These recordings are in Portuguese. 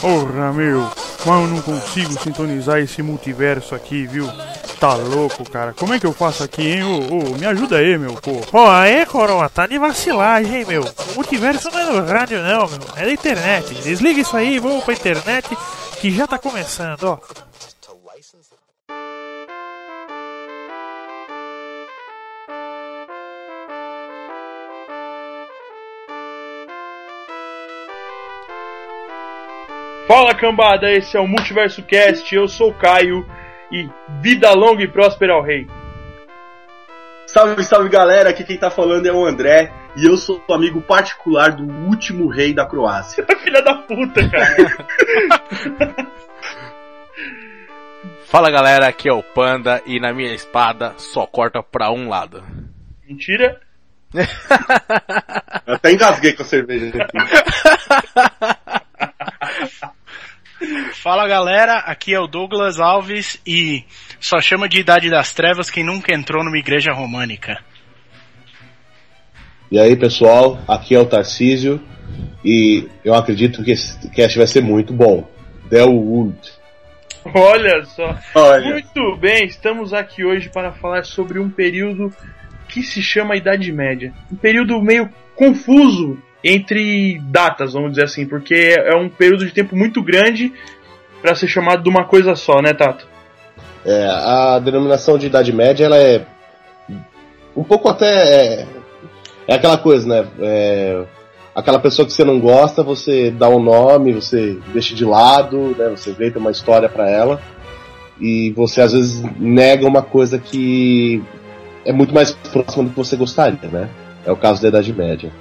Porra, meu. Mas eu não consigo sintonizar esse multiverso aqui, viu? Tá louco, cara. Como é que eu faço aqui, hein? Ô, me ajuda aí, meu, pô. Ó, aí, coroa, tá de vacilagem, hein, meu. O multiverso não é no rádio, não, meu. É da internet. Desliga isso aí vamos pra internet que já tá começando, ó. Fala cambada, esse é o Multiverso Cast, eu sou o Caio e vida longa e próspera ao rei. Salve, salve galera, aqui quem tá falando é o André e eu sou o amigo particular do último rei da Croácia. Filha da puta, cara. Fala galera, aqui é o Panda e na minha espada só corta pra um lado. Mentira. Eu até engasguei com a cerveja aqui. Fala galera, aqui é o Douglas Alves e só chama de Idade das Trevas quem nunca entrou numa igreja românica. E aí pessoal, aqui é o Tarcísio e eu acredito que esse cast vai ser muito bom. Del Wood. Olha só. Olha. Muito bem, estamos aqui hoje para falar sobre um período que se chama Idade Média. Um período meio confuso entre datas, vamos dizer assim, porque é um período de tempo muito grande para ser chamado de uma coisa só, né, Tato? É, a denominação de Idade Média ela é um pouco até é, é aquela coisa, né? É, aquela pessoa que você não gosta, você dá um nome, você deixa de lado, né? Você inventa uma história para ela e você às vezes nega uma coisa que é muito mais próxima do que você gostaria, né? É o caso da Idade Média.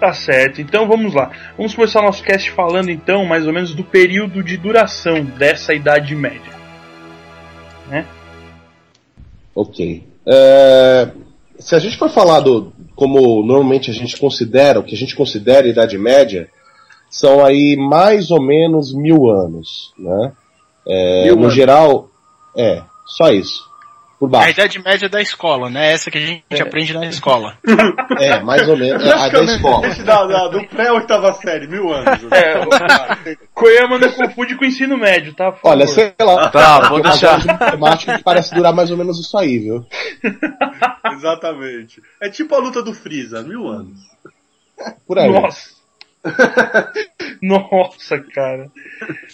Tá certo, então vamos lá. Vamos começar nosso cast falando então mais ou menos do período de duração dessa Idade Média. Né? Ok. É, se a gente for falar do como normalmente a gente considera, o que a gente considera a Idade Média, são aí mais ou menos mil anos, né? É, Mil no anos. geral, é, só isso. Por É a baixo. Idade Média da escola, né? Essa que a gente aprende na escola. É, mais ou menos. É, a da escola. Da, da, do pré-oitava série, mil anos. É, o Koyama não confunde com o ensino médio, tá? Olha, sei lá. Tá, vou deixar. de matemática que parece durar mais ou menos isso aí, viu? Exatamente. É tipo a luta do Freeza, mil anos. Por aí. Nossa. Nossa, cara.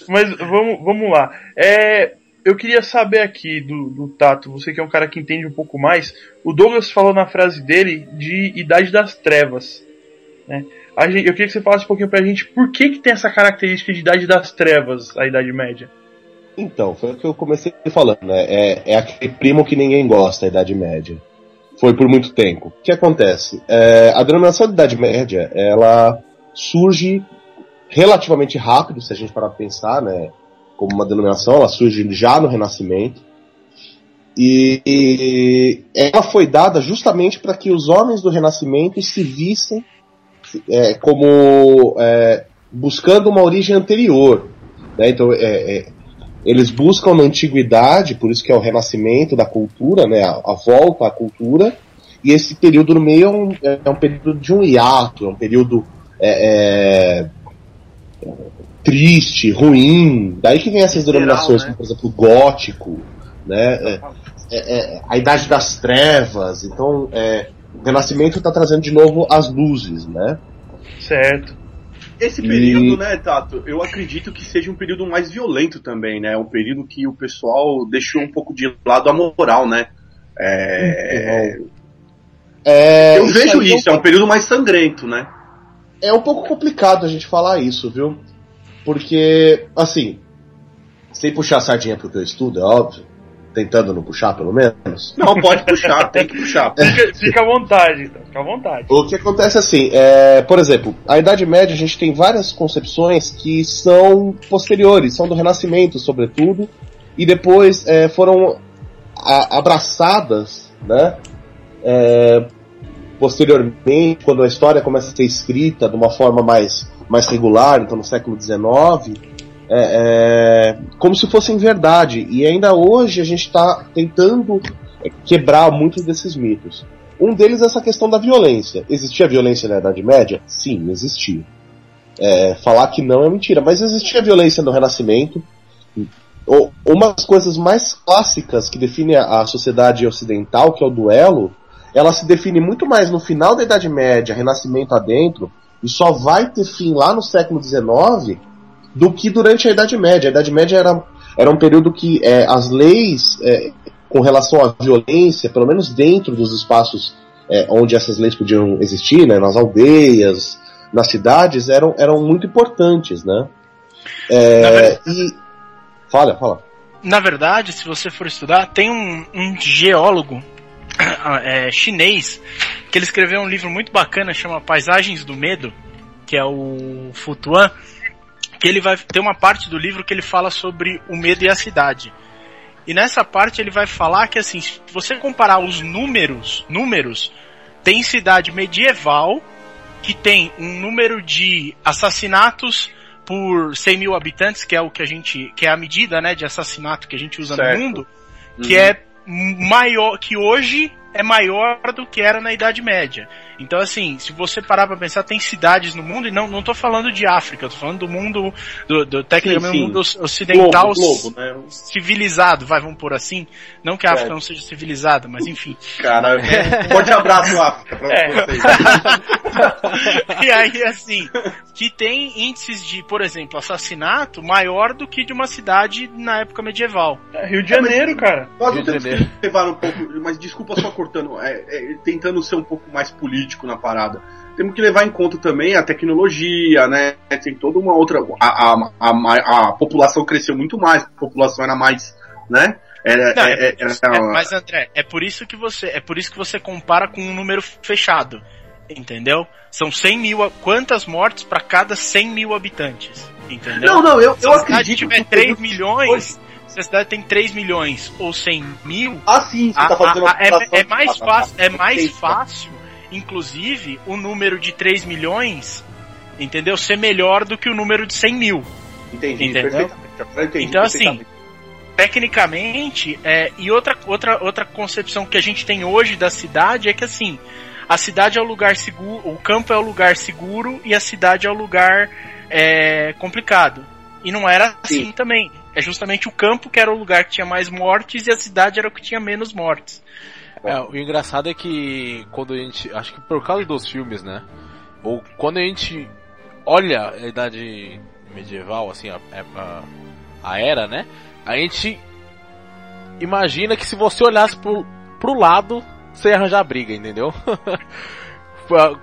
Mas vamos, vamos lá. É, eu queria saber aqui do, do Tato, você que é um cara que entende um pouco mais. O Douglas falou na frase dele de Idade das Trevas. Né? Gente- eu queria que você falasse um pouquinho pra gente por que, que tem essa característica de Idade das Trevas, a Idade Média. Então, foi o que eu comecei falando, né? É, é aquele primo que ninguém gosta, a Idade Média. Foi por muito tempo. O que acontece? É, a denominação de Idade Média, ela surge relativamente rápido, se a gente parar pra pensar, né? Como uma denominação, ela surge já no Renascimento. E, e ela foi dada justamente para que os homens do Renascimento se vissem é, como é, buscando uma origem anterior. Né? Então, é, é, eles buscam na antiguidade, por isso que é o renascimento da cultura, né, a, a volta à cultura, e esse período no meio é um, é um período de um hiato, é um período é, é, triste, ruim, daí que vem essas denominações, né? como por exemplo o gótico, né, é, é, é, a idade das trevas, então é, o renascimento está trazendo de novo as luzes, né, Certo. Esse E- período, né, Tato, eu acredito que seja um período mais violento também, né? Um período que o pessoal deixou um pouco de lado a moral, né? É... É, Eu isso vejo é um isso, é um período mais sangrento, né? É um pouco complicado a gente falar isso, viu? Porque, assim, sem puxar a sardinha pro teu estudo, é óbvio. Tentando não puxar, pelo menos. Não, pode puxar, tem que puxar. Fica, fica à vontade, então. Fica à vontade. O que acontece assim, é, por exemplo, a Idade Média a gente tem várias concepções que são posteriores, são do Renascimento, sobretudo, e depois é, foram a- abraçadas, né? é, posteriormente, quando a história começa a ser escrita de uma forma mais, mais regular, então no século XIX, é, é, como se fossem verdade. E ainda hoje a gente está tentando quebrar muitos desses mitos. Um deles é essa questão da violência. Existia violência na Idade Média? Sim, existia. É, falar que não é mentira, mas existia violência no Renascimento. Uma das coisas mais clássicas que define a sociedade ocidental, que é o duelo, ela se define muito mais no final da Idade Média, Renascimento adentro, e só vai ter fim lá no século XIX do que durante a Idade Média. A Idade Média era, era um período que é, as leis é, com relação à violência, pelo menos dentro dos espaços é, onde essas leis podiam existir, né, nas aldeias, nas cidades, eram, eram muito importantes, né? É, e fala, fala. Na verdade, se você for estudar, tem um, um geólogo é, chinês que ele escreveu um livro muito bacana chama Paisagens do Medo, que é o Futuan, que ele vai ter uma parte do livro que ele fala sobre o medo e a cidade. E nessa parte ele vai falar que assim, se você comparar os números, números, tem cidade medieval que tem um número de assassinatos por 100 mil habitantes, que é o que a gente, que é a medida, né, de assassinato que a gente usa certo. no mundo, que uhum. é maior, que hoje é maior do que era na Idade Média. Então, assim, se você parar para pensar, tem cidades no mundo, e não, não tô falando de África, tô falando do mundo, do, do tecnicamente, sim, sim. mundo ocidental globo, globo, né? civilizado, vai, vamos por assim. Não que a África é. não seja civilizada, mas enfim. Cara, é. pode abraço, África, pra é. vocês. e aí, assim, que tem índices de, por exemplo, assassinato maior do que de uma cidade na época medieval. É, Rio de Janeiro, cara. Nós não temos que levar um pouco, mas desculpa só cortando, é, tentando ser um pouco mais político na parada. Temos que levar em conta também a tecnologia, né? Tem toda uma outra. A, a, a, a população cresceu muito mais, a população era mais, né? Era, Não, é, é, é, mas André, é por isso que você é por isso que você compara com um número fechado, entendeu? São 100 mil, quantas mortes para cada 100 mil habitantes, entendeu? Não, não, eu, eu acredito. Se tiver 3 milhões, se a cidade tem 3 milhões ou 100 mil, ah, sim, você a, tá fazendo a, a, é, é, mais fácil, é mais fácil inclusive, o número de 3 milhões, entendeu? Ser melhor do que o número de 100 mil. Entendi, entendeu? Entendi, então, assim, tecnicamente, é, e outra, outra, outra concepção que a gente tem hoje da cidade é que, assim, a cidade é o lugar seguro, o campo é o lugar seguro e a cidade é o lugar é, complicado. E não era assim Sim. também. É justamente o campo que era o lugar que tinha mais mortes e a cidade era o que tinha menos mortes. É, o engraçado é que quando a gente. Acho que por causa dos filmes, né? Ou quando a gente olha a idade medieval, assim, a, a, a era, né? A gente imagina que se você olhasse pro, pro lado, você ia arranjar briga, entendeu?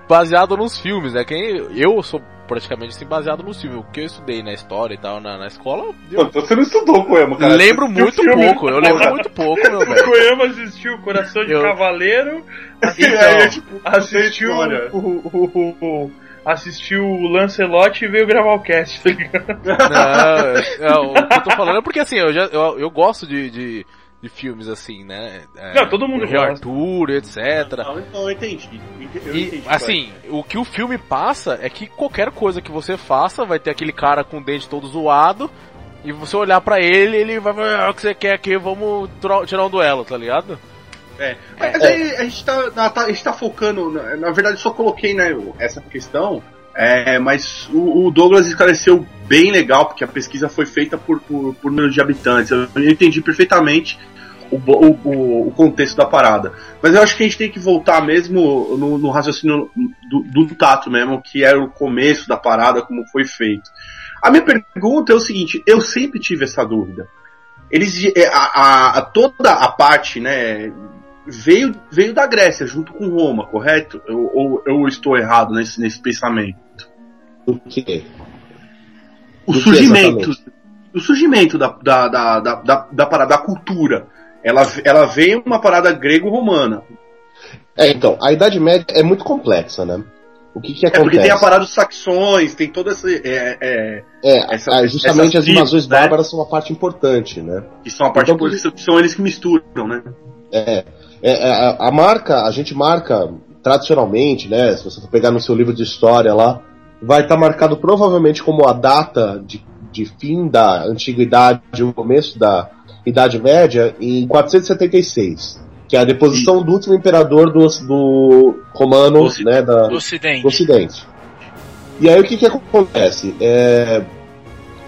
Baseado nos filmes, né? Quem, eu sou praticamente assim, baseado no filme. O que eu estudei na história e tal, na, na escola. Eu... Então você não estudou Coema, cara. Lembro muito pouco, eu lembro muito pouco, meu velho. O Coema assistiu Coração de eu... Cavaleiro, então, aí, tipo, assistiu o, o, o, assistiu o Lancelot e veio gravar o cast, tá ligado? Não, não, o que eu tô falando é porque assim, eu, já, eu, eu gosto de, de de filmes assim, né? É, não, todo mundo gosta. Arthur, etc. Não, então eu entendi. Eu e, entendi assim, o que o filme passa é que qualquer coisa que você faça vai ter aquele cara com o dente todo zoado e você olhar para ele, ele vai falar, ah, o que você quer aqui, vamos tirar um duelo, tá ligado? É, mas é. aí a gente tá, tá, a gente tá focando, na, na verdade só coloquei né, essa questão é, mas o, o, Douglas esclareceu bem legal, porque a pesquisa foi feita por, por, por número de habitantes. Eu, eu entendi perfeitamente o, o, o, contexto da parada. Mas eu acho que a gente tem que voltar mesmo no, no raciocínio do, do, Tato mesmo, que era o começo da parada, como foi feito. A minha pergunta é o seguinte, eu sempre tive essa dúvida. Eles, é, a, a, a toda a parte, né, veio, veio da Grécia, junto com Roma, correto? Ou eu, estou errado nesse, nesse pensamento? O quê? O Do surgimento. o surgimento da, da, da, da, da, da, parada, da cultura. Ela, ela veio uma parada grego-romana. É, então, a Idade Média é muito complexa, né? O que que acontece? É porque tem a parada dos saxões, tem toda essa. É, é, é essa, justamente as invasões né? bárbaras são uma parte importante, né? Que são a parte então, importante, são eles que misturam, né? É, é, é, a, a, marca, a gente marca tradicionalmente, né? Se você for pegar no seu livro de história lá, vai estar tá marcado provavelmente como a data de, de fim da antiguidade, o começo da Idade Média, em 476. que é a deposição do último imperador do, do romano, Oci- né, da, Do Ocidente. do Ocidente. E aí o que que acontece? É,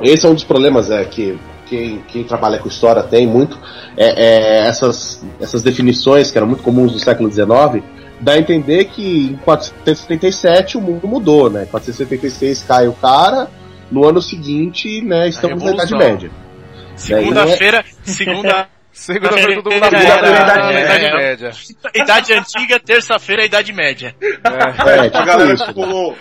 esse é um dos problemas é, que quem, quem trabalha com história tem muito, é, é essas, essas definições que eram muito comuns no século XIX, dá a entender que em 477 o mundo mudou, né? 476 cai o cara, no ano seguinte, né, estamos na Idade. Média. Segunda-feira, segunda. Segunda-feira todo mundo É, acorda é, na é, Idade é. Média. Idade Antiga, terça-feira, Idade Média. É. É, a tipo galera isso. colou,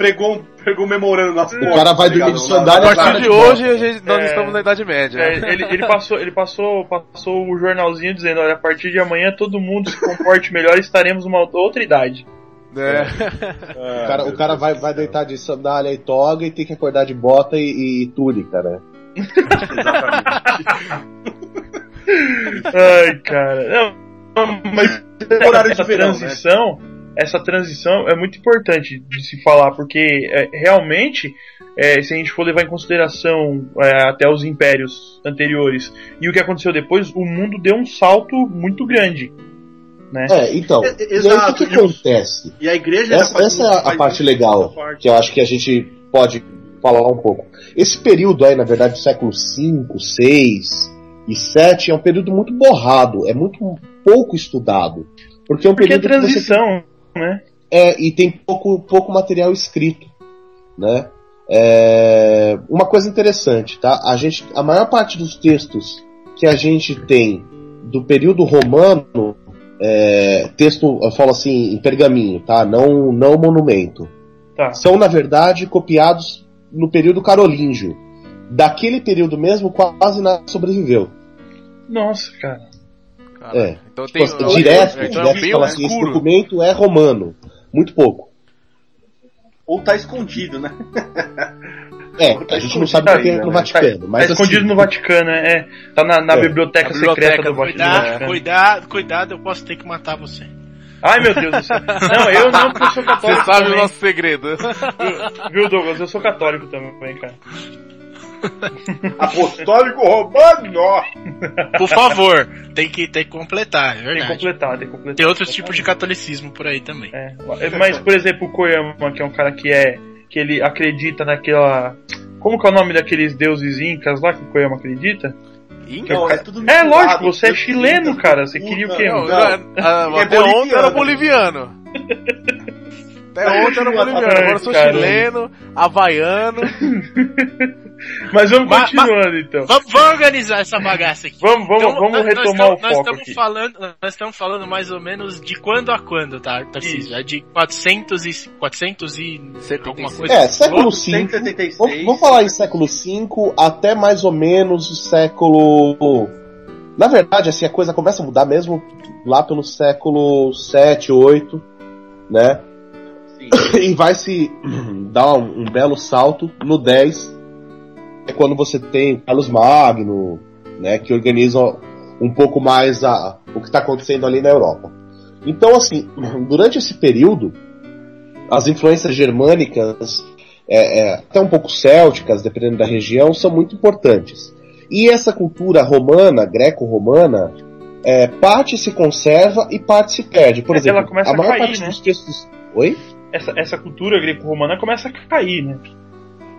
pregou, pregou um memorando nas O cara vai dormir de A sandália e partir de de hoje a gente- nós É. estamos na Idade Média. É, ele, ele passou, ele passou, passou o jornalzinho dizendo, olha, a partir de amanhã todo mundo se comporte melhor e estaremos numa outra idade. É. O cara, o cara vai, vai deitar de sandália e toga e tem que acordar de bota e, e túnica, né? Ai, cara. Não, mas Horário de verão, transição, essa transição é muito importante de se falar, porque é, realmente, é, se a gente for levar em consideração é, até os impérios anteriores e o que aconteceu depois, o mundo deu um salto muito grande. Né? É, então. É, e aí o exato, que, que acontece? E a igreja Essa, faz- essa é a, a parte legal, parte. que eu acho que a gente pode falar um pouco. Esse período aí, na verdade, do século V, VI e VII, é um período muito borrado, é muito pouco estudado. Porque é um Porque é período que você transição, né? É, e tem pouco, pouco material escrito, né? É, uma coisa interessante, tá? A, gente, a maior parte dos textos que a gente tem do período romano, é, texto, eu falo assim, em pergaminho, tá? Não, não monumento, Tá. são na verdade copiados no período carolíngio. Daquele período mesmo, quase nada sobreviveu. Nossa, cara. Cara, É. Então tem Tipo, direto, então é direto bem fala assim, esse documento é romano. Muito pouco. Ou tá escondido, né? É, a gente não sabe o que tem no Tá, Vaticano, mas tá escondido assim, no Vaticano, é. é. Tá na, na É. biblioteca secreta biblioteca do do Vaticano. Cuidado, É. cuidado, cuidado, eu posso ter que matar você. Ai meu Deus do céu. Não, eu não, porque eu sou Você católico. sabe o também. nosso segredo. Viu, Douglas? Eu sou católico também, cara. Apostólico romano! Por favor, tem que, tem que completar, é Tem que verdade. completar, tem que completar. Tem outros tipos de catolicismo por aí também. É, mas, por exemplo, o Koyama, que é um cara que é. que ele acredita naquela. Como que é o nome daqueles deuses incas lá que o Koyama acredita? Inca? Não, é tudo É lógico, você é chileno, cara. Você queria o quê? Não, Não, ah, é até ontem era boliviano. Até ontem era boliviano, agora eu sou chileno, havaiano. Mas vamos Mas- continuando então. Vamos, vamos organizar essa bagaça aqui. Vamos, vamos, Então, vamos nós- nós retomar estamos- o nós foco estamos aqui. Falando, nós estamos falando mais ou menos de quando a quando, tá, Tarcísio? É de 400 e, 400 e alguma coisa. É, século V. 176. Vamos, vamos falar em século V até mais ou menos o século. Na verdade, assim, a coisa começa a mudar mesmo lá pelo século 7, 8, né? Sim. E vai se dar um, um belo salto no 10. É quando você tem Carlos Magno, né? Que organiza um pouco mais a, o que está acontecendo ali na Europa. Então, assim, durante esse período, as influências germânicas, é, é, até um pouco célticas, dependendo da região, são muito importantes. E essa cultura romana, greco-romana, é, parte se conserva e parte se perde. Por exemplo, a a maior cair, parte né? dos textos. Oi? Essa, essa cultura greco-romana começa a cair, né?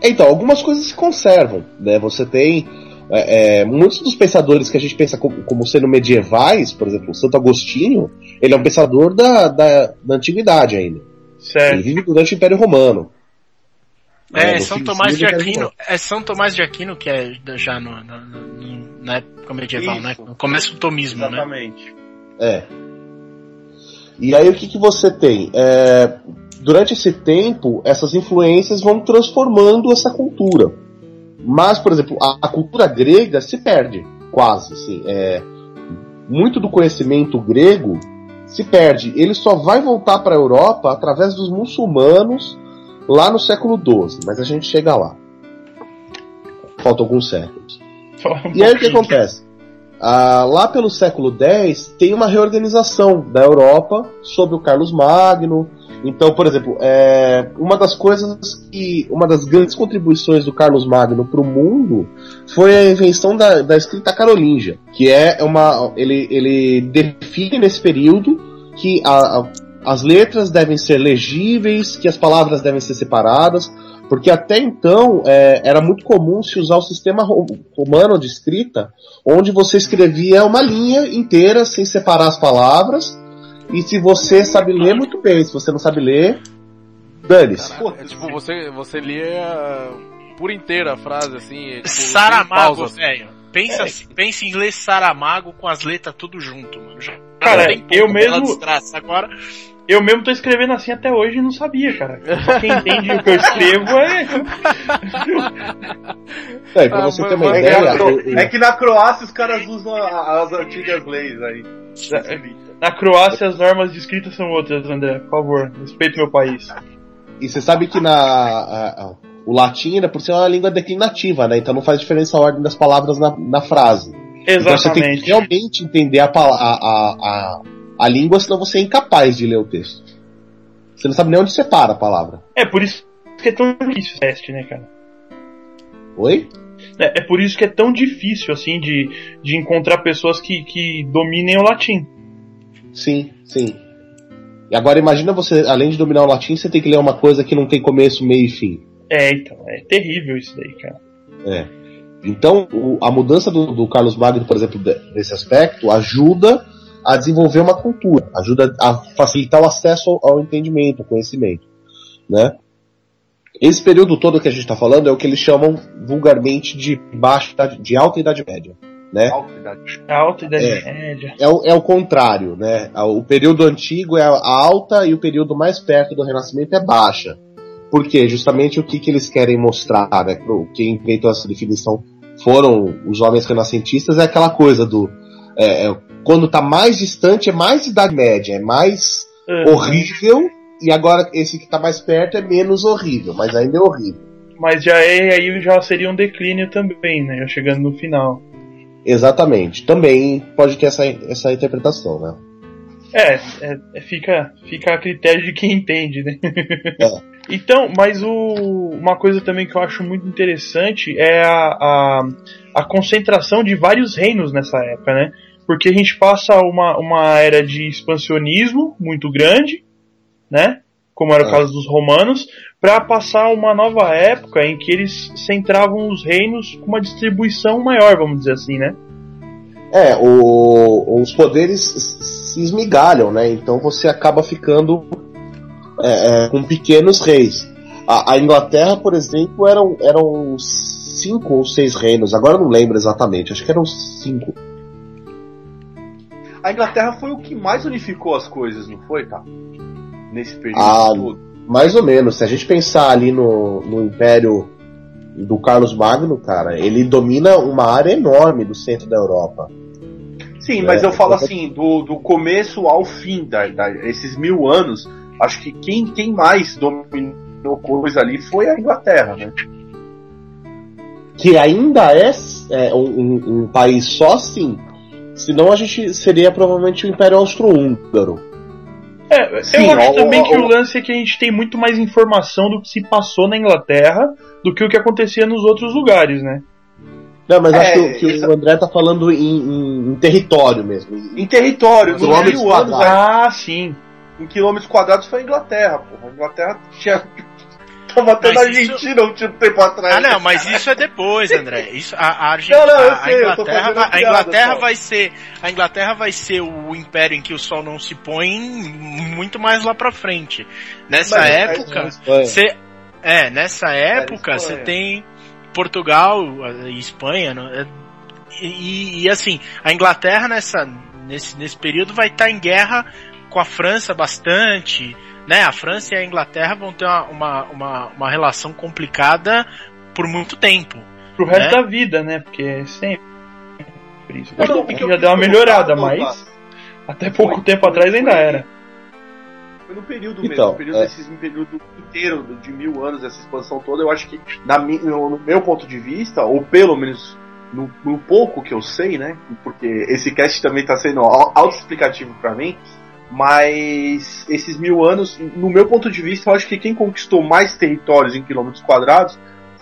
Então, algumas coisas se conservam, né? Você tem é, é, muitos dos pensadores que a gente pensa como, como sendo medievais, por exemplo, Santo Agostinho, ele é um pensador da, da, da antiguidade ainda. Ele Certo. vive durante o Império Romano. É, É, no São Tomás de do Aquino. É São Tomás de Aquino que é já no, no- no- na época medieval, Isso. né? Começa o tomismo, né? Exatamente. É. E aí o que, que você tem? É, durante esse tempo, essas influências vão transformando essa cultura. Mas, por exemplo, a, a cultura grega se perde, quase. Assim, é, muito do conhecimento grego se perde. Ele só vai voltar para a Europa através dos muçulmanos lá no século XII. Mas a gente chega lá. Faltam alguns séculos. Um E aí o que acontece? Ah, lá pelo século X tem uma reorganização da Europa sob o Carlos Magno Então, por exemplo, é, uma das coisas que. Uma das grandes contribuições do Carlos Magno para o mundo foi a invenção da, da escrita carolíngia, que é uma. Ele, ele define nesse período que a, a, as letras devem ser legíveis, que as palavras devem ser separadas, porque até então é, era muito comum se usar o sistema romano de escrita, onde você escrevia uma linha inteira sem separar as palavras e se você sabe ler, muito bem. Se você não sabe ler, dane-se. É tipo, você, você lia por inteira a frase, assim. Tipo, Saramago, velho. Pensa, é. pensa em inglês Saramago com as letras tudo junto, mano. Já cara, eu mesmo. Agora. Eu mesmo tô escrevendo assim até hoje e não sabia, cara. Só quem entende o que eu escrevo é. é pra você ah, ter uma ideia. É, é que na Croácia os caras usam as antigas leis aí. Na Croácia as normas de escrita são outras, André. Por favor, respeite meu país. E você sabe que na a, a, o latim, né, por ser uma língua declinativa, né? Então não faz diferença a ordem das palavras na, na frase. Exatamente. Então você tem que realmente entender a, a, a, a língua, senão você é incapaz de ler o texto. Você não sabe nem onde separa a palavra. É por isso que é tão difícil o teste, né, cara? Oi? É, é, por isso que é tão difícil, assim, de, de encontrar pessoas que, que dominem o latim. Sim, sim. E agora imagina você, além de dominar o latim, você tem que ler uma coisa que não tem começo, meio e fim. É, então, é terrível isso daí, cara. É. Então, o, a mudança do, do, Carlos Magno, por exemplo, nesse aspecto, ajuda a desenvolver uma cultura, ajuda a facilitar o acesso ao, ao entendimento, ao conhecimento, né? Esse período todo que a gente está falando é o que eles chamam vulgarmente de baixa de alta idade média né? Alta idade, alta idade é, média. É o, é o contrário, né? O período antigo é alta e o período mais perto do Renascimento é baixa. Por quê? Justamente o que, que eles querem mostrar, né? Quem inventou essa definição foram os homens renascentistas, é aquela coisa do. É, é, quando está mais distante é mais idade média, é mais uhum. horrível, e agora esse que está mais perto é menos horrível, mas ainda é horrível. Mas já é aí já seria um declínio também, né? Já chegando no final. Exatamente. Também pode ter essa, essa interpretação, né? É, é, é fica, fica a critério de quem entende, né? É. Então, mas o, uma coisa também que eu acho muito interessante é a, a, a, concentração de vários reinos nessa época, né? Porque a gente passa uma, uma era de expansionismo muito grande, né? Como era o é. caso dos romanos, para passar uma nova época em que eles centravam os reinos com uma distribuição maior, vamos dizer assim, né? É, o, os poderes se esmigalham, né? Então você acaba ficando é, é, com pequenos reis. A, a, Inglaterra, por exemplo, eram, eram cinco ou seis reinos, agora eu não lembro exatamente, acho que eram cinco. A Inglaterra foi o que mais unificou as coisas, não foi, tá? Nesse período ah, todo. Mais ou menos. Se a gente pensar ali no, no Império do Carlos Magno, cara, ele domina uma área enorme do centro da Europa. Sim, mas é, eu falo assim, do, do começo ao fim, da, da, esses mil anos, acho que quem, quem mais dominou coisa ali foi a Inglaterra, né? Que ainda é, é um, um, país só sim, senão a gente seria provavelmente o Império Austro-Húngaro. É, Sim, eu acho ó, também ó, que ó, o lance é que a gente tem muito mais informação do que se passou na Inglaterra do que o que acontecia nos outros lugares, né? Não, mas é, acho que, que essa... o André tá falando em, em, em território mesmo. Em território, quilômetros quadrados. Ah, sim. Em quilômetros quadrados foi a Inglaterra, porra. A Inglaterra tinha Tava até na Argentina isso... um tempo atrás. Ah, não, mas isso é depois, André. Isso, a, a Argentina, não, não, sei, a Inglaterra, vai, a Inglaterra vai ser, a Inglaterra vai ser o império em que o sol não se põe muito mais lá pra frente. Nessa mas, época, você, é, nessa época você tem Portugal e Espanha, é, e, e, assim, a Inglaterra nessa, nesse, nesse período vai estar tá em guerra com a França bastante, né, a França e a Inglaterra vão ter uma, uma, uma, uma relação complicada por muito tempo. Pro resto né? da vida, né? Porque é sempre. Por isso. Não, que já deu uma melhorada, mas. Até pouco foi, tempo atrás ainda era. Foi no período então, mesmo, no período, é... desses, período inteiro de mil anos, essa expansão toda, eu acho que, na, no meu ponto de vista, ou pelo menos no, no pouco que eu sei, né? Porque esse cast também está sendo autoexplicativo para mim Mas esses mil anos, no meu ponto de vista, eu acho que quem conquistou mais territórios em quilômetros quadrados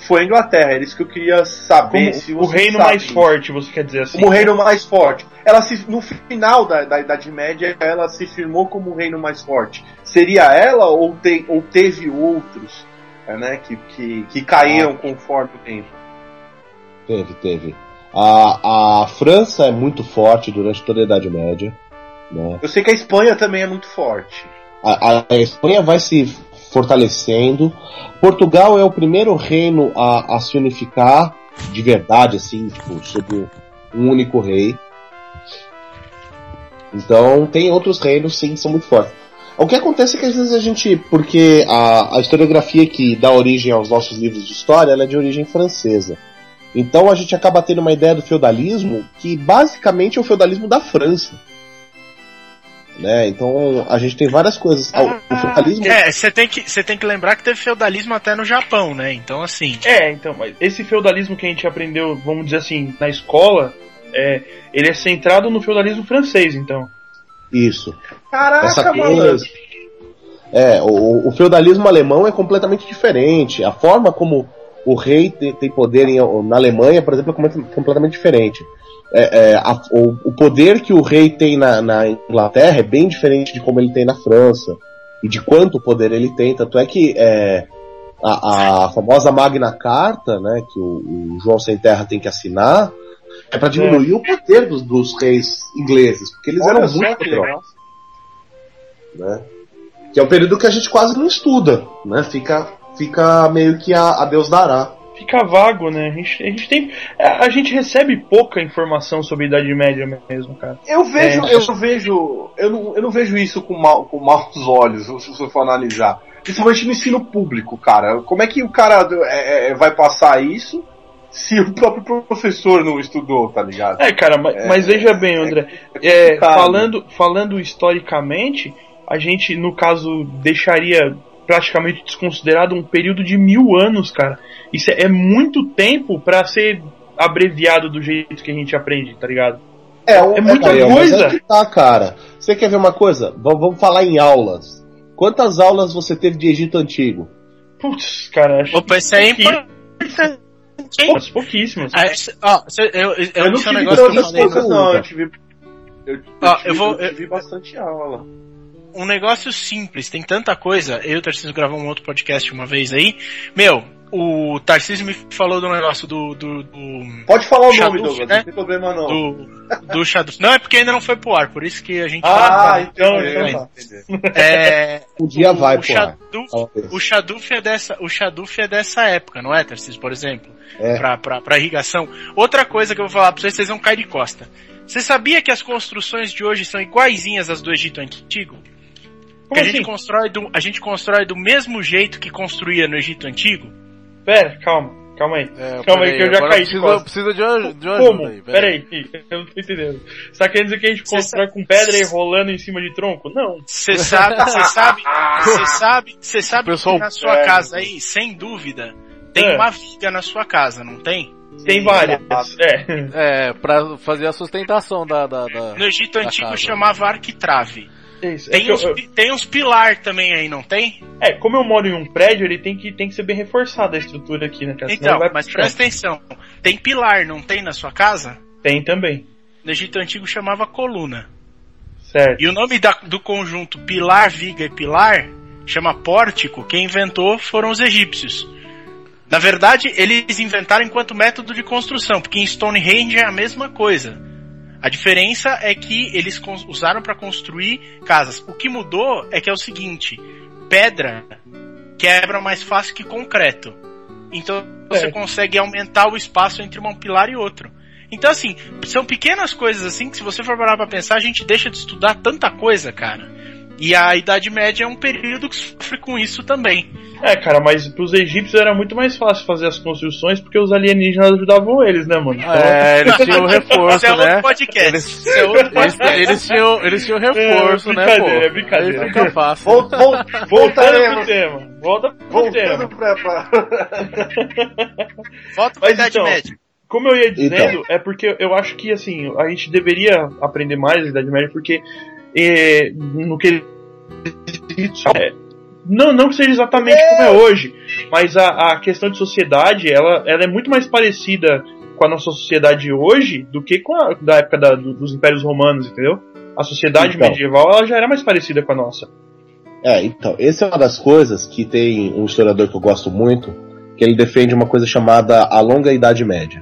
foi a Inglaterra. Era isso que eu queria saber. Como se o reino sabe. mais forte, você quer dizer assim? Como o reino mais forte. Ela se, no final da, da Idade Média, ela se firmou como o reino mais forte. Seria ela ou, te, ou teve outros é, né, que, que, que caíram conforme o tempo? Teve, teve. A, a França é muito forte durante toda a Idade Média. Né? Eu sei que a Espanha também é muito forte. A, a- Espanha vai se fortalecendo. Portugal é o primeiro reino a, a se unificar de verdade, assim, tipo, sob um único rei. Então tem outros reinos sim que são muito fortes. O que acontece é que às vezes a gente, porque a, a historiografia que dá origem aos nossos livros de história, é de origem francesa. Então a gente acaba tendo uma ideia do feudalismo que basicamente é o feudalismo da França. Né? Então a gente tem várias coisas. Ah, O feudalismo É, você tem, que, você tem que lembrar que teve feudalismo até no Japão, né? Então, assim. É, então, mas esse feudalismo que a gente aprendeu, vamos dizer assim, na escola, é, ele é centrado no feudalismo francês, então. Isso. Caraca, Essa coisa. É, o, o feudalismo alemão é completamente diferente. A forma como o rei tem, tem poder em- na Alemanha, por exemplo, é complet- completamente diferente. É, é, a- o, o poder que o rei tem na, na Inglaterra é bem diferente de como ele tem na França. E de quanto poder ele tem. Tanto é que é, a, a famosa Magna Carta, né, que o, o João Sem Terra tem que assinar, é para diminuir o poder dos, dos reis ingleses. Porque eles Olha eram muito poderosos né? Que é um período que a gente quase não estuda, né? Fica, fica meio que a, a Deus dará. Fica vago, né? A gente, a gente tem. A, a gente recebe pouca informação sobre a Idade Média mesmo, cara. Eu vejo, É. eu vejo, eu não, eu não vejo isso com, mal, com maus olhos, se você for analisar. Principalmente no ensino público, cara. Como é que o cara é, é, vai passar isso se o próprio professor não estudou, tá ligado? É, cara, mas, É, mas veja bem, André. É É, falando, falando historicamente, a gente, no caso, deixaria praticamente desconsiderado um período de mil anos, cara. Isso é, é muito tempo pra ser abreviado do jeito que a gente aprende, tá ligado? É, um- é muita Gabriel, mas coisa. é que tá, cara. Você quer ver uma coisa? Vamos, vamos falar em aulas. Quantas aulas você teve de Egito Antigo? Putz, cara, acho Opa, isso aí é importante. pouquíssimas, pouquíssimas. Ah, Ó, cê- eu, eu, eu não é um tive negócio que eu falei. poucas, não. Eu tive, eu, eu Ó, tive, eu vou- eu tive bastante aula. Um negócio simples, tem tanta coisa. Eu e o Tarcísio gravamos um outro podcast uma vez aí. Meu, o Tarcísio me falou do negócio do. do, do Pode falar o Shaduf, nome, Douglas, né? não tem problema não. do, do Shadow. Não, é porque ainda não foi pro ar, por isso que a gente Ah, fala. então, então então tá. É, Um dia vai, o pô. Shaduf, o Shaduf é dessa, o Shaduf é dessa época, não é, Tarcísio, por exemplo? É. Pra, pra, pra irrigação. Outra coisa que eu vou falar pra vocês, vocês vão cair de costa. Você sabia que as construções de hoje são iguaizinhas às do Egito Antigo? Que Como a gente, assim? constrói do, a gente constrói do mesmo jeito que construía no Egito Antigo? Pera, calma, calma aí. É, Calma aí, peraí, que eu já caí de precisa, costas. precisa de uma, de uma Como? ajuda aí. Pera aí, eu não tô entendendo. Você tá querendo dizer que a gente Cê constrói com pedra e rolando em cima de tronco? Não. Você sabe, você sabe, você sabe, você sabe Pessoal, que na sua é, casa aí, sem dúvida, tem É. uma viga na sua casa, não tem? Tem várias. É. É, pra fazer a sustentação da. da, da- No Egito da Antigo casa. chamava arquitrave. Isso. É, Tem que uns, eu- tem uns pilar também aí, não tem? é, como eu moro em um prédio, ele tem que, tem que ser bem reforçada a estrutura aqui, né, cara? Então, mas presta atenção. Tem pilar, não tem na sua casa? Tem também. No Egito Antigo chamava coluna. Certo. E o nome da- do conjunto pilar, viga e pilar chama pórtico. Quem inventou foram os egípcios. Na verdade, eles inventaram enquanto método de construção, porque em Stonehenge é a mesma coisa. A diferença é que eles usaram para construir casas. O que mudou é que é o seguinte: pedra quebra mais fácil que concreto. Então você É. consegue aumentar o espaço entre um pilar e outro. Então, assim, são pequenas coisas assim que se você for parar pra pensar, a gente deixa de estudar tanta coisa, cara. E a Idade Média é um período que sofre com isso também. É, cara, mas pros egípcios era muito mais fácil fazer as construções porque os alienígenas ajudavam eles, né, mano? Então, É, eles tinham Isso reforço, é outro né? podcast. Eles, é outro eles, podcast. eles tinham, eles tinham reforço, É, né, pô? brincadeira, é brincadeira. Aí fica fácil. Vol, vol, Voltando pro voltaremos. tema. Volta pro tema. Voltando pra, pra... Volta pra Mas Idade então, Média. Como eu ia dizendo, é porque eu acho que assim, a gente deveria aprender mais da Idade Média, porque no que é, não, não que seja exatamente como é hoje, mas a, a questão de sociedade ela, ela é muito mais parecida com a nossa sociedade hoje do que com a da época da, do- dos impérios romanos, entendeu? A sociedade Então. medieval ela já era mais parecida com a nossa. É, então, essa é uma das coisas que tem um historiador que eu gosto muito, que ele defende uma coisa chamada a longa Idade Média.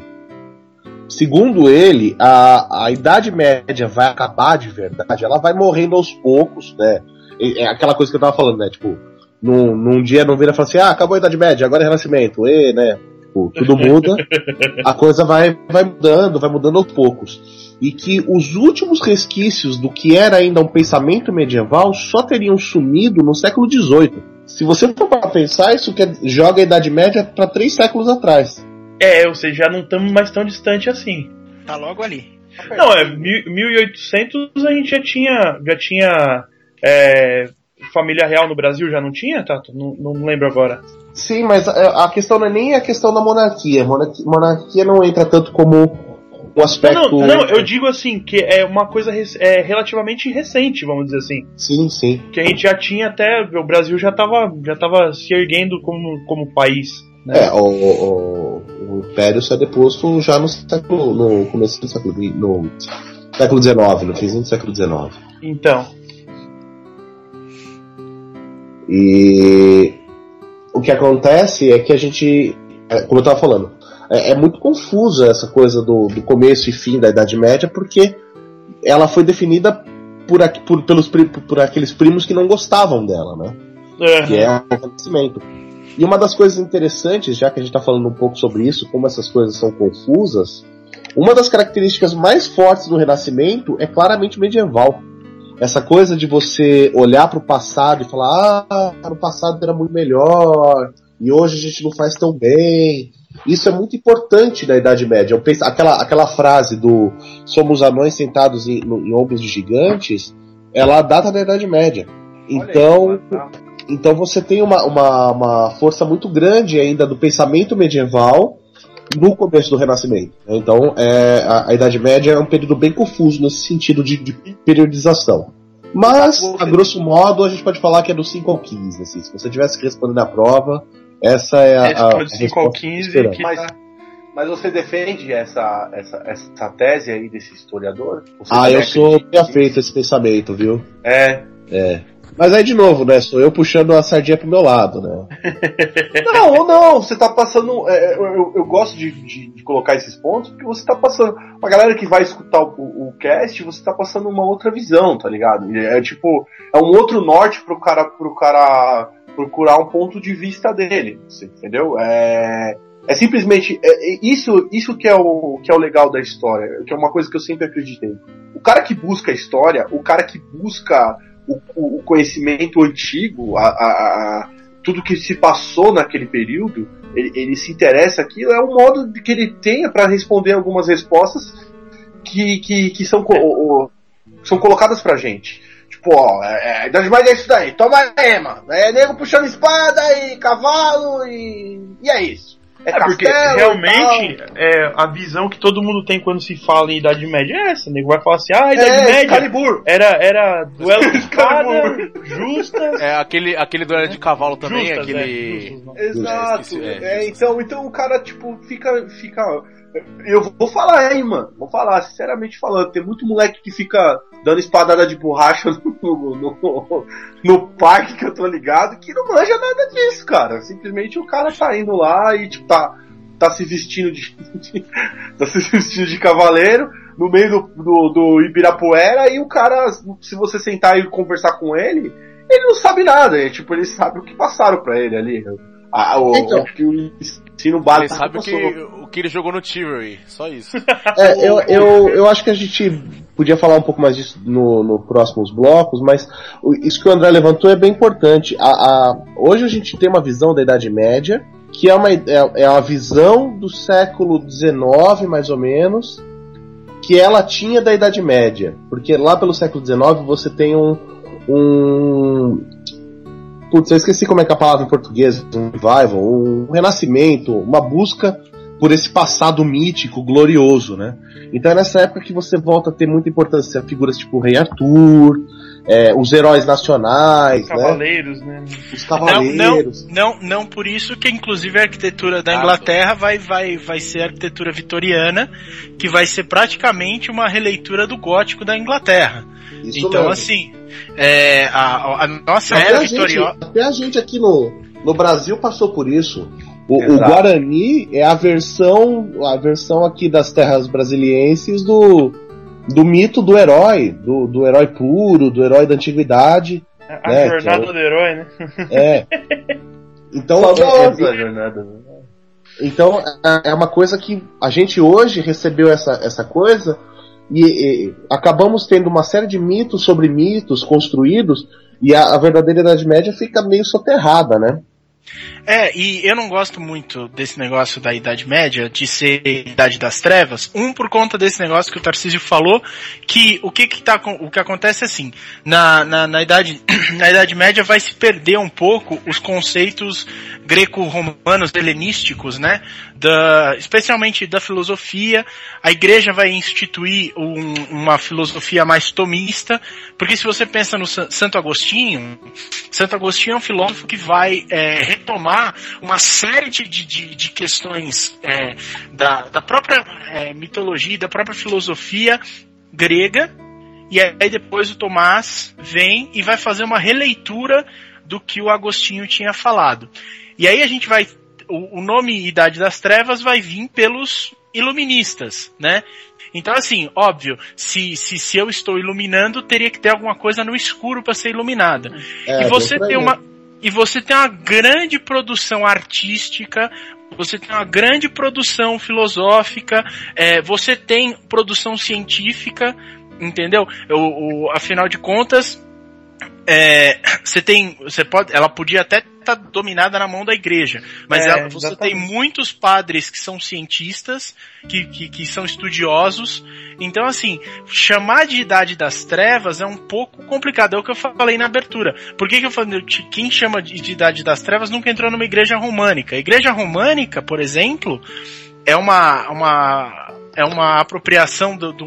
Segundo ele, a, a Idade Média vai acabar de verdade, ela vai morrendo aos poucos, né? É aquela coisa que eu tava falando, né? Tipo, num, num dia não vira e fala assim, ah, acabou a Idade Média, agora é Renascimento, e, né? Tipo, tudo muda, a coisa vai, vai mudando, vai mudando aos poucos e que os últimos resquícios do que era ainda um pensamento medieval só teriam sumido no século XVIII. Se você for pensar, isso quer, joga a Idade Média para três séculos atrás. É, ou seja, já não estamos mais tão distante assim. Tá logo ali. Não, é mil- 1800 a gente já tinha, já tinha é, família real no Brasil, já não tinha, Tato? Não, não lembro agora. Sim, mas a, a questão não é nem a questão da monarquia. Monarquia, monarquia não entra tanto como um aspecto. Não, não, eu digo assim, que é uma coisa é, relativamente recente, vamos dizer assim. Sim, sim. Que a gente já tinha até. O Brasil já estava já tava se erguendo como, como país. Né? É, o, o, o Império só é deposto já no século. no começo do século. no século XIX, no finzinho do século XIX. Então. E o que acontece é que a gente, é, como eu estava falando, é, é muito confusa essa coisa do, do começo e fim da Idade Média, porque ela foi definida por, por, pelos, pri- por aqueles primos que não gostavam dela, né? que É, é o Renascimento. E uma das coisas interessantes, já que a gente está falando um pouco sobre isso, como essas coisas são confusas, uma das características mais fortes do Renascimento é claramente medieval. Essa coisa de você olhar para o passado e falar, ah, no passado era muito melhor, e hoje a gente não faz tão bem. Isso é muito importante na Idade Média. Eu penso, aquela, aquela frase do somos anões sentados em, no- em ombros de gigantes, ela data da Idade Média. Então, então você tem uma, uma, uma força muito grande ainda do pensamento medieval no começo do Renascimento. Então é, a, a Idade Média é um período bem confuso nesse sentido de, de periodização. Mas, a grosso modo, a gente pode falar que é do 5 ao 15. Assim. Se você tivesse que responder na prova, essa é a, a, a Responde 5 ao resposta 15 esperada. que Mas, tá- mas você defende essa, essa, essa tese aí desse historiador? Você Ah, eu também sou a esse pensamento, viu? É. É. Mas aí, de novo, né? Sou eu puxando a sardinha pro meu lado, né? Não, não, você tá passando. é, eu, eu- eu gosto de, de- de colocar esses pontos porque você tá passando. Uma galera que vai escutar o, o, cast, você tá passando uma outra visão, tá ligado? É, tipo, é um outro norte pro cara, pro cara procurar um ponto de vista dele, entendeu? É, é simplesmente. é- é isso isso que, é o, que é o legal da história, que é uma coisa que eu sempre acreditei. O cara que busca a história, o cara que busca o, o- conhecimento antigo, a- a- a, tudo que se passou naquele período, ele, ele se interessa aquilo, é um modo que ele tenha para responder algumas respostas que, que, que são, o- o- são colocadas pra gente. Tipo, ó, é, é, Idade Média é isso daí, toma aí, mano. É nego puxando espada e cavalo e. E é isso. É, É porque realmente é, a visão que todo mundo tem quando se fala em Idade Média é essa. O nego vai falar assim, ah, Idade É, Média Excalibur. era, era duelo de espada, justas. É aquele, aquele duelo de cavalo também, justas, aquele. é, justas. Exato. esqueci, é, É, isso. então, então o cara, tipo, fica. fica eu vou falar, hein, mano. Vou falar, sinceramente falando. Tem muito moleque que fica dando espadada de borracha no, no, no parque que eu tô ligado que não manja nada disso, cara. Simplesmente o cara tá indo lá e, tipo, tá, tá se vestindo de. de- tá se vestindo de cavaleiro no meio do, do, do Ibirapuera e o cara, se você sentar e conversar com ele, ele não sabe nada. É, tipo, ele sabe o que passaram pra ele ali. A, o, Então. o que o ensino Ele básico sabe o que, o que ele jogou no Tyranny, só isso. É, eu, eu, eu acho que a gente podia falar um pouco mais disso no, no próximos blocos, mas isso que o André levantou é bem importante. A, a- hoje a gente tem uma visão da Idade Média, que é uma, é, é uma visão do século XIX, mais ou menos, que ela tinha da Idade Média. Porque lá pelo século XIX você tem um. um Putz, eu esqueci como é que é a palavra em português, um revival, um renascimento, uma busca por esse passado mítico, glorioso, né? Então é nessa época que você volta a ter muita importância figuras tipo o Rei Arthur, é, os heróis nacionais, Os né? cavaleiros, né? Os Não, cavaleiros. não, não, não por isso que inclusive a arquitetura da Inglaterra vai, vai, vai ser a arquitetura vitoriana, que vai ser praticamente uma releitura do gótico da Inglaterra. Isso então, mesmo. assim, é, a, a nossa Até era a, gente, vitoriosa. até a gente aqui no, no Brasil passou por isso. O, o. Guarani é a versão, a versão aqui das terras brasilienses do, do mito do herói, do, do herói puro, do herói da antiguidade. A É, jornada é o- do herói, né? É. Então, é, é jornada. né? então é- é uma coisa que a gente hoje recebeu essa, essa coisa e, e acabamos tendo uma série de mitos sobre mitos construídos e a, a verdadeira Idade Média fica meio soterrada, né? É, e eu não gosto muito desse negócio da Idade Média, de ser Idade das Trevas. Um, por conta desse negócio que o Tarcísio falou, que o que, que, tá, o que acontece é assim, na, na, na, idade, na Idade Média vai se perder um pouco os conceitos greco-romanos, helenísticos, né? Da, especialmente da filosofia. A igreja vai instituir um- uma filosofia mais tomista, porque se você pensa no Sa- Santo Agostinho, Santo Agostinho é um filósofo que vai é, retomar uma série de, de, de- questões é, da, da própria é, mitologia, da própria filosofia grega, e aí depois o Tomás vem e vai fazer uma releitura do que o Agostinho tinha falado. E aí a gente vai. O, o nome Idade das Trevas vai vir pelos iluministas, né? Então, assim, óbvio, se, se, se eu estou iluminando, teria que ter alguma coisa no escuro para ser iluminada. É, e você tem uma e você tem uma grande produção artística, você tem uma grande produção filosófica, é, você tem produção científica, entendeu? O, o- afinal de contas, é, você tem, você pode, ela podia até estar dominada na mão da igreja, mas É, ela- você tem exatamente. muitos padres que são cientistas, que, que, que são estudiosos, então assim, chamar de idade das trevas é um pouco complicado, é o que eu falei na abertura. Por que, que eu falei, quem chama de, de idade das trevas nunca entrou numa igreja românica? A igreja românica, por exemplo, é uma, uma, é uma apropriação do, do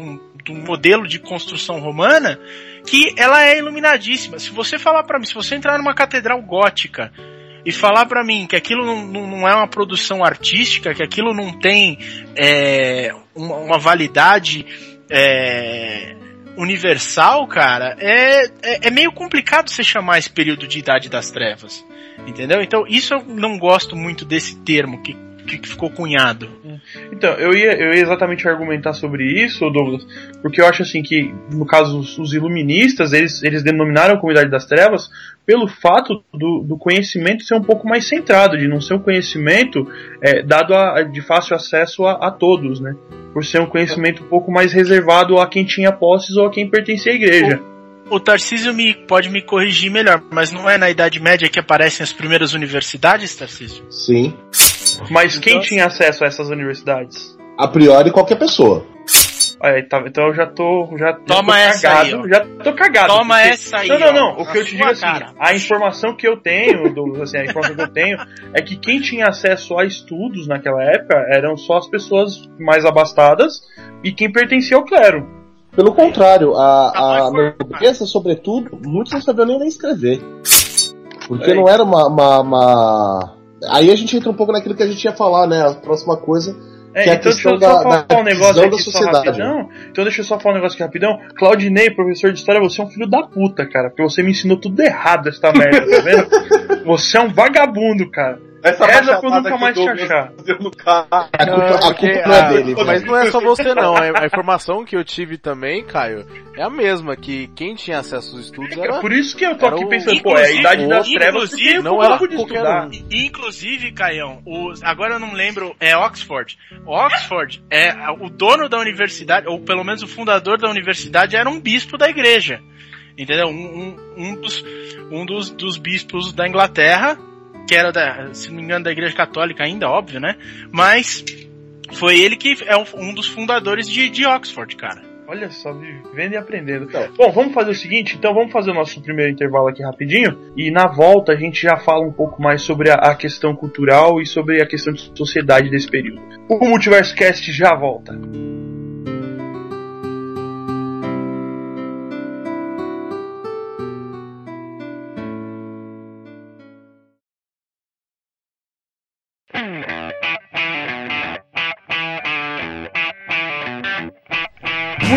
modelo de construção romana que ela é iluminadíssima. Se você falar para mim, se você entrar numa catedral gótica e falar para mim que aquilo não, não, é uma produção artística, que aquilo não tem é, uma, uma validade é, universal, cara, é, é, é meio complicado você chamar esse período de Idade das Trevas. Entendeu? Então, isso eu não gosto muito desse termo que, que ficou cunhado. Então, eu ia, eu ia exatamente argumentar sobre isso, Douglas, porque eu acho assim que, no caso, os, os iluministas, eles, eles denominaram a comunidade das trevas pelo fato do, do conhecimento ser um pouco mais centrado, de não ser um conhecimento é, dado a, de fácil acesso a, a todos, né? Por ser um conhecimento um pouco mais reservado a quem tinha posses ou a quem pertencia à igreja. O Tarcísio me, pode me corrigir melhor, mas não é na Idade Média que aparecem as primeiras universidades, Tarcísio? Sim. Mas quem Então- tinha acesso a essas universidades? A priori, qualquer pessoa. Aí, tá, então eu já tô. Já, já Toma tô essa cagado. aí, já tô cagado. Toma porque- essa aí, Não, não, ó, não. O que eu te digo é assim, a informação que eu tenho, Douglas, assim, a informação que eu tenho é que quem tinha acesso a estudos naquela época eram só as pessoas mais abastadas e quem pertencia ao clero. Pelo contrário, a, Tá a nobreza, sobretudo, muitos não sabiam nem escrever. Porque É. não era uma, uma, uma- Aí a gente entra um pouco naquilo que a gente ia falar, né? A próxima coisa. É, Que é a então deixa eu só da- falar da um negócio aqui só rapidão. Então deixa eu só falar um negócio aqui rapidão. Claudinei, professor de história, você é um filho da puta, cara. Porque você me ensinou tudo errado essa merda, tá vendo? Você é um vagabundo, cara. Essa Essa eu nunca mais o te achar. no carro. A culpa, Não, a porque culpa é a- dele. Mas não é só você não, a, a informação que eu tive também, Caio, é a mesma, que quem tinha acesso aos estudos É era... por isso que eu tô aqui o- pensando, pô, é a idade das trevas não era de qualquer estudar. um. E, Inclusive, Caião, os, agora eu não lembro, é Oxford. Oxford é o dono da universidade, ou pelo menos o fundador da universidade, era um bispo da igreja. Entendeu? Um, um, um dos, um dos, dos bispos da Inglaterra, que era, da, se não me engano, da igreja católica ainda, óbvio, né? Mas foi ele que é um dos fundadores de, de Oxford, cara. Olha só, vivendo e aprendendo. Então. Bom, vamos fazer o seguinte, então vamos fazer o nosso primeiro intervalo aqui rapidinho e na volta a gente já fala um pouco mais sobre a, a questão cultural e sobre a questão de sociedade desse período. O Multiverso Cast já volta.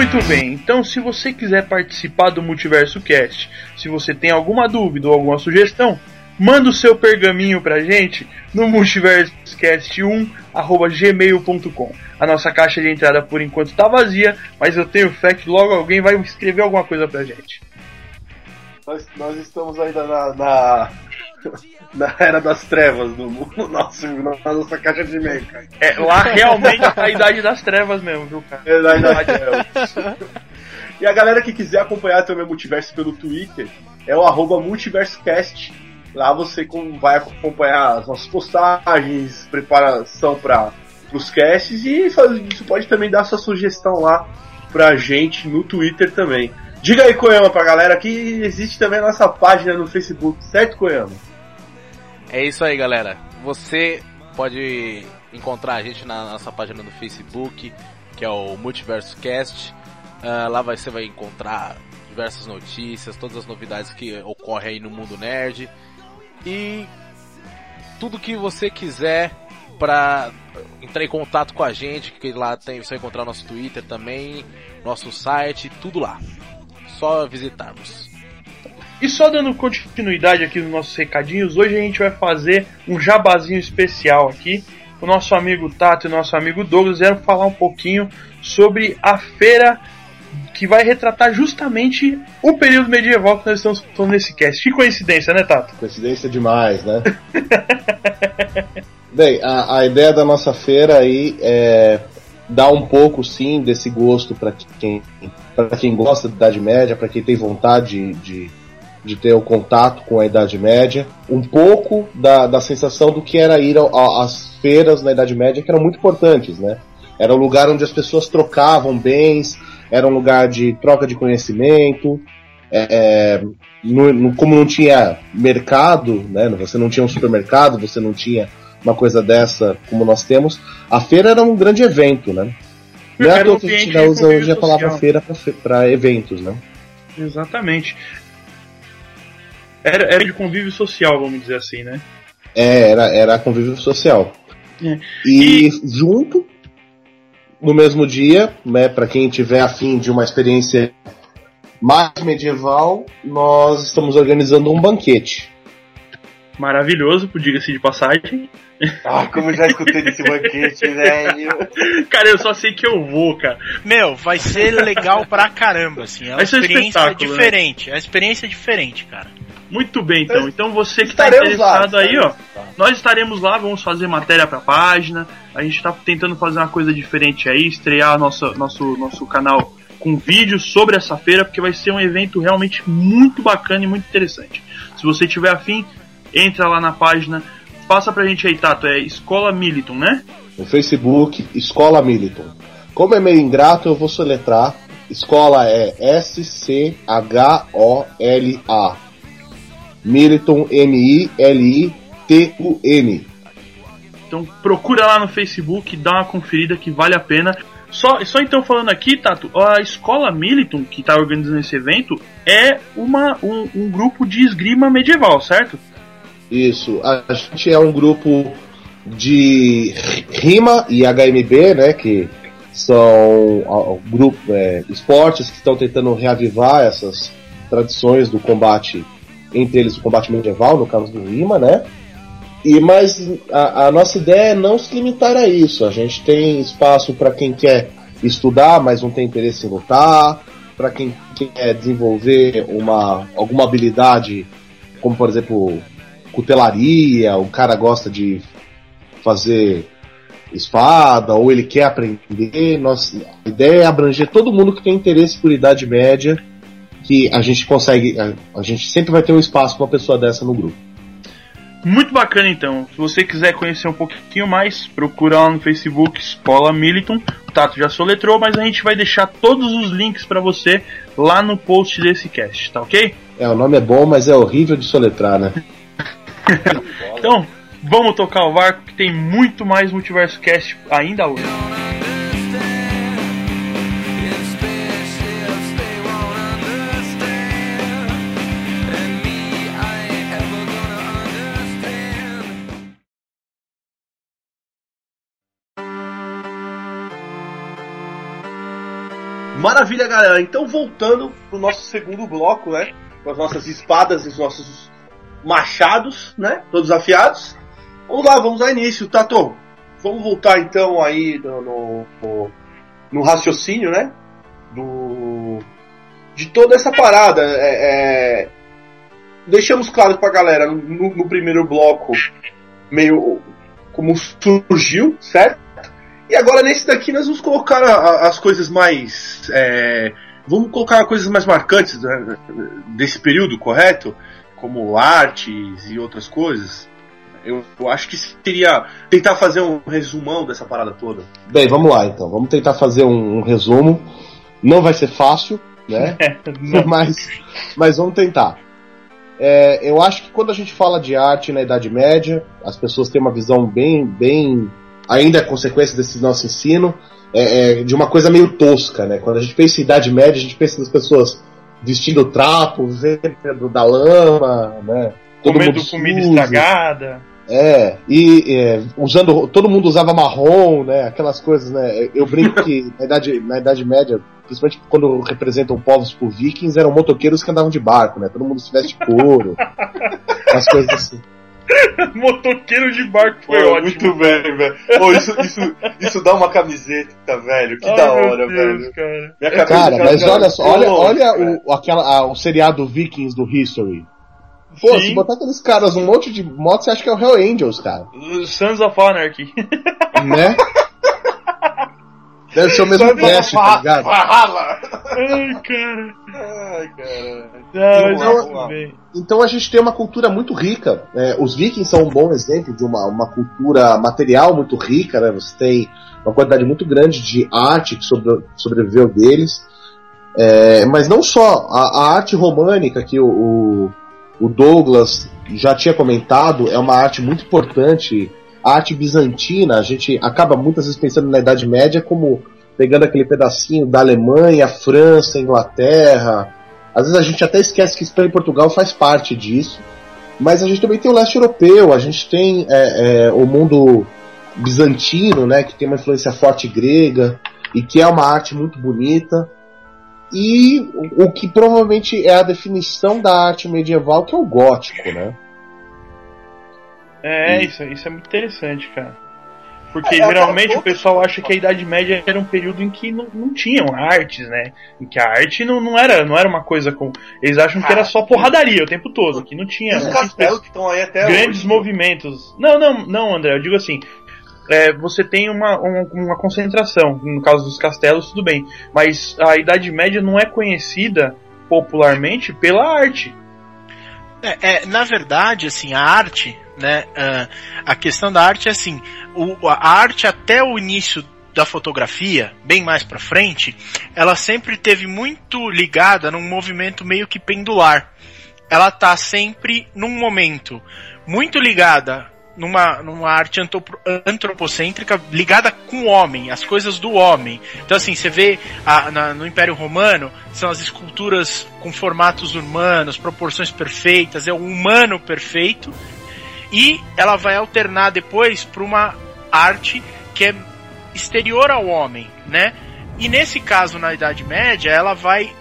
Muito bem, então se você quiser participar do Multiverso Cast, se você tem alguma dúvida ou alguma sugestão, manda o seu pergaminho pra gente no multiversocast1@gmail.com. A nossa caixa de entrada por enquanto tá vazia, mas eu tenho fé que logo alguém vai escrever alguma coisa pra gente. Nós, nós estamos ainda na, na, na era das trevas no, no nosso, na nossa caixa de e-mail, cara. É, lá realmente a idade das trevas mesmo, viu, cara? É da idade delas. E a galera que quiser acompanhar também o Multiverso pelo Twitter é o arroba MultiversoCast. Lá você vai acompanhar as nossas postagens, preparação para os casts e você pode também dar sua sugestão lá pra gente no Twitter também. Diga aí, Koyama, pra galera que existe também a nossa página no Facebook, certo, Koyama? É isso aí, galera. Você pode encontrar a gente na nossa página no Facebook, que é o Multiverso Cast. Ah, lá você vai encontrar diversas notícias, todas as novidades que ocorrem aí no mundo nerd. E tudo que você quiser para entrar em contato com a gente, que lá tem, você vai encontrar nosso Twitter também, nosso site, tudo lá. Só visitarmos. E só dando continuidade aqui nos nossos recadinhos, hoje a gente vai fazer um jabazinho especial aqui. O nosso amigo Tato e o nosso amigo Douglas vieram falar um pouquinho sobre a feira que vai retratar justamente o período medieval que nós estamos falando nesse cast. Que coincidência, né, Tato? Coincidência demais, né? Bem, a, a ideia da nossa feira aí é dar um pouco, sim, desse gosto para quem, pra quem gosta da Idade Média, para quem tem vontade de, de ter o contato com a Idade Média, um pouco da, da sensação do que era ir às feiras na Idade Média, que eram muito importantes, né? Era um lugar onde as pessoas trocavam bens, era um lugar de troca de conhecimento, é, no- no- como não tinha mercado, né? Você não tinha um supermercado, você não tinha uma coisa dessa como nós temos. A feira era um grande evento, né? Não é à um toa que a gente de usa hoje a palavra feira para eventos, né? Exatamente. Era, era de convívio social, vamos dizer assim, né? É, era, era convívio social. É. E, junto, no mesmo dia, né, para quem tiver afim de uma experiência mais medieval, nós estamos organizando um banquete. Maravilhoso, diga-se de passagem. Ah, como eu já escutei desse banquete, velho. Cara, eu só sei que eu vou, cara. Meu, vai ser legal pra caramba, assim. É uma Vai ser um experiência né? diferente. É uma experiência diferente, cara. Muito bem, então. Então você que está Estaremos lá, interessado aí, ó. lá. Nós estaremos lá, vamos fazer matéria pra página. A gente tá tentando fazer uma coisa diferente aí, estrear nosso, nosso, nosso canal com vídeos sobre essa feira, porque vai ser um evento realmente muito bacana e muito interessante. Se você tiver afim, entra lá na página. Passa pra gente aí, Tato. É Escola Militon, né? No Facebook, Escola Militon. Como é meio ingrato, eu vou soletrar. Escola é S-C-H-O-L-A. Militon, M-I-L-I-T-U-N. Então procura lá no Facebook, dá uma conferida que vale a pena. Só, só então falando aqui, Tato, a escola Militon, que está organizando esse evento, é uma, um, um grupo de esgrima medieval, certo? Isso. A gente é um grupo de RIMA e HMB, né? Que são grupo, é, esportes que estão tentando reavivar essas tradições do combate, entre eles o combate medieval, no caso do RIMA, né? E mas a, a nossa ideia é não se limitar a isso. A gente tem espaço para quem quer estudar, mas não tem interesse em lutar, para quem quer desenvolver uma alguma habilidade, como por exemplo cutelaria, o cara gosta de fazer espada ou ele quer aprender. Nossa, a ideia é abranger todo mundo que tem interesse por Idade Média, que a gente consegue, a, a gente sempre vai ter um espaço para uma pessoa dessa no grupo. Muito bacana então. Se você quiser conhecer um pouquinho mais, procura lá no Facebook Escola Militon. O Tato já soletrou, mas a gente vai deixar todos os links para você lá no post desse cast, tá ok? É, o nome é bom, mas é horrível de soletrar, né? então, vamos tocar o barco que tem muito mais Multiverso Cast ainda hoje. Maravilha, galera. Então, voltando pro nosso segundo bloco, né? Com as nossas espadas e os nossos machados, né? Todos afiados. Vamos lá, vamos ao início. Tato, vamos voltar então aí no, no, no raciocínio, né? Do, de toda essa parada. É, é, deixamos claro pra galera no, no primeiro bloco meio como surgiu, certo? E agora nesse daqui nós vamos colocar a, a, as coisas mais. É, vamos colocar coisas mais marcantes né, desse período, correto? Como artes e outras coisas. Eu, eu, acho que seria tentar fazer um resumão dessa parada toda. Bem, vamos lá então. Vamos tentar fazer um, um resumo. Não vai ser fácil, né? mas, mas vamos tentar. É, eu acho que quando a gente fala de arte na Idade Média, as pessoas têm uma visão bem, bem ainda é consequência desse nosso ensino, é, é, de uma coisa meio tosca, né? Quando a gente pensa em Idade Média, a gente pensa nas pessoas vestindo trapo, vendo da lama, né? Todo Comendo comida estragada. É, e é, usando. Todo mundo usava marrom, né? Aquelas coisas, né? Eu brinco que na Idade, na idade Média, principalmente quando representam povos por vikings, eram motoqueiros que andavam de barco, né? Todo mundo se veste couro. as coisas assim. Motoqueiro de barco foi Pô, ótimo. Muito bem, velho. Pô, isso, isso, isso dá uma camiseta, velho. Que Ai, da hora, Deus, velho. Cara. Minha cabeça Cara, já- mas já- olha só, olha, olha o, aquela, a- o seriado Vikings do History. Pô, Sim. se botar aqueles caras um monte de moto, você acha que é o Hell Angels, cara. Sons of Anarchy. Né? Deve ser o mesmo teste, tá ligado? Fala! Ai, cara. Ai, cara. Não, bem. Então a gente tem uma cultura muito rica. É, os vikings são um bom exemplo de uma, uma cultura material muito rica, né? Você tem uma quantidade muito grande de arte que sobre- sobreviveu deles. É, mas não só a, a arte românica que o, o, o Douglas já tinha comentado é uma arte muito importante. A arte bizantina, a gente acaba muitas vezes pensando na Idade Média como pegando aquele pedacinho da Alemanha, França, Inglaterra, às vezes a gente até esquece que Espanha e Portugal faz parte disso. Mas a gente também tem o leste europeu, a gente tem é, é, o mundo bizantino, né, que tem uma influência forte grega e que é uma arte muito bonita. E o, que provavelmente é a definição da arte medieval, que é o gótico, né? É, E- isso, isso é muito interessante, cara. Porque É, é geralmente o pessoal acha que a Idade Média era um período em que não, não tinham artes, né? Em que a arte não, não, era, não era uma coisa com. Eles acham que era só porradaria o tempo todo, que não tinha. Os tinha castelos que estão aí até grandes hoje. movimentos. Não, não, não, André, eu digo assim. é, você tem uma, uma, uma concentração, no caso dos castelos, tudo bem. Mas a Idade Média não é conhecida popularmente pela arte. É, é, na verdade, assim, a arte, né? ah, a questão da arte é assim, o- a arte até o início da fotografia, bem mais pra frente, ela sempre teve muito ligada num movimento meio que pendular. Ela tá sempre num momento muito ligada numa, numa arte antropo- antropocêntrica ligada com o homem, as coisas do homem. Então, assim, você vê a- na- no Império Romano, são as esculturas com formatos humanos, proporções perfeitas, é o humano perfeito. E ela vai alternar depois para uma arte que é exterior ao homem, né? E nesse caso, na Idade Média, ela vai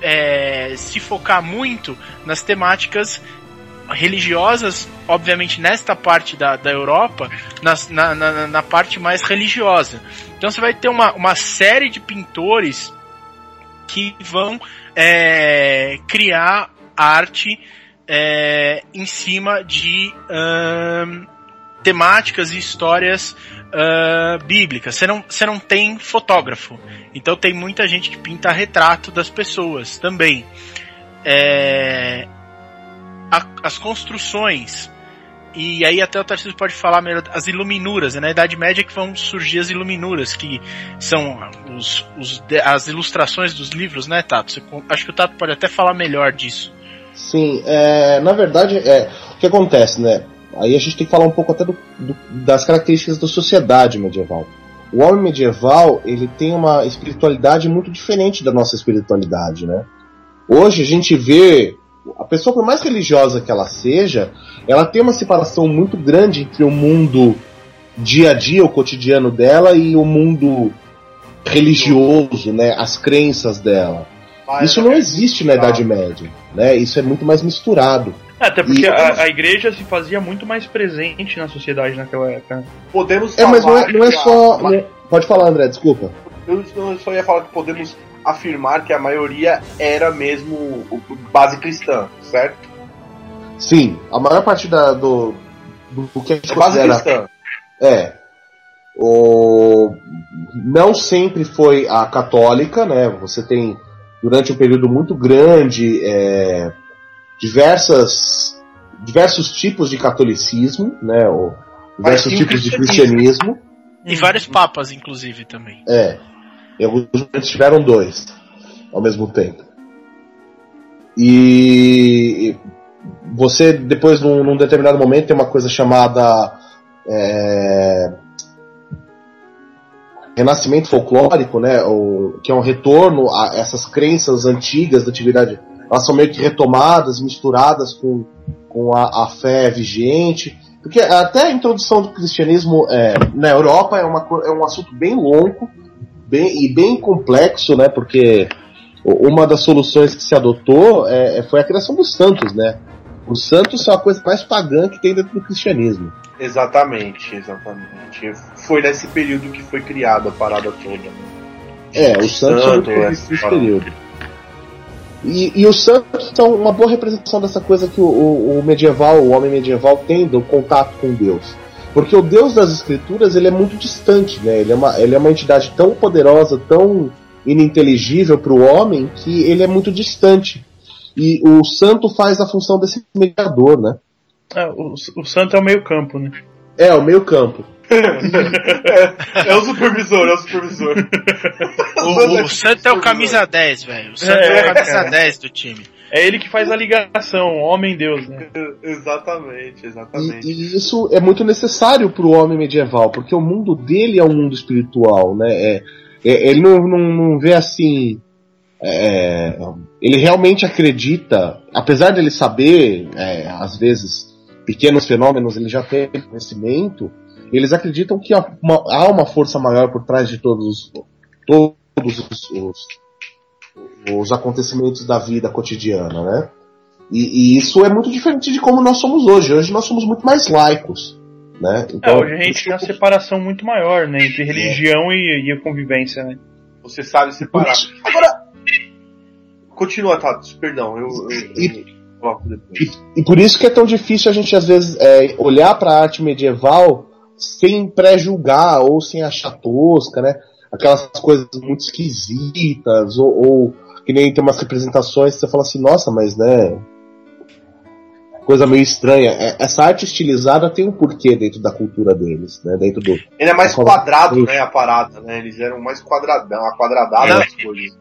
é, se focar muito nas temáticas religiosas, obviamente nesta parte da, da Europa, na, na, na parte mais religiosa. Então você vai ter uma, uma série de pintores que vão é, criar arte é, em cima de ahn, temáticas e histórias ah, bíblicas. Você não, você não tem fotógrafo. Então tem muita gente que pinta retrato das pessoas também. É, a- as construções e aí até o Tarcísio pode falar melhor as iluminuras, né? na Idade Média que vão surgir as iluminuras, que são os, os, as ilustrações dos livros, né, Tato? Você, acho que o Tato pode até falar melhor disso. Sim, é, na verdade, é, o que acontece, né? Aí a gente tem que falar um pouco até do, do, das características da sociedade medieval. O homem medieval, ele tem uma espiritualidade muito diferente da nossa espiritualidade, né? Hoje a gente vê a pessoa, por mais religiosa que ela seja, ela tem uma separação muito grande entre o mundo dia a dia, o cotidiano dela, e o mundo religioso, né? As crenças dela. Isso não existe na Idade Média, né? Isso é muito mais misturado. É, até porque e... a, a, igreja se fazia muito mais presente na sociedade naquela época. Podemos É, mas não é, não é só. A... É- pode falar, André, desculpa. Eu só ia falar que podemos afirmar que a maioria era mesmo base cristã, certo? Sim, a maior parte da, do, do, do que a gente é base cristã. É. O, não sempre foi a católica, né? Você tem, durante um período muito grande, é, diversas, diversos tipos de catolicismo, né? Ou, diversos tipos de cristianismo. E vários papas, inclusive, também. É. E alguns tiveram dois ao mesmo tempo. E você, depois, num, num determinado momento, tem uma coisa chamada. É, renascimento folclórico, né, o, que é um retorno a essas crenças antigas da atividade, elas são meio que retomadas, misturadas com, com a, a fé vigente, porque até a introdução do cristianismo é, na Europa é, uma, é um assunto bem longo, bem, e bem complexo, né? Porque uma das soluções que se adotou é, é, foi a criação dos santos, né? Os santos são a coisa mais pagã que tem dentro do cristianismo. Exatamente, exatamente. Foi nesse período que foi criada a parada toda. É, os santos Santo, são nesse período. E, e, os santos são uma boa representação dessa coisa que o, o, o medieval, o homem medieval tem do contato com Deus. Porque o Deus das Escrituras ele é muito distante, né? Ele é uma, ele é uma entidade tão poderosa, tão ininteligível para o homem que ele é muito distante. E o santo faz a função desse mediador, né? É, o, o santo é o meio campo, né? É, o meio campo. é, é, o supervisor, é o supervisor. O, o, o santo é o camisa 10, velho. O santo é, é o camisa cara. 10 do time. É ele que faz a ligação, homem-deus, né? exatamente, exatamente. E, e, isso é muito necessário para o homem medieval, porque o mundo dele é um mundo espiritual, né? É, é, ele não, não, não vê assim. É, ele realmente acredita, apesar dele saber, é, às vezes, pequenos fenômenos, ele já tem conhecimento, eles acreditam que há uma, há uma força maior por trás de todos, todos os, os os acontecimentos da vida cotidiana, né? E, e, isso é muito diferente de como nós somos hoje. Hoje nós somos muito mais laicos, né? É, então, é, hoje a gente tem uma separação muito maior, né? Entre religião é. e, e, a convivência, né? Você sabe separar. Agora, continua, Tato. Perdão, eu, eu, e, eu e, e, por isso que é tão difícil a gente às vezes é, olhar para a arte medieval sem pré-julgar ou sem achar tosca, né? Aquelas coisas muito esquisitas ou, ou que nem tem umas representações que você fala assim, nossa, mas né. Coisa meio estranha. É, essa arte estilizada tem um porquê dentro da cultura deles, né? Dentro do. Ele é mais quadrado, né? A parada, né? Eles eram mais quadradão, a coisas.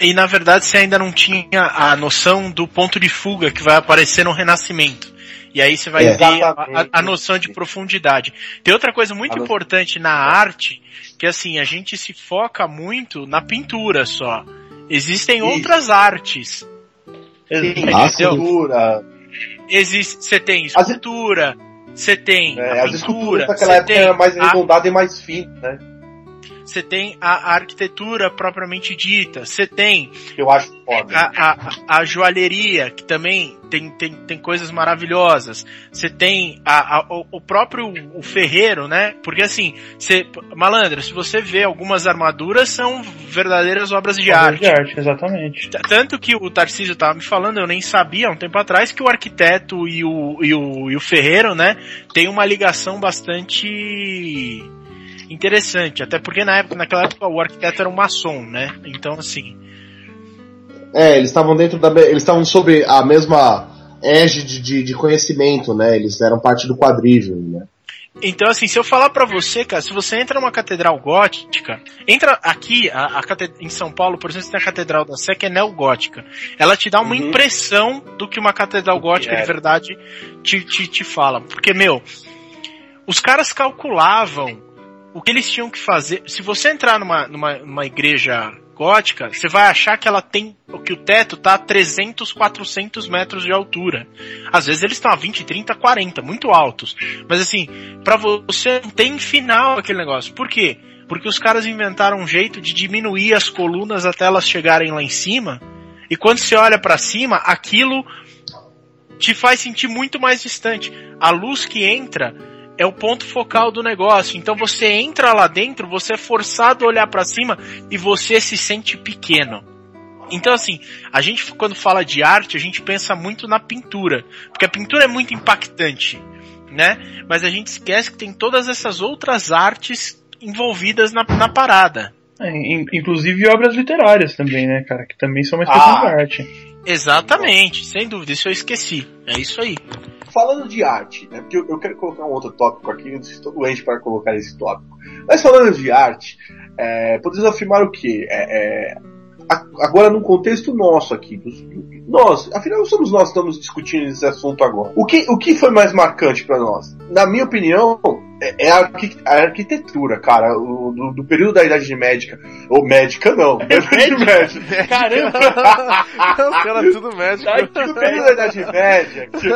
E na verdade você ainda não tinha a noção do ponto de fuga que vai aparecer no Renascimento. E aí você vai é, ver a, a, noção de profundidade. Tem outra coisa muito importante na arte, que assim, a gente se foca muito na pintura só. Existem Isso. outras artes. Escultura. Existe, você tem escultura, você tem é, a as esculturas naquela época era mais arredondada a... e mais fina, né? Você tem a arquitetura propriamente dita. Você tem. Eu acho foda. A, a, a joalheria, que também tem, tem, tem coisas maravilhosas. Você tem a, a, o próprio o ferreiro, né? Porque assim, você, malandra, se você vê algumas armaduras, são verdadeiras obras de obras arte. de arte, exatamente. Tanto que o Tarcísio tava me falando, eu nem sabia há um tempo atrás, que o arquiteto e o, e o, e o ferreiro, né? Tem uma ligação bastante interessante, até porque na época, naquela época o arquiteto era um maçom, né? Então assim. É, eles estavam dentro da. Eles estavam sob a mesma edge de, de, de conhecimento, né? Eles eram parte do quadrígio, né? Então, assim, se eu falar para você, cara, se você entra numa catedral gótica, entra aqui, a, a em São Paulo, por exemplo, você tem a Catedral da Sé, que é neogótica. Ela te dá uma uhum. impressão do que uma catedral gótica é. de verdade te, te, te fala. Porque, meu, os caras calculavam o que eles tinham que fazer. Se você entrar numa, numa, numa igreja gótica, você vai achar que ela tem que o teto tá a 300, 400 metros de altura. Às vezes eles estão a 20, 30, 40, muito altos. Mas assim, para você não tem final aquele negócio. Por quê? Porque os caras inventaram um jeito de diminuir as colunas até elas chegarem lá em cima. E quando você olha para cima, aquilo te faz sentir muito mais distante. A luz que entra é o ponto focal do negócio. Então você entra lá dentro, você é forçado a olhar para cima e você se sente pequeno. Então assim, a gente quando fala de arte, a gente pensa muito na pintura, porque a pintura é muito impactante, né? Mas a gente esquece que tem todas essas outras artes envolvidas na, na parada. É, inclusive obras literárias também, né, cara? Que também são uma expressão ah, de arte. Exatamente, sem dúvida, isso eu esqueci. É isso aí falando de arte, né, porque eu, eu, quero colocar um outro tópico aqui, eu estou doente para colocar esse tópico. Mas falando de arte, é, podemos afirmar o que? É, é, agora num contexto nosso aqui, dos, nós, afinal somos nós que estamos discutindo esse assunto agora. O que, o que foi mais marcante para nós? Na minha opinião, é, é a, a, arquitetura, cara, o, do, do, período da Idade Médica. Ou médica não, é Idade Média. Caramba! Os caras tudo médico. Do período da Idade Média. Que,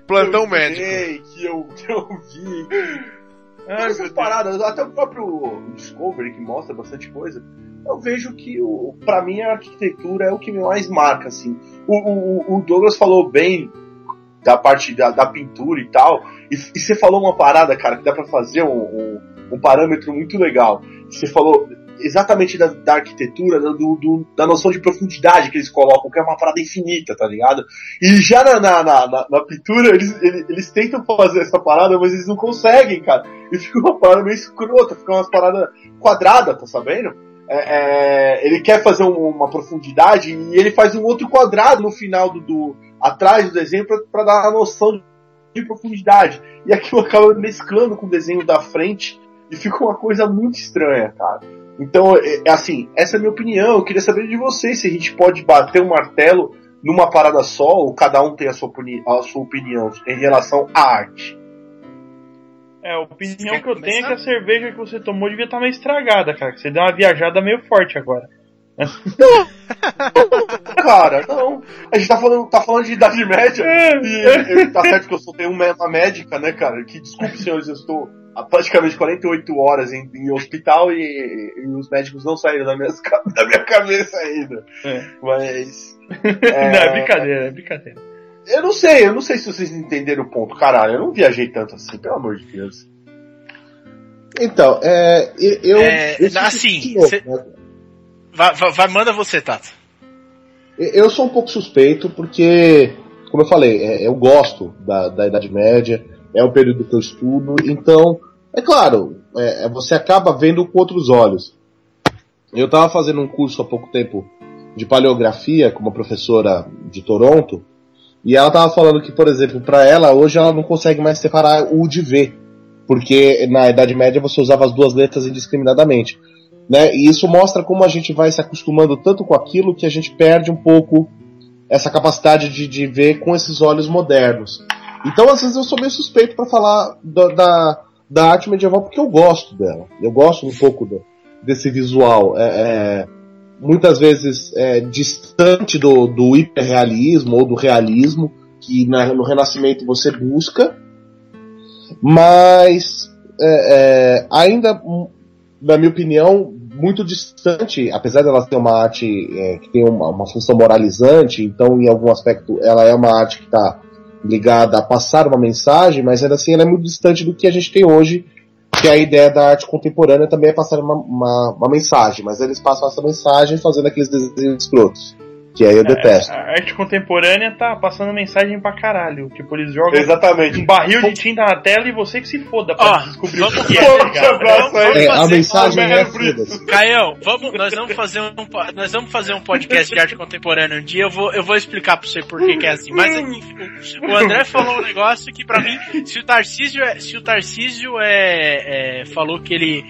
Plantão que médico. Sei, que eu, que eu vi. Ai, essas paradas, até o próprio Discovery, que mostra bastante coisa, eu vejo que, o, pra mim, a arquitetura é o que me mais marca, assim. O, o, o Douglas falou bem da parte da, da pintura e tal, e, e, você falou uma parada, cara, que dá para fazer um, um, um, parâmetro muito legal. Você falou exatamente da, da arquitetura, do, do, da noção de profundidade que eles colocam, que é uma parada infinita, tá ligado? E já na, na, na, na pintura, eles, eles, eles, tentam fazer essa parada, mas eles não conseguem, cara. E fica uma parada meio escrota, fica uma parada quadrada, tá sabendo? É, é, ele quer fazer um, uma profundidade e ele faz um outro quadrado no final do, do atrás do desenho para dar a noção de profundidade. E aquilo acaba mesclando com o desenho da frente e fica uma coisa muito estranha, cara. Então, é, é, assim, essa é a minha opinião. Eu queria saber de vocês se a gente pode bater um martelo numa parada só, ou cada um tem a sua, a sua opinião em relação à arte. É, a opinião que eu tenho é que a cerveja que você tomou devia estar meio estragada, cara. Que você deu uma viajada meio forte agora. cara, não. A gente tá falando, tá falando de idade média. E tá certo que eu sou tenho uma médica, né, cara? Que desculpe, senhores, eu estou há praticamente 48 horas em, em hospital e, e, os médicos não saíram da minha, da minha cabeça ainda. É. Mas. É, não, é brincadeira, é brincadeira. Eu não sei, eu não sei se vocês entenderam o ponto. Caralho, eu não viajei tanto assim, pelo amor de Deus. Então, é. Eu. É, eu assim. Novo, cê... né? Vai, vai, manda você, Tato. Eu sou um pouco suspeito porque, como eu falei, é, eu gosto da, da Idade Média, é um período que eu estudo, então, é claro, é, é você acaba vendo com outros olhos. Eu estava fazendo um curso há pouco tempo de paleografia com uma professora de Toronto, e ela tava falando que, por exemplo, para ela hoje ela não consegue mais separar o de V, porque na Idade Média você usava as duas letras indiscriminadamente. Né? E isso mostra como a gente vai se acostumando tanto com aquilo que a gente perde um pouco essa capacidade de, de ver com esses olhos modernos. Então, às vezes, eu sou meio suspeito para falar da, da, da, arte medieval porque eu gosto dela. Eu gosto um pouco desse visual. É, é, muitas vezes é, distante do, do hiperrealismo ou do realismo que na, no Renascimento você busca, mas é, é, ainda, na minha opinião, muito distante, apesar dela ter uma arte é, que tem uma, uma, função moralizante, então em algum aspecto ela é uma arte que está ligada a passar uma mensagem, mas ainda assim ela é muito distante do que a gente tem hoje que a ideia da arte contemporânea também é passar uma, uma, uma, mensagem, mas eles passam essa mensagem fazendo aqueles desenhos escrotos. Que aí eu detesto. A arte contemporânea tá passando mensagem pra caralho. Tipo, eles jogam Exatamente. um barril de tinta na tela e você que se foda pra Ó, descobrir o vamos- que é. Tá abraço aí. É, a mensagem Ah, é. Caio, vamos, nós vamos fazer um, nós vamos fazer um podcast de arte contemporânea um dia. Eu vou, eu vou explicar pra você por que, é assim. Mas aqui, o, o André falou um negócio que pra mim, se o Tarcísio, é, se o Tarcísio é, é, falou que ele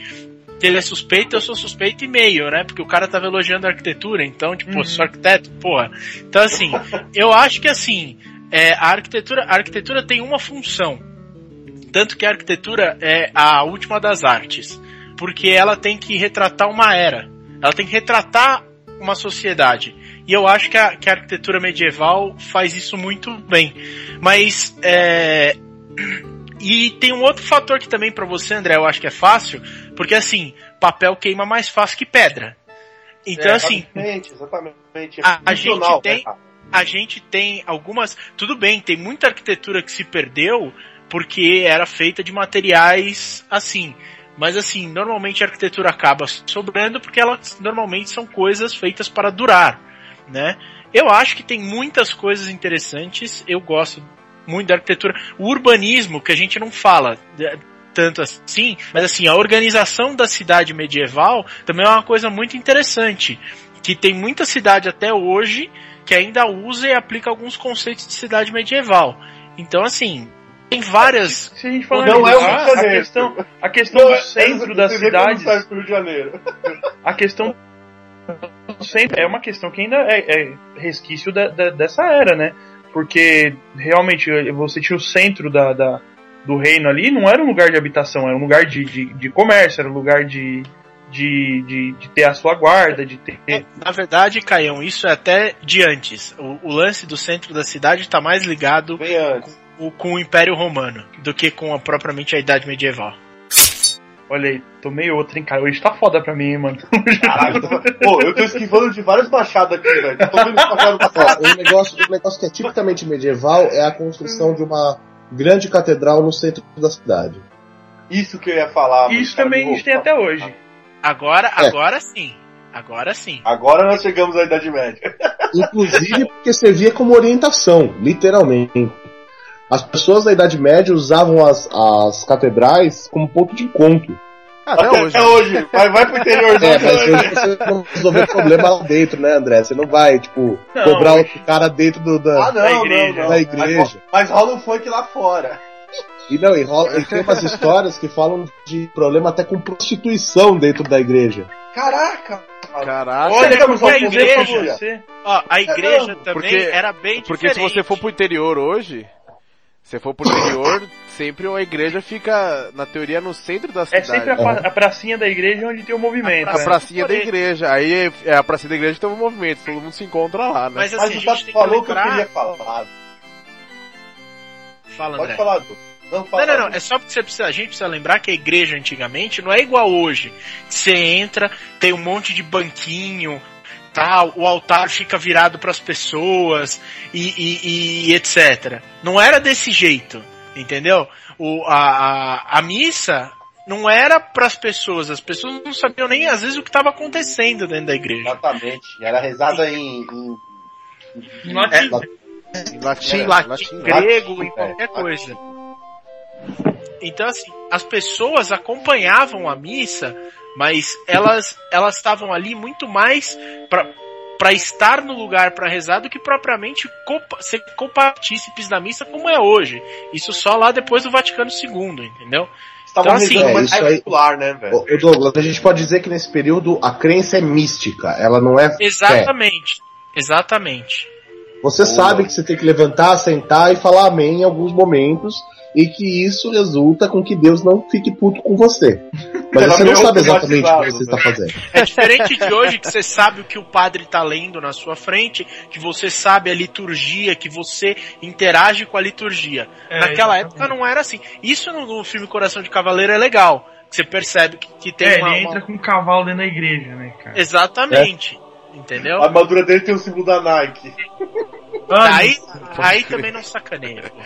que ele é suspeito, eu sou suspeito e meio, né? Porque o cara tava elogiando a arquitetura, então, tipo, eu sou arquiteto, porra. Então, assim, eu acho que assim, é, a arquitetura, a arquitetura tem uma função. Tanto que a arquitetura é a última das artes. Porque ela tem que retratar uma era. Ela tem que retratar uma sociedade. E eu acho que a, que a arquitetura medieval faz isso muito bem. Mas, é, e tem um outro fator que também pra você, André, eu acho que é fácil, porque assim, papel queima mais fácil que pedra. Então, É, assim, Exatamente, exatamente. A- a gente tem- né? a gente tem algumas. Tudo bem, tem muita arquitetura que se perdeu porque era feita de materiais assim. Mas assim, normalmente a arquitetura acaba sobrando porque elas normalmente são coisas feitas para durar, né? Eu acho que tem muitas coisas interessantes, eu gosto muito da arquitetura. O urbanismo, que a gente não fala é, tanto assim, mas assim, a organização da cidade medieval também é uma coisa muito interessante. Que tem muita cidade até hoje que ainda usa e aplica alguns conceitos de cidade medieval. Então, assim, tem várias. Se a gente for Não é o Rio de a questão, a questão Não, do é- centro é- das você vê quando cidades, sai pro Rio de Janeiro. a questão do centro é uma questão que ainda é, é resquício da- da- dessa era, né? Porque realmente você tinha o centro da, da- do reino ali, não era um lugar de habitação, era um lugar de, de, de comércio, era um lugar de, de, de, de ter a sua guarda, de ter. Na verdade, Caião, isso é até de antes. O, o lance do centro da cidade está mais ligado o- com o Império Romano do que com a, propriamente a Idade Medieval. Olha aí, tomei outra, hein, cara. Hoje tá foda pra mim, hein, mano. Caralho, tô- pô, eu tô esquivando de vários machados aqui, velho. Tô vendo machado passar. Ó, um negócio, um negócio que é tipicamente medieval é a construção de uma grande catedral no centro da cidade. Isso que eu ia falar. mano, Isso cara, também a gente tem até hoje. Agora, É. agora sim. Agora sim. Agora nós chegamos à Idade Média. Inclusive porque servia como orientação, literalmente. As pessoas da Idade Média usavam as, as catedrais como ponto de encontro. Até hoje. Até hoje. Vai, vai pro interior É, mas hoje você não resolver o problema lá dentro, né, André? Você não vai, tipo, Não, cobrar hoje- outro cara dentro do, da, Ah, não, da não, igreja. não. da igreja. Mas, mas rola um funk lá fora. E não, e, rola, e tem umas histórias que falam de problema até com prostituição dentro da igreja. Caraca. Caraca. Olha, pra de- você. Ó, a igreja também Porque- era bem Porque se diferente. você for pro interior hoje, se for pro interior, sempre a igreja fica, na teoria, no centro da É cidade. sempre a, pa- a pracinha da igreja onde tem o movimento. A né? pracinha da igreja. Aí é a pracinha da igreja tem um movimento, todo mundo se encontra lá, né? Mas Mas assim, o a gente Tato tem que falou que eu lembrar... queria falar. Fala, Pode André. falar, Du. Não, Não, não, não. Du. É só porque você precisa, a gente precisa lembrar que a igreja antigamente não é igual hoje. Você entra, tem um monte de banquinho, tal, o altar fica virado para as pessoas e, e- e etc. Não era desse jeito, entendeu? O, a, a, a missa não era para as pessoas. As pessoas não sabiam nem às vezes o que estava acontecendo dentro da igreja. Exatamente. Era rezada em. em- Latim. Em latim, em latim, latim. grego, latim, em qualquer é, coisa. Então, assim, as pessoas acompanhavam a missa, mas elas elas estavam ali muito mais para para estar no lugar para rezar do que propriamente copa- ser copartícipes da missa como é hoje. Isso só lá depois do Vaticano II, entendeu? Então, assim, é, mais isso aí- popular, né, velho? Ô, Douglas, a gente pode dizer que nesse período a crença é mística, ela não é fé. Exatamente. Você sabe que você tem que levantar, sentar e falar amém em alguns momentos e que isso resulta com que Deus não fique puto com você. Mas você não sabe exatamente o que você está fazendo. É diferente de hoje que você sabe o que o padre tá lendo na sua frente, que você sabe a liturgia, que você interage com a liturgia. É, Naquela exatamente. época não era assim. Isso no, filme Coração de Cavaleiro é legal. que Você percebe que, que tem É, uma, ele uma- entra com um cavalo dentro da igreja, né, cara? Exatamente. Entendeu? A armadura dele tem o símbolo da Nike. Ah, Aí, aí também não sacaneia. pô.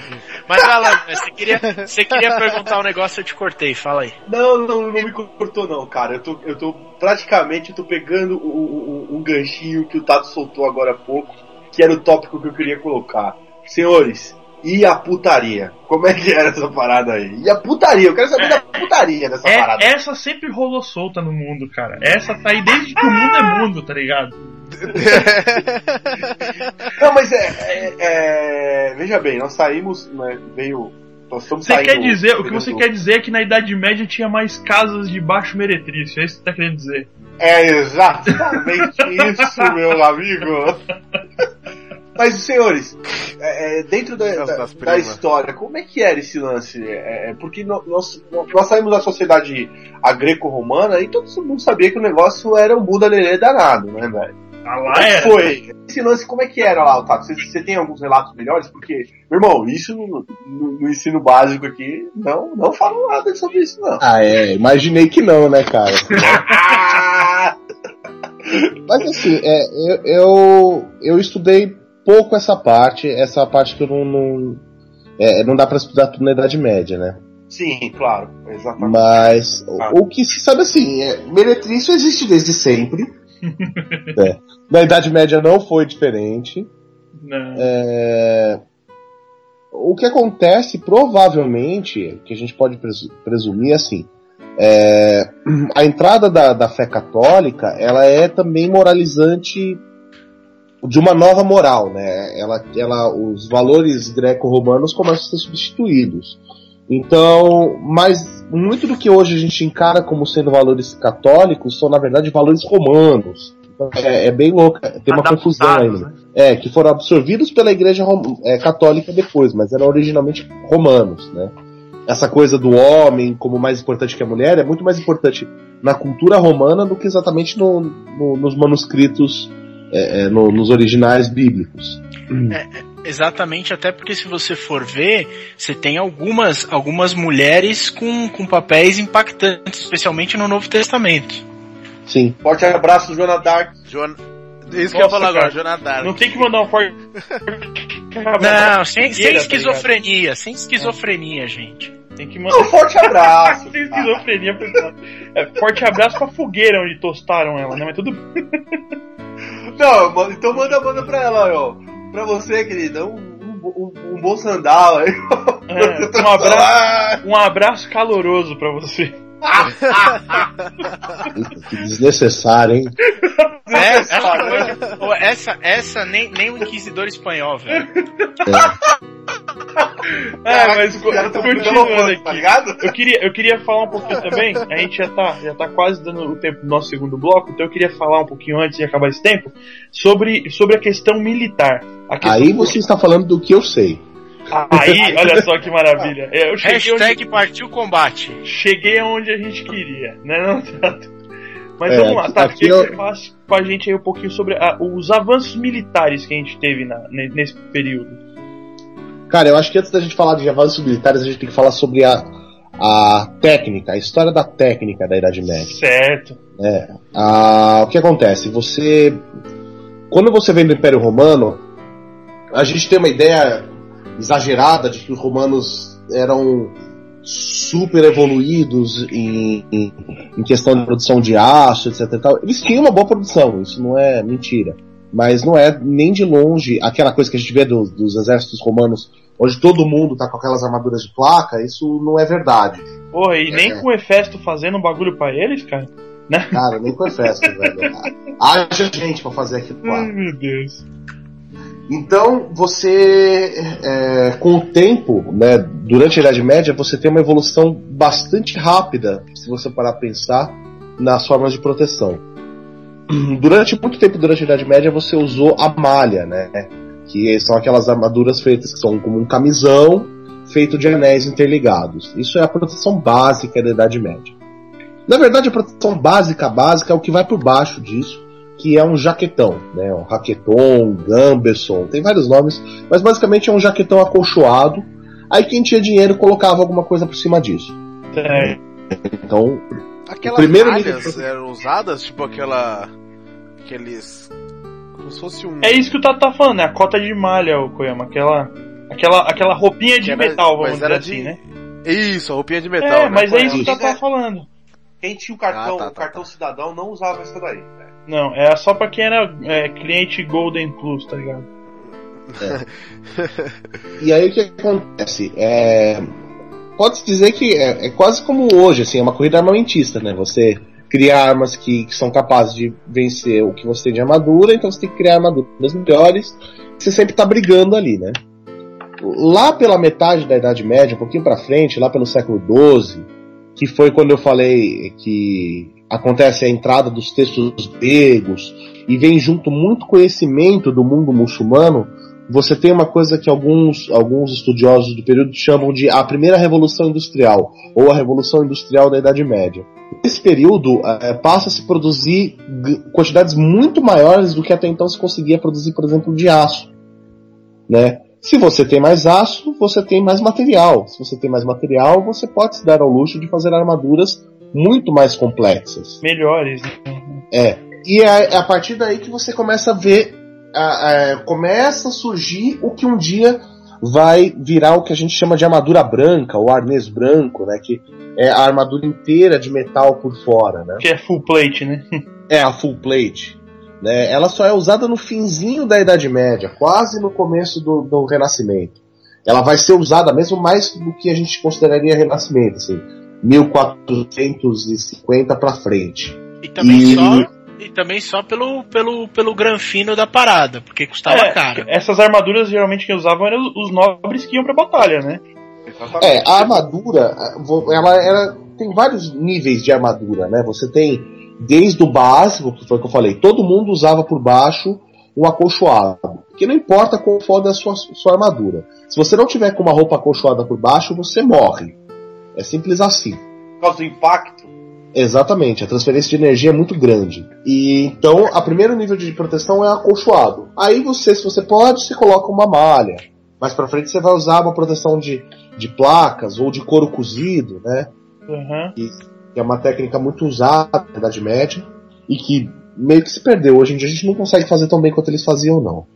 Mas Alan, você queria, você queria perguntar um negócio, eu te cortei, fala aí. Não, não, não me cortou não, cara. Eu tô, eu tô praticamente eu tô pegando o- o- o- um ganchinho que o Tato soltou agora há pouco, que era o tópico que eu queria colocar. Senhores, e a putaria? Como é que era essa parada aí? E a putaria? Eu quero saber da putaria dessa parada. É, essa sempre rolou solta no mundo, cara. Essa tá aí desde que o mundo é mundo, tá ligado? Não, mas é, é- é- Veja bem, nós saímos, né, veio. Nós estamos Você saindo. quer dizer, o que você quer dizer é que na Idade Média tinha mais casas de baixo meretrício, é isso que você tá querendo dizer. É exatamente isso, meu amigo. Mas, senhores, é, é, dentro da, da- da história, como é que era esse lance? É, é, porque no- nós, nós saímos da sociedade a greco-romana e todo mundo sabia que o negócio era um Buda Lelê danado, né, velho? Ah, lá é foi? Esse lance, como é que era lá, Tato? Você, você tem alguns relatos melhores? Porque, meu irmão, isso no, no- no ensino básico aqui, não, não falam nada sobre isso, não. Ah, é, imaginei que não, né, cara? Mas assim, é, eu, eu, eu estudei pouco essa parte, essa parte que eu não. Não, é, não dá pra estudar tudo na Idade Média, né? Sim, claro, exatamente. Mas Ah. o, o que se sabe assim, é, meretrício existe desde sempre. É. Na Idade Média não foi diferente. Não. É, o que acontece, provavelmente, que a gente pode presu- presumir assim, é, a entrada da, da fé católica, ela é também moralizante de uma nova moral, né? Ela, ela, os valores greco-romanos começam a ser substituídos. Então, mas muito do que hoje a gente encara como sendo valores católicos são na verdade valores romanos. Então, é, é bem louco, tem uma Adaptados, confusão aí. né? né? É, que foram absorvidos pela igreja é, católica depois, mas eram originalmente romanos, né? Essa coisa do homem como mais importante que a mulher é muito mais importante na cultura romana do que exatamente no- no- nos manuscritos, é, é, no- nos originais bíblicos. Exatamente, até porque se você for ver, você tem algumas, algumas mulheres com, com papéis impactantes, especialmente no Novo Testamento. Sim. Forte abraço, Joana Dark. Joana... Isso que eu ia Nossa, falar agora. Jonathan. Não tem que mandar um forte. Não, sem, sem tá esquizofrenia, sem esquizofrenia, gente. Tem que Um mandar. forte abraço. Tem esquizofrenia é, Forte abraço pra fogueira onde tostaram ela, né? Mas tudo Não, então manda, manda pra ela, ó. Pra você, querida, um, um, um, um bom sandal aí. É, um abraço, um abraço caloroso pra você. Que desnecessário, hein? É, essa, coisa- pô, essa, essa nem, nem o Inquisidor espanhol, velho. É, mas co- Cara, tô continuando aqui. Tá ligado? Eu queria, eu queria falar um pouquinho também. A gente já tá, já tá quase dando o tempo do nosso segundo bloco, então eu queria falar um pouquinho antes de acabar esse tempo sobre, sobre a questão militar. A questão Aí você está falando do que eu sei. Aí, olha só que maravilha. É, Eu cheguei onde, Hashtag partiu combate. cheguei onde a gente queria, né? Não, Tato? Mas É, vamos lá, aqui- Tato, aqui eu- que você falasse com a gente aí um pouquinho sobre a- os avanços militares que a gente teve na- ne- nesse período. Cara, eu acho que antes da gente falar de avanços militares, a gente tem que falar sobre a, a técnica, a história da técnica da Idade Média. Certo. É, ah, o que acontece? Você. Quando você vem do Império Romano, a gente tem uma ideia exagerada de que os romanos eram super evoluídos em, em, em questão de produção de aço, etc. tal. Eles tinham uma boa produção, isso não é mentira. Mas não é nem de longe aquela coisa que a gente vê dos, dos exércitos romanos, onde todo mundo tá com aquelas armaduras de placa, isso não é verdade. Porra, e nem É. com o Hefesto fazendo um bagulho pra eles, cara? Cara, nem com festa, velho. Haja gente pra fazer aquilo lá. Ai, meu Deus. Então, você, é, com o tempo, né, durante a Idade Média, você tem uma evolução bastante rápida, se você parar pra pensar, nas formas de proteção. Durante muito tempo, durante a Idade Média, você usou a malha, né, que são aquelas armaduras feitas que são como um camisão feito de anéis interligados. Isso é a proteção básica da Idade Média. Na verdade, a proteção básica, básica, é o que vai por baixo disso, que é um jaquetão, né? Um raqueton, gambeson, tem vários nomes, mas basicamente é um jaquetão acolchoado. Aí quem tinha dinheiro colocava alguma coisa por cima disso. É, Então, Aquelas primeiro malhas eram usadas, tipo aquela. aqueles. como se fosse um. É isso que o Tato tá falando, é a cota de malha, o Koyama. Aquela, aquela, aquela roupinha de era- metal, vamos mas dizer era assim, de- né? Isso, a roupinha de metal. É, né? mas é isso que o? Tato tá falando. Quem tinha o cartão, Ah, tá, tá, o cartão tá. cidadão não usava essa daí. Não, é só pra quem era é, cliente Golden Plus, tá ligado? E aí o que acontece? É, Pode-se dizer que é, é quase como hoje, assim, é uma corrida armamentista, né? Você cria armas que, que são capazes de vencer o que você tem de armadura, então você tem que criar armaduras melhores. Você sempre tá brigando ali, né? Lá pela metade da Idade Média, um pouquinho pra frente, lá pelo século XII, que foi quando eu falei que acontece a entrada dos textos gregos e vem junto muito conhecimento do mundo muçulmano, você tem uma coisa que alguns, alguns estudiosos do período chamam de a primeira revolução industrial, ou a revolução industrial da Idade Média. Nesse período, eh, passa a se produzir quantidades muito maiores do que até então se conseguia produzir, por exemplo, de aço. Né? Se você tem mais aço, você tem mais material. Se você tem mais material, você pode se dar ao luxo de fazer armaduras muito mais complexas. Melhores, né? É. E é a partir daí que você começa a ver, a- a- começa a surgir o que um dia vai virar o que a gente chama de armadura branca, ou arnês branco, né? Que é a armadura inteira de metal por fora, né? Que é full plate, né? É a full plate. Né? Ela só é usada no finzinho da Idade Média, quase no começo do, do Renascimento. Ela vai ser usada mesmo mais do que a gente consideraria Renascimento, assim, 1450 pra frente. E também E- só. E também só pelo, pelo, pelo granfino da parada, porque custava É, caro. Essas armaduras geralmente quem usavam eram os nobres que iam pra batalha, né? Exatamente. É, a armadura, ela, ela tem vários níveis de armadura, né? Você tem desde o básico, que foi o que eu falei, todo mundo usava por baixo um acolchoado. Porque não importa qual for a sua, sua armadura. Se você não tiver com uma roupa acolchoada por baixo, você morre. É simples assim. Por causa do impacto. Exatamente, a transferência de energia é muito grande. E então, a primeiro nível de proteção é acolchoado. Aí você, se você pode, você coloca uma malha. Mais pra frente você vai usar uma proteção de, de placas ou de couro cozido, né? Aham. que é uma técnica muito usada na Idade Média e que meio que se perdeu. Hoje em dia a gente não consegue fazer tão bem quanto eles faziam, não.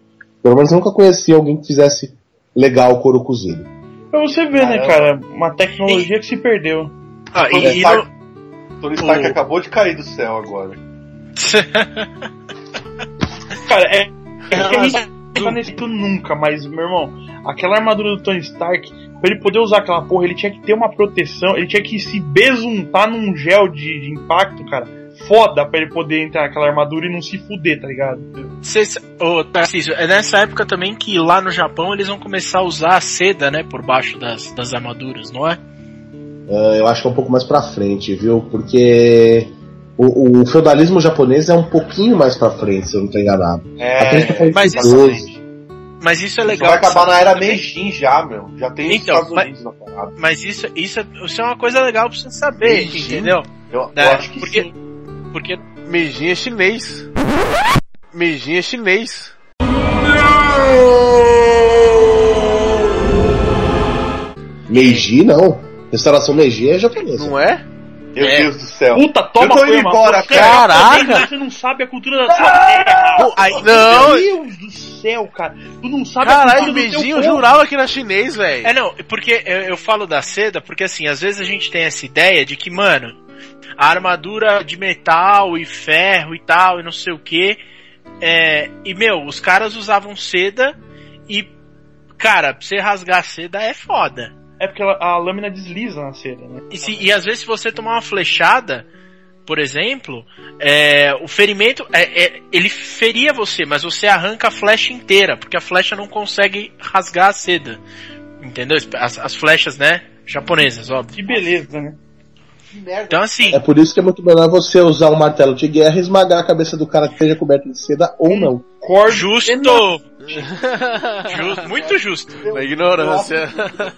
Pelo menos eu nunca conheci alguém que fizesse legal o couro cozido. Pra você ver, né, Caramba. cara? Uma tecnologia que se perdeu. Ah, Tony e, e Stark, no- Tony Stark o- acabou de cair do céu agora. Cara, é. é que a gente não tá nesse nunca, mas, meu irmão, aquela armadura do Tony Stark, pra ele poder usar aquela porra, ele tinha que ter uma proteção, ele tinha que se besuntar num gel de, de impacto, cara. Foda pra ele poder entrar naquela armadura e não se fuder, tá ligado? Cês- Ô, Tarcísio, é nessa época também que lá no Japão eles vão começar a usar a seda, né, por baixo das, das armaduras, não é? Ah, eu acho que é um pouco mais pra frente, viu? Porque o, o feudalismo japonês é um pouquinho mais pra frente, se eu não tô enganado. Aqui a gente É. mas isso- 12. Mas isso é Isso legal. vai acabar na era também. Meijin já, meu. Já tem os Então, Estados mas- Unidos na parada. Mas isso, isso, é, isso é uma coisa legal pra você saber, Beijinho. entendeu? Eu, Né? eu acho que Porque- sim. Porque Meijin é chinês. Meijin é chinês. Meiji, não. Restauração Meiji é japonesa. Não é? Meu É. Deus do céu. Puta, toma Eu tô indo embora, você, caraca. Você não sabe a cultura da sua terra. Não. Meu Deus do céu, cara. Tu não sabe a Caralho, cultura do Meijin eu jurava que era chinês, velho. É, não, porque eu, eu falo da seda, porque assim, às vezes a gente tem essa ideia de que, mano, a armadura de metal e ferro e tal, e não sei o que. É, e, meu, os caras usavam seda e, cara, pra você rasgar a seda é foda. É porque ela- a lâmina desliza na seda, né? E, se- e às vezes se você tomar uma flechada, por exemplo, é, o ferimento, é, é, ele feria você, mas você arranca a flecha inteira, porque a flecha não consegue rasgar a seda. Entendeu? As, as flechas, né? Japonesas, óbvio. Que beleza, né? Merda. Então assim, É por isso que é muito melhor você usar um martelo de guerra e esmagar a cabeça do cara que esteja coberto de seda ou não. Cordo justo! Justo, muito justo. Na ignorância.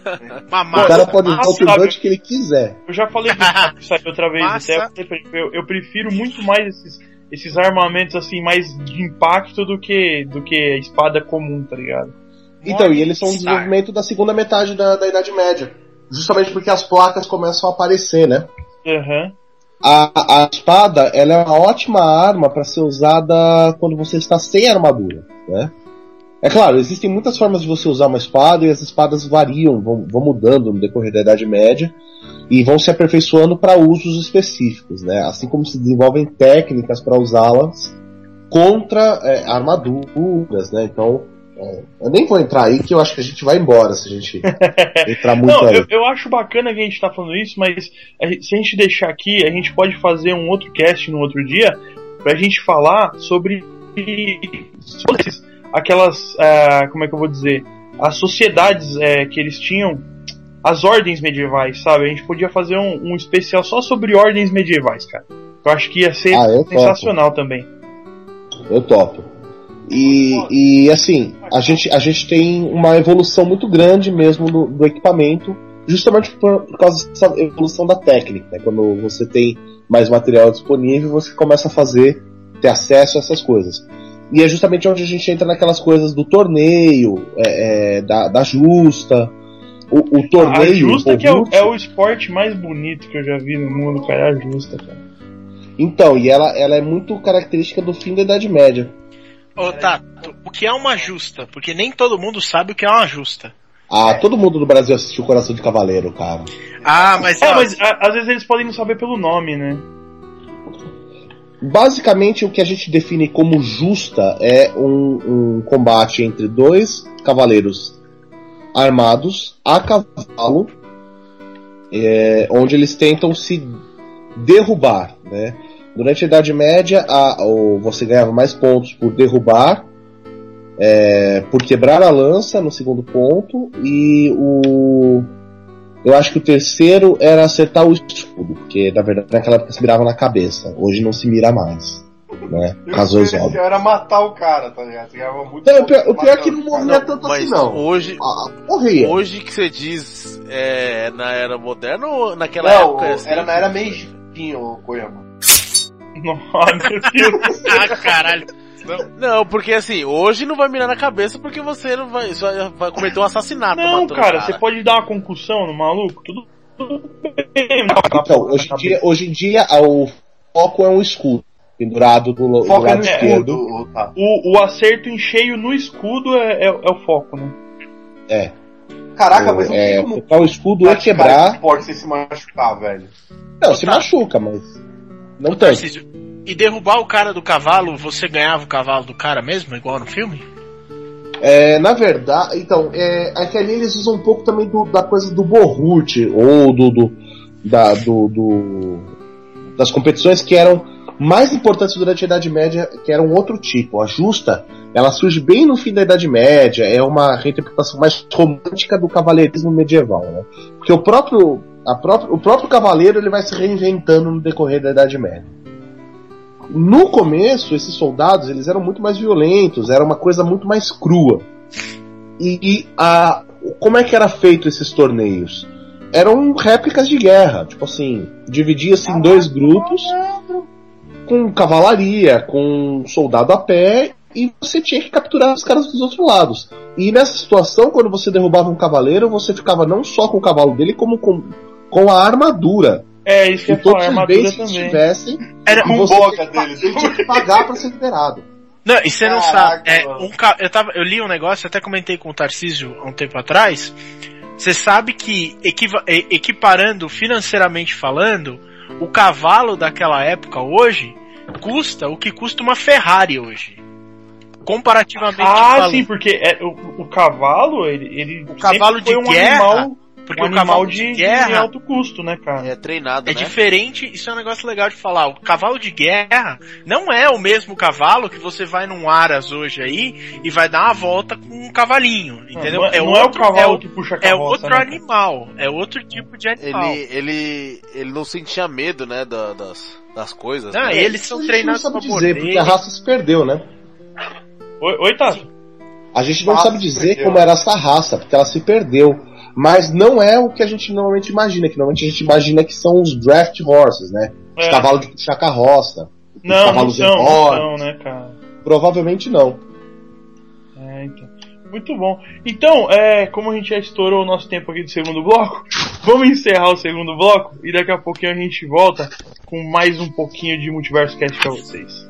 Uma O massa, cara pode usar o massa, turbante que ele quiser. Eu já falei disso que saiu outra vez, Massa. até eu, eu, prefiro muito mais esses, esses armamentos assim, mais de impacto do que, do que a espada comum, tá ligado? Então, e eles são um desenvolvimento da segunda metade da, da Idade Média. Justamente porque as placas começam a aparecer, né? Aham. a, a espada ela é uma ótima arma para ser usada quando você está sem armadura, né? É claro, existem muitas formas de você usar uma espada e as espadas variam, vão, vão mudando no decorrer da Idade Média e vão se aperfeiçoando para usos específicos, né? Assim como se desenvolvem técnicas para usá-las contra é, armaduras, né? Então, é, eu nem vou entrar aí que eu acho que a gente vai embora se a gente entrar muito Não, aí. eu, eu acho bacana que a gente tá falando isso, mas a gente- se a gente deixar aqui, a gente pode fazer um outro cast no outro dia pra gente falar sobre, sobre aquelas, ah, como é que eu vou dizer, as sociedades eh, que eles tinham, as ordens medievais, sabe? A gente podia fazer um, um especial só sobre ordens medievais, cara. Eu acho que ia ser Ah, eu topo. sensacional também. Eu topo. E, e assim, a gente, a gente tem uma evolução muito grande mesmo do, do equipamento, justamente por, por causa dessa evolução da técnica. né? Quando você tem mais material disponível, você começa a fazer, ter acesso a essas coisas. E é justamente onde a gente entra naquelas coisas do torneio, é, é, da, da justa. O, o torneio. a justa que é o, é o esporte mais bonito que eu já vi no mundo, cara, é a justa, cara. Então, e ela, ela é muito característica do fim da Idade Média. Ô, Tato, o que é uma justa? Porque nem todo mundo sabe o que é uma justa. Ah, todo mundo no Brasil assistiu Coração de Cavaleiro, cara. Ah, mas, É, ó, mas a- às vezes eles podem não saber pelo nome, né? Basicamente, o que a gente define como justa é um, um combate entre dois cavaleiros armados a cavalo, é, onde eles tentam se derrubar. Né? Durante a Idade Média, a- o- você ganhava mais pontos por derrubar, é, por quebrar a lança no segundo ponto, e o. Eu acho que o terceiro era acertar o escudo, porque na verdade naquela época se mirava na cabeça, hoje não se mira mais. Né? Razões óbvias. era matar o cara, tá ligado? Você ganhava muito Não, o pior, o pior é que não morria tanto assim, não. hoje, Ah, morria. hoje que você diz é, na era moderna ou naquela Não, época? é assim? era na era Meijinho, o Koyama. Nossa, meu Deus. ah, caralho. Não, porque assim, hoje não vai mirar na cabeça porque você não vai, só vai cometer um assassinato. Não, o cara, você pode dar uma concussão no maluco? Tudo, tudo bem. Então, hoje em dia, hoje em dia o foco é um escudo pendurado do, do Foca lado no esquerdo. tá. O, o acerto em cheio no escudo é, é, é o foco, né? É, Caraca, mas não é, tem como o escudo é quebrar. esporte sem se machucar, velho. Não, se machuca, mas não tanto. Tarcísio, E derrubar o cara do cavalo, você ganhava o cavalo do cara mesmo, igual no filme? É, na verdade, então, é, é que ali eles usam um pouco também do- da coisa do Borrut, ou do, do, da, do, do- das competições que eram mais importantes durante a Idade Média, que eram outro tipo. A justa, ela surge bem no fim da Idade Média, é uma reinterpretação mais romântica do cavaleirismo medieval, né? Porque o próprio, a próprio, o próprio cavaleiro ele vai se reinventando no decorrer da Idade Média. No começo, esses soldados eles eram muito mais violentos, era uma coisa muito mais crua. E, e a, como é que era feito esses torneios? Eram réplicas de guerra, tipo assim, dividia-se em dois grupos, com cavalaria, com soldado a pé, e você tinha que capturar os caras dos outros lados. E nessa situação, quando você derrubava um cavaleiro, você ficava não só com o cavalo dele, como com, com a armadura. É, isso que eu E falar, todos os armadura bens que também. tivessem, Era um boca deles. tinha que pagar para ser liberado. Não, e você não Caraca, sabe. É, um ca- eu, tava, eu li um negócio, até comentei com o Tarcísio há um tempo atrás. Você sabe que, equiva- equiparando financeiramente falando, o cavalo daquela época hoje custa o que custa uma Ferrari hoje. Comparativamente Ah, falando. sim, porque é, o, o cavalo, ele, ele O cavalo sempre foi de um guerra, animal, Porque um o cavalo animal de, de, de guerra alto custo, né, cara? É treinado, É né? diferente, isso é um negócio legal de falar. O cavalo de guerra não é o mesmo cavalo que você vai num Aras hoje aí e vai dar uma volta com um cavalinho, entendeu? Não, é, não é o cavalo é o- que puxa a é carroça, outro né, animal, é outro tipo de animal. Ele, ele, ele não sentia medo, né, da- das, das coisas. Ah, né? eles Isso são a gente treinados não pra sabe dizer, porque a raça se perdeu, né? Oi, oi Tato. A gente não sabe dizer como era essa raça, porque ela se perdeu. Mas não é o que a gente normalmente imagina, que normalmente a gente imagina que são os draft horses, né? Os É. cavalos de puxar carroça. Não, não são, não são, né, cara? Provavelmente não. É, então. Muito bom. Então, é, como a gente já estourou o nosso tempo aqui do segundo bloco, Vamos encerrar o segundo bloco e daqui a pouquinho a gente volta com mais um pouquinho de Multiverso Cast pra vocês.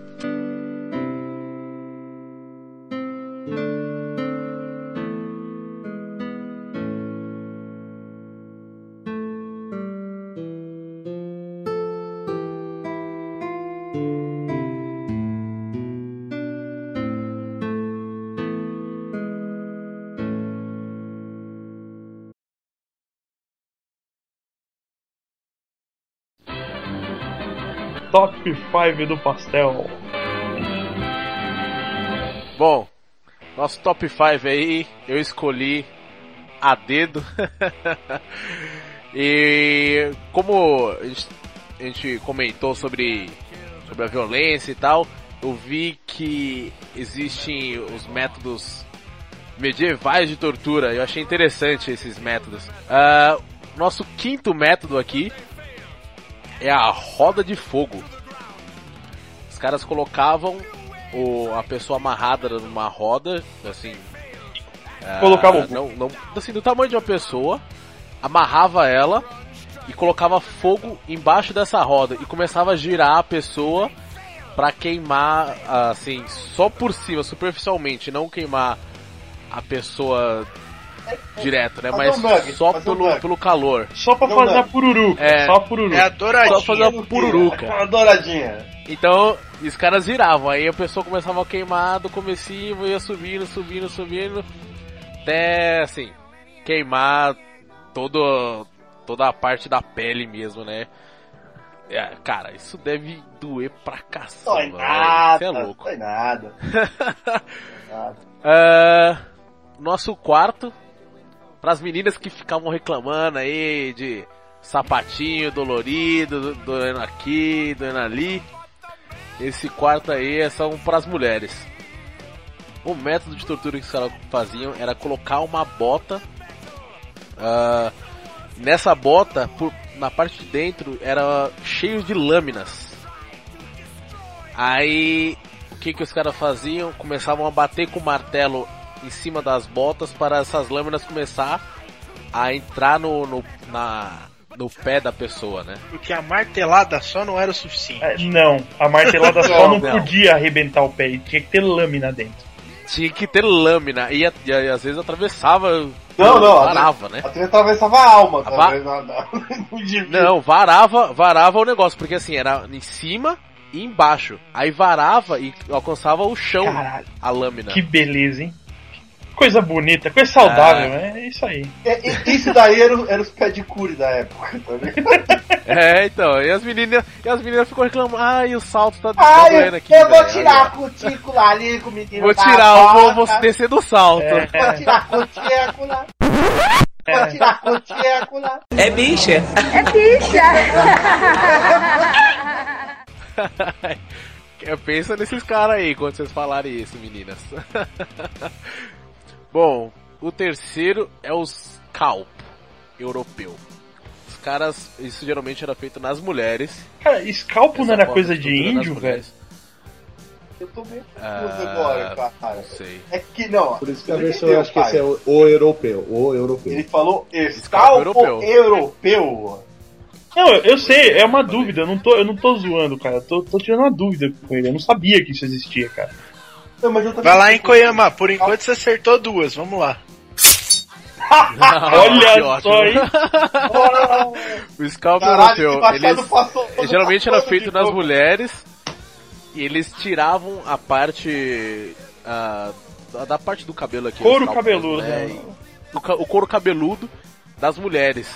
Top 5 do pastel. Bom, nosso top 5 aí, eu escolhi a dedo. e como a gente, comentou sobre, sobre a violência e tal, eu vi que existem os métodos medievais de tortura. Eu achei interessante esses métodos. Uh, nosso quinto método aqui é a roda de fogo. Os caras colocavam o, a pessoa amarrada numa roda, assim. Colocava uh, não, não, assim, do tamanho de uma pessoa, amarrava ela e colocava fogo embaixo dessa roda e começava a girar a pessoa para queimar, assim, só por cima, superficialmente, não queimar a pessoa direto, né? Mas um bug, só fazer um pelo, pelo calor. Só pra Não, fazer a pururuca. É. Só a pururuca. É a douradinha. Só fazer uma pururuca. Uma douradinha. Então, os caras viravam, aí a pessoa começava a queimar do comecinho, ia subindo, subindo, subindo, até, assim, queimar todo, toda a parte da pele mesmo, né? É, cara, isso deve doer pra Dói velho. nada. Você é louco. Dói nada. nada. Ah, nosso quarto, pras meninas que ficavam reclamando aí de sapatinho dolorido, do- doendo aqui, doendo ali. Esse quarto aí é são pras mulheres. O método de tortura que os caras faziam era colocar uma bota. ah, nessa bota, por- na parte de dentro, era cheio de lâminas. Aí, o que, que os caras faziam? Começavam a bater com o martelo em cima das botas para essas lâminas começar a entrar no, no, na, no pé da pessoa, né? Porque a martelada só não era o suficiente. É, não, a martelada só não, Não. podia arrebentar o pé, tinha que ter lâmina dentro. Tinha que ter lâmina e, e e às vezes atravessava. Não, não, Varava, né? Até atravessava a alma, A não. Não devia. Não, varava, varava o negócio, porque assim, era em cima e embaixo. Aí varava e alcançava o chão Caralho, a lâmina. que beleza, hein? Coisa bonita, coisa saudável, é isso aí. É, é, Isso daí era, era os pé de cure da época, tá ligado? É, então, e as meninas, e as meninas ficam reclamando, ai, o salto tá, tá doendo aqui. eu vou velho." tirar a cutícula ali com o menino Vou da tirar, eu vou, vou descer do salto. É. Vou tirar a cutícula. Vou tirar a cutícula. É, Pensa nesses caras aí quando vocês falarem isso, meninas. Bom, o terceiro é o scalp europeu. Os caras, isso geralmente era feito nas mulheres. Cara, escalpo não era coisa de índio, velho? Eu tô meio confuso Ah, agora, cara. Não sei. É que não. Por isso que a versão eu acho que esse é o, o europeu. O europeu. Ele falou Scalpo escalpo europeu. europeu. Não, eu, eu sei, é uma dúvida, eu não tô, eu não tô zoando, cara. Eu tô, tô tirando uma dúvida com ele. Eu não sabia que isso existia, cara. Não, mas eu também- Vai lá em Koyama, por enquanto você acertou duas, vamos lá. Olha que só, ótimo. hein? O scalp europeu, eles, geralmente era feito nas mulheres e eles tiravam a parte ah, da- da parte do cabelo aqui. Couro o scalp cabeludo, né? o, o couro cabeludo das mulheres.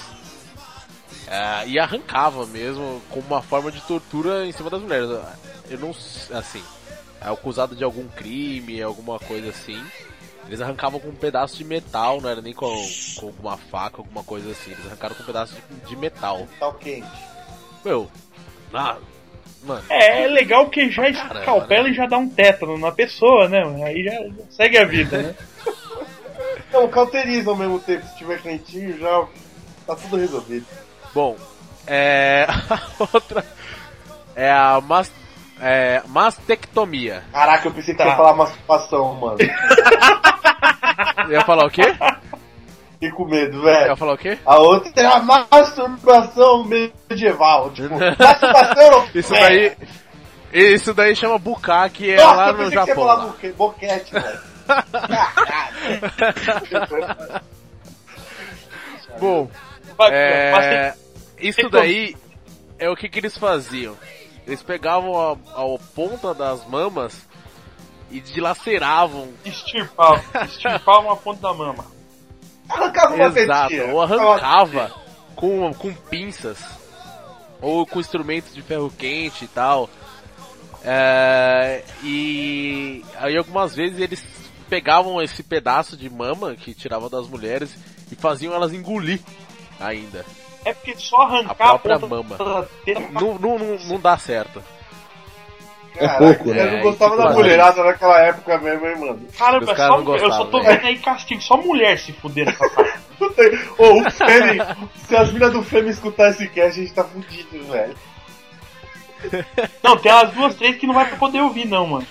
Ah, e arrancava mesmo como uma forma de tortura em cima das mulheres. Eu não assim, é acusado de algum crime, alguma coisa assim. Eles arrancavam com um pedaço de metal, não era nem com, com alguma faca, alguma coisa assim. Eles arrancaram com um pedaço de, de metal. Tá quente. Meu, ah, mano, É, é legal que já Caramba, escalpela né? e já dá um tétano na pessoa, né? Aí já, já segue a vida, né? Não, cauteriza ao mesmo tempo. Se tiver quentinho, já tá tudo resolvido. bom, é. A outra é a mas, é, mastectomia. Caraca, eu pensei que Tá. ia falar masturbação, mano. Eu ia falar o quê? Fiquei com medo, Eu velho. ia falar o quê? A outra é a masturbação medieval. Tipo, masturbação. Isso daí. Isso daí chama bukkake, é Nossa, lá eu no pensei que você ia Japão. falar lá. boque- boquete, velho. Caralho. Bom, é, isso daí é o que, que eles faziam. Eles pegavam a, a ponta das mamas e dilaceravam. tem- Estirpava. Estirpava uma ponta da mama. Arrancava uma Exato, ou arrancava com, com pinças ou com instrumentos de ferro quente e tal. É, e aí algumas vezes eles pegavam esse pedaço de mama que tiravam das mulheres e faziam elas engolir ainda. É porque só arrancar A própria ponta mama. teta Não, não, não, não dá certo. É pouco, né? Eu não gostava É, da tipo, mulherada naquela época mesmo, hein, mano. Caramba, Os é caras só, não eu só tô vendo aí castigo, só mulher se fuder nessa parte. Ô, o Femi, se as minas do Femi escutar esse cast, a gente tá fudido, velho. Não, tem as duas, três que não vai poder ouvir, não, mano.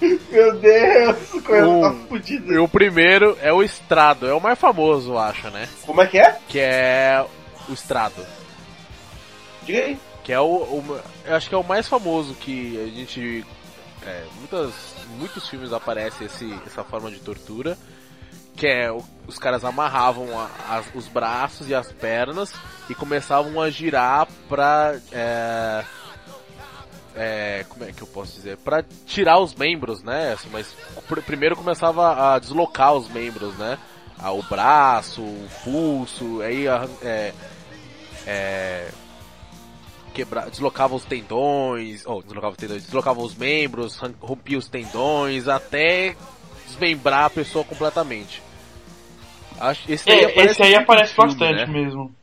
Meu Deus, o Coelho tá fudido. E o primeiro é o estrado, é o mais famoso, eu acho, né? Como é que é? Que é o estrado. Diga aí. Que é o, o- Eu acho que é o mais famoso que a gente. É, muitas, muitos filmes aparece esse, essa forma de tortura. Que é o- os caras amarravam a- as- os braços e as pernas e começavam a girar pra. É, é, como é que eu posso dizer? Pra tirar os membros, né? Assim, mas pr- primeiro começava a deslocar os membros, né? Ah, o braço, o pulso, aí é, é, quebra, deslocava os tendões, ou deslocava os tendões, deslocava os membros, rompia os tendões, até desmembrar a pessoa completamente. Acho, esse daí É, aparece esse aí aparece filme, bastante né? mesmo.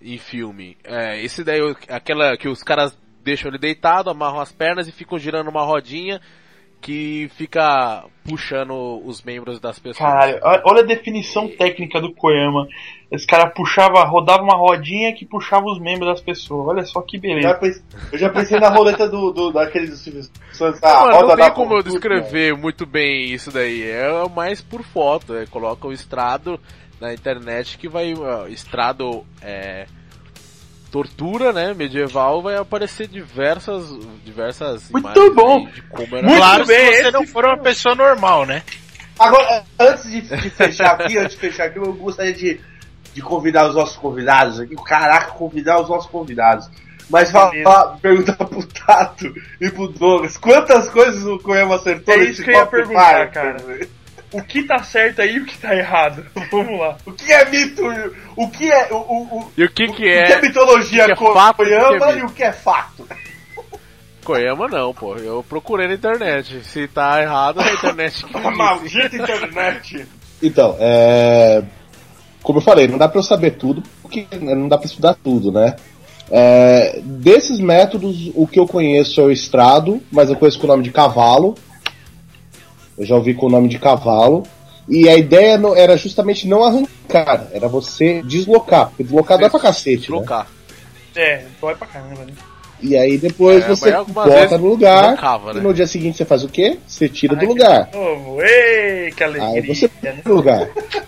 Em filme. É, esse daí, aquela que os caras deixam ele deitado, amarram as pernas e ficam girando uma rodinha que fica puxando os membros das pessoas. Caralho, olha a definição técnica do Koyama. Esse cara puxava, rodava uma rodinha que puxava os membros das pessoas. Olha só que Já beleza. pense- eu já pensei na roleta do, do, daquele do Silvio Santos. Não, a mano, roda não tem da como eu descrever muito bem isso daí. É mais por foto. É, coloca o estrado na internet que vai. ó, estrado é, tortura, né? Medieval vai aparecer diversas. diversas Muito imagens bom. de como era. Muito claro, bem, se você esse não for uma pessoa normal, né? Agora, antes de, de fechar aqui, antes de fechar aqui, eu gostaria de, de convidar os nossos convidados aqui. Caraca, convidar os nossos convidados. Mas falar, Beleza. perguntar pro Tato e pro Douglas, quantas coisas o Coema acertou É nesse isso que eu ia perguntar, cara. O que tá certo aí e o que tá errado? Vamos lá. O que é mito? O que é. O, o, o, E o que o que que é? é mitologia o que é fato, o que é coreana mito? e o que é fato? Koyama não, pô. Eu procurei na internet. Se tá errado, é a internet que disse. Maldita internet. Então, é... como eu falei, não dá pra eu saber tudo, porque não dá pra estudar tudo, né? É, Desses métodos, o que eu conheço é o estrado, mas eu conheço com o nome de cavalo. Eu já ouvi com o nome de cavalo. E a ideia não- era justamente não arrancar, era você deslocar, porque deslocar dá pra cacete, né? Deslocar. É, dói pra caramba, né? E aí depois É, você bota no lugar, deslocava, né? e no dia seguinte você faz o quê? Você tira do Ai, lugar. Novo, ei, que alegria. Aí você né? do lugar.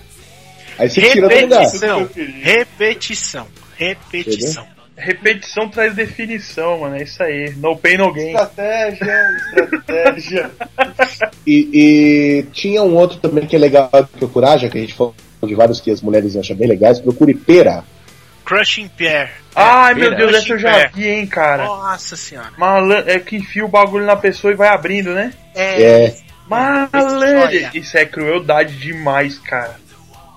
Aí você tira do lugar. Repetição, repetição, repetição. Repetição traz definição, mano. É isso aí. No pain, no gain. Estratégia, estratégia. E, e tinha um outro também que é legal de procurar, já que a gente falou de vários que as mulheres acham bem legais, procure pera. Crushing Pear. Ai, meu Pera. Deus, essa eu já vi, hein, cara. Nossa senhora. Malan é que enfia o bagulho na pessoa e vai abrindo, né? É, Malandro. Joia. Isso é crueldade demais, cara.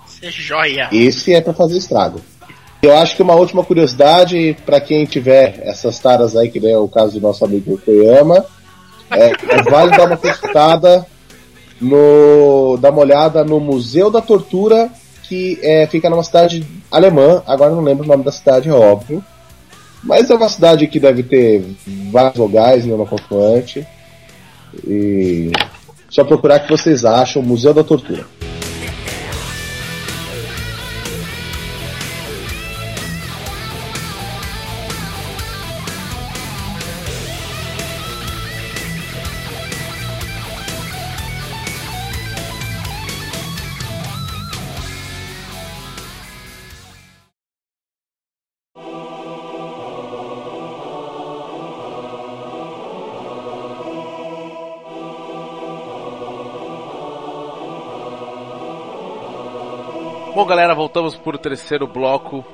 Você é joia. esse é pra fazer estrago. Eu acho que uma última curiosidade, pra quem tiver essas taras aí, que é o caso do nosso amigo Koyama, é, é vale dar uma consultada no. dar uma olhada no Museu da Tortura, que é, fica numa cidade alemã, agora não lembro o nome da cidade, é óbvio. Mas é uma cidade que deve ter vários vogais, nenhuma consoante. E só procurar que vocês acham Museu da Tortura. Voltamos para o terceiro bloco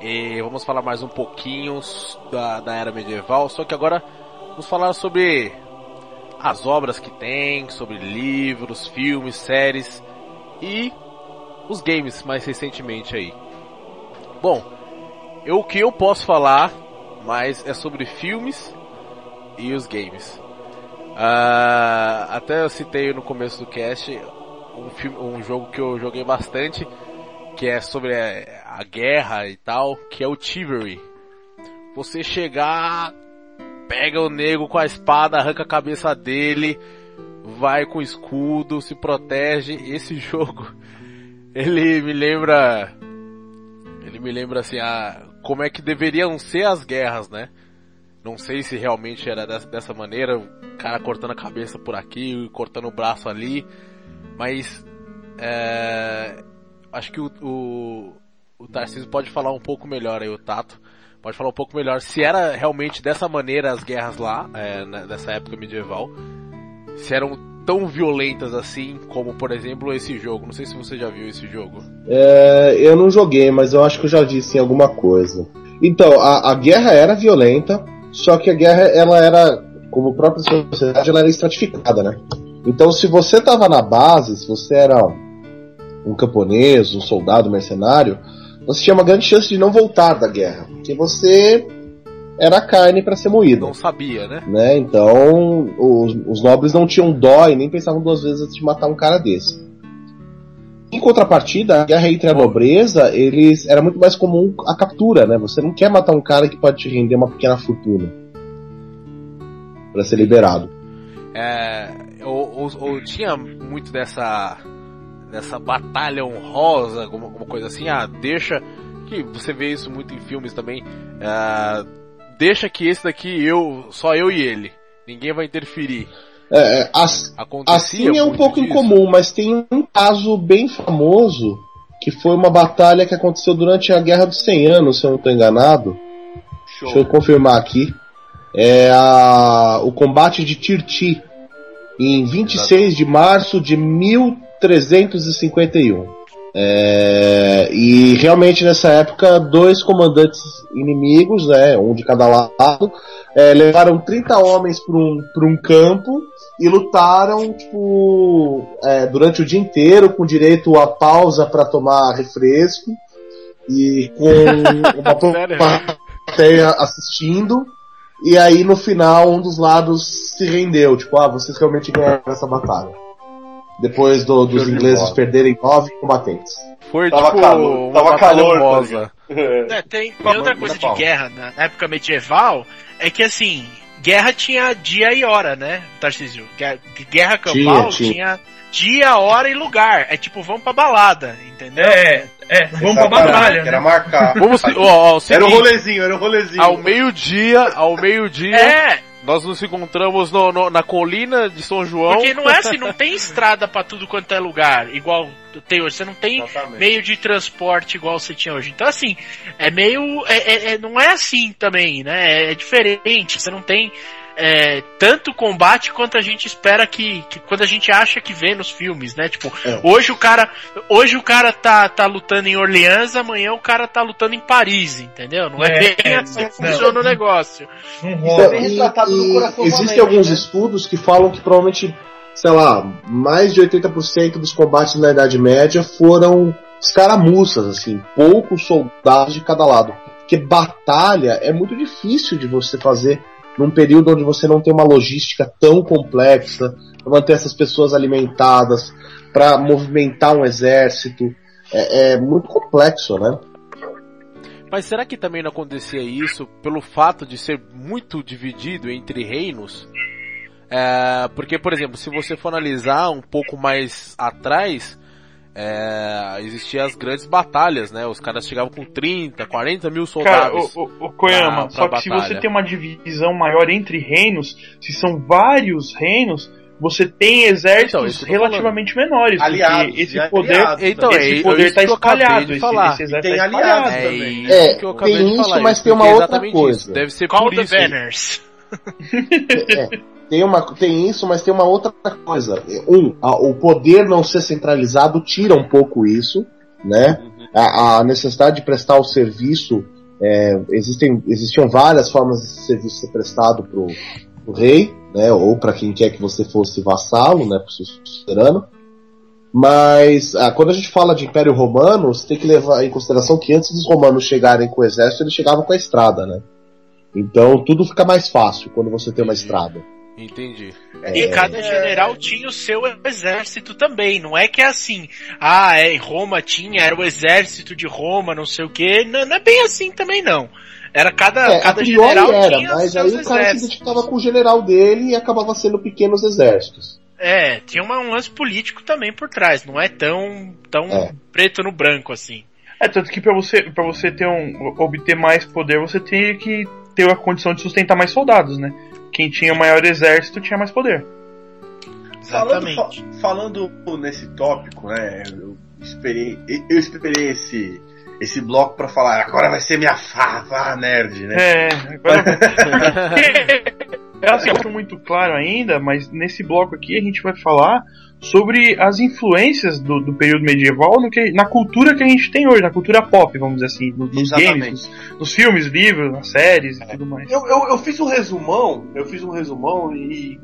e vamos falar mais um pouquinho da, da era medieval. Só que agora vamos falar sobre as obras que tem, sobre livros, filmes, séries e os games mais recentemente aí. Bom, eu, o que eu posso falar mais é sobre filmes e os games. Uh, até eu citei no começo do cast um, filme, um jogo que eu joguei bastante, que é sobre a, a guerra e tal, que é o Chivalry. Você chegar, pega o nego com a espada, arranca a cabeça dele, vai com escudo, se protege. Esse jogo, ele me lembra, ele me lembra assim, a, como é que deveriam ser as guerras, né? Não sei se realmente era dessa maneira, o cara cortando a cabeça por aqui, cortando o braço ali, mas é, acho que o, o, o Tarcísio pode falar um pouco melhor aí, o Tato, pode falar um pouco melhor se era realmente dessa maneira as guerras lá, é, nessa época medieval, se eram tão violentas assim como, por exemplo, esse jogo. Não sei se você já viu esse jogo. É, eu não joguei, mas eu acho que eu já disse em alguma coisa. Então, a, a guerra era violenta, só que a guerra, ela era, como própria sociedade, ela era estratificada, né? Então, se você estava na base, se você era um camponês, um soldado mercenário, você tinha uma grande chance de não voltar da guerra, porque você era carne para ser moída. Não sabia, né? né? Então, os, os, nobres não tinham dó e nem pensavam duas vezes antes de matar um cara desse. Em contrapartida, a guerra entre a nobreza, eles era muito mais comum a captura, né? Você não quer matar um cara que pode te render uma pequena fortuna para ser liberado. É, ou, ou, ou, tinha muito dessa dessa batalha honrosa, alguma, alguma, coisa assim. Ah, deixa que você vê isso muito em filmes também. Ah, deixa que esse daqui eu só eu e ele, ninguém vai interferir. É, é as, assim é um pouco disso. incomum, mas tem um caso bem famoso que foi uma batalha que aconteceu durante a Guerra dos 100 Anos, se eu não estou enganado. Show. Deixa eu confirmar aqui. É a, o combate de Tirti, em 26 Exato. de março de 1351. É, e realmente nessa época, dois comandantes inimigos, né, um de cada lado, é, levaram 30 homens para um, um campo e lutaram tipo, é, durante o dia inteiro, com direito a pausa para tomar refresco e com uma plateia assistindo. E aí no final um dos lados se rendeu, tipo, ah, vocês realmente ganharam essa batalha. Depois do, dos ingleses de perderem nove combatentes. Foi tava tipo calor, uma tava calor, tá é, tem, tem outra coisa de guerra na época medieval, é que assim, guerra tinha dia e hora, né, Tarcísio? Guerra campal tinha, tinha. tinha dia, hora e lugar. É tipo, vamos pra balada, entendeu? É, é, vamos pra batalha. Né? Era marcar. Vamos, ó, ó, era o rolezinho, era o rolezinho. Ao meio-dia, ao meio-dia. É, nós nos encontramos no, no, na colina de São João. Porque não é assim, não tem estrada para tudo quanto é lugar, igual tem hoje. Você não tem Exatamente. meio de transporte igual você tinha hoje. Então, assim, é meio. É, é, é não é assim também, né? É, é diferente. Você não tem é, tanto combate quanto a gente espera que, que, quando a gente acha que vê nos filmes, né? Tipo, é. hoje o cara, hoje o cara tá, tá lutando em Orleans, amanhã o cara tá lutando em Paris, entendeu? Não é, é bem assim que funciona o negócio. Então, e, existem alguns estudos que falam que provavelmente, sei lá, mais de 80% dos combates na Idade Média foram escaramuças, assim, poucos soldados de cada lado. Porque batalha é muito difícil de você fazer num período onde você não tem uma logística tão complexa para manter essas pessoas alimentadas, para movimentar um exército. É, é, muito complexo, né? Mas será que também não acontecia isso pelo fato de ser muito dividido entre reinos? É, porque, por exemplo, se você for analisar um pouco mais atrás, é, existiam as grandes batalhas, né? Os caras chegavam com 30, 40 mil soldados. Cara, o, o, o Koyama, pra, pra só que batalha. se você tem uma divisão maior entre reinos, se são vários reinos, você tem exércitos então, relativamente menores. Aliados, esse poder, então, esse é, poder está espalhado. Esse, esse exército tem tá aliados é também. É, que eu tem isso, falar, mas tem uma outra coisa. Isso. Deve ser Call por the isso. Banners. É tem, uma, tem isso, mas tem uma outra coisa. Um, a, o poder não ser centralizado tira um pouco isso. né? A, a necessidade de prestar o serviço, é, existem, existiam várias formas de serviço ser prestado pro, pro rei, né? Ou para quem quer que você fosse vassalo, né? Pro seu suzerano. Mas ah, quando a gente fala de Império Romano, você tem que levar em consideração que antes dos romanos chegarem com o exército, eles chegavam com a estrada, né? Então tudo fica mais fácil quando você tem uma estrada. Entendi. E cada general tinha o seu exército também. Não é que é assim, ah, é, em Roma tinha, era o exército de Roma, não sei o que. Não, não é bem assim também, não. Era cada, É, cada general era, tinha mas seus aí o cara se exércitos. identificava com o general dele e acabava sendo pequenos exércitos. É, tinha uma- um lance político também por trás. Não é tão, tão É. preto no branco assim. É, tanto que pra você, pra você ter um, obter mais poder, você tem que ter a condição de sustentar mais soldados, né? Quem tinha o maior exército tinha mais poder. Falando, Exatamente. fa- falando nesse tópico, né? Eu esperei, eu esperei esse, esse bloco pra falar, agora vai ser minha fava nerd, né? É, agora. Eu assim, acho muito claro ainda, mas nesse bloco aqui a gente vai falar sobre as influências do, do período medieval no que, na cultura que a gente tem hoje, na cultura pop, vamos dizer assim, no- nos Exatamente. games, nos, nos filmes, livros, nas séries e tudo mais. Eu, eu, eu fiz um resumão, eu fiz um resumão e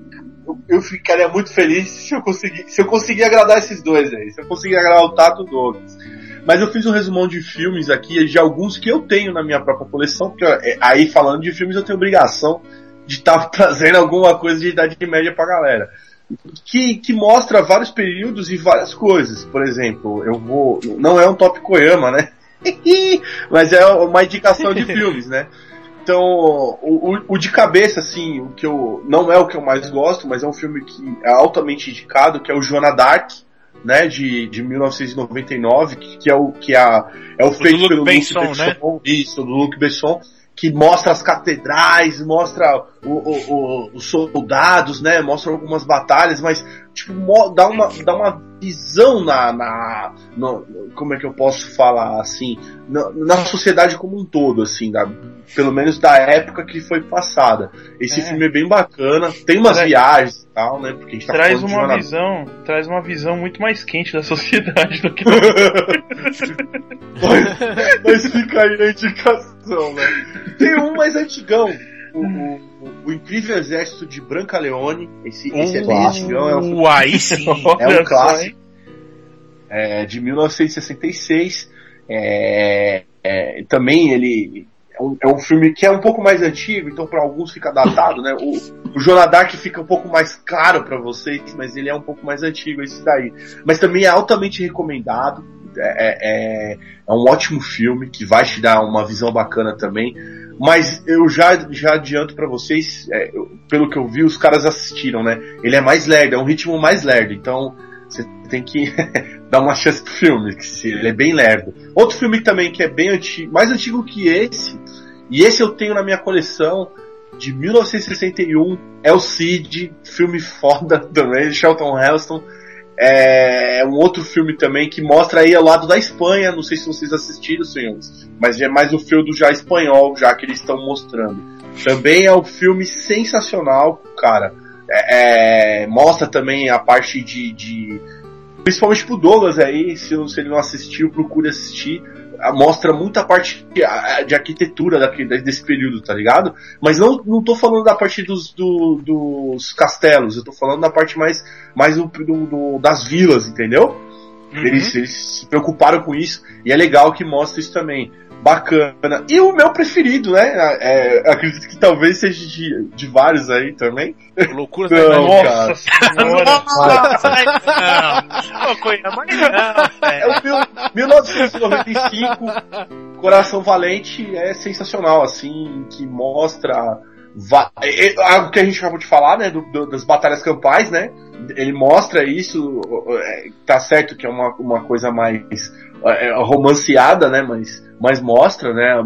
eu, eu ficaria muito feliz se eu conseguir, se eu conseguir agradar esses dois aí, se eu conseguir agradar o Tato e o Douglas. Mas eu fiz um resumão de filmes aqui, de alguns que eu tenho na minha própria coleção, porque é, aí falando de filmes eu tenho obrigação de estar trazendo alguma coisa de idade média pra galera. Que, que mostra vários períodos e várias coisas. Por exemplo, eu vou. Não é um top Koyama, né? Mas é uma indicação de filmes, né? Então, o, o- o de cabeça, assim, o que eu. Não é o que eu mais gosto, mas é um filme que é altamente indicado, que é o Joana Dark, né? De, de 1999, que, que é o que é, a- é o feito pelo Besson, Luc né? Besson, Isso, do Luc Besson, que mostra as catedrais, mostra o- o- o- os soldados, né? Mostra algumas batalhas, mas tipo, dá uma, dá uma visão na, na no- como é que eu posso falar assim, na, na sociedade como um todo, assim, da, pelo menos da época que foi passada. Esse É. filme é bem bacana, tem umas Traz- viagens e tal, né? Porque a gente tá Traz uma visão, traz uma visão muito mais quente da sociedade do que mas, mas fica aí a indicação, né? Tem um mais antigão. O, o- o Incrível Exército de Branca Leone. Esse, esse é bem clássico. antigão, é um aí sim. É um clássico. É, de 1966. É, é, também ele é um, é um filme que é um pouco mais antigo, então para alguns fica datado, né? O, o Jonah Dark fica um pouco mais claro para vocês, mas ele é um pouco mais antigo esse daí. Mas também é altamente recomendado. É, é, é um ótimo filme que vai te dar uma visão bacana também. Mas eu já, já adianto pra vocês, é, eu- pelo que eu vi, os caras assistiram, né? Ele é mais lerdo, é um ritmo mais lerdo, então você tem que dar uma chance pro filme, que ele é bem lerdo. Outro filme também que é bem antigo, mais antigo que esse, e esse eu tenho na minha coleção, de 1961, é o Cid, filme foda também, de Charlton Heston. É um outro filme também que mostra aí ao lado da Espanha, não sei se vocês assistiram, senhores, mas é mais o feudo já espanhol, já que eles estão mostrando. Também é um filme sensacional, cara. É, é, mostra também a parte de, de- Principalmente pro Douglas aí, se, se ele não assistiu, procure assistir. Mostra muita parte de, arquitetura daquele, desse período, tá ligado? Mas não, não tô falando da parte dos, do- dos castelos, eu tô falando da parte mais, mais do- do- das vilas, entendeu? Uhum. Eles, eles se preocuparam com isso e é legal que mostra isso também. Bacana. E o meu preferido, né? É, acredito que talvez seja de, de vários aí também. Loucura Não, da. Nossa senhora. Nossa, não. Ô, Coelho, mas não, É o mil- 1995, Coração Valente é sensacional, assim, que mostra va- é- é algo que a gente acabou de falar, né, do- do- das batalhas campais, né? Ele mostra isso, é, tá certo que é uma, uma coisa mais é, romanceada, né? Mas, mas mostra, né?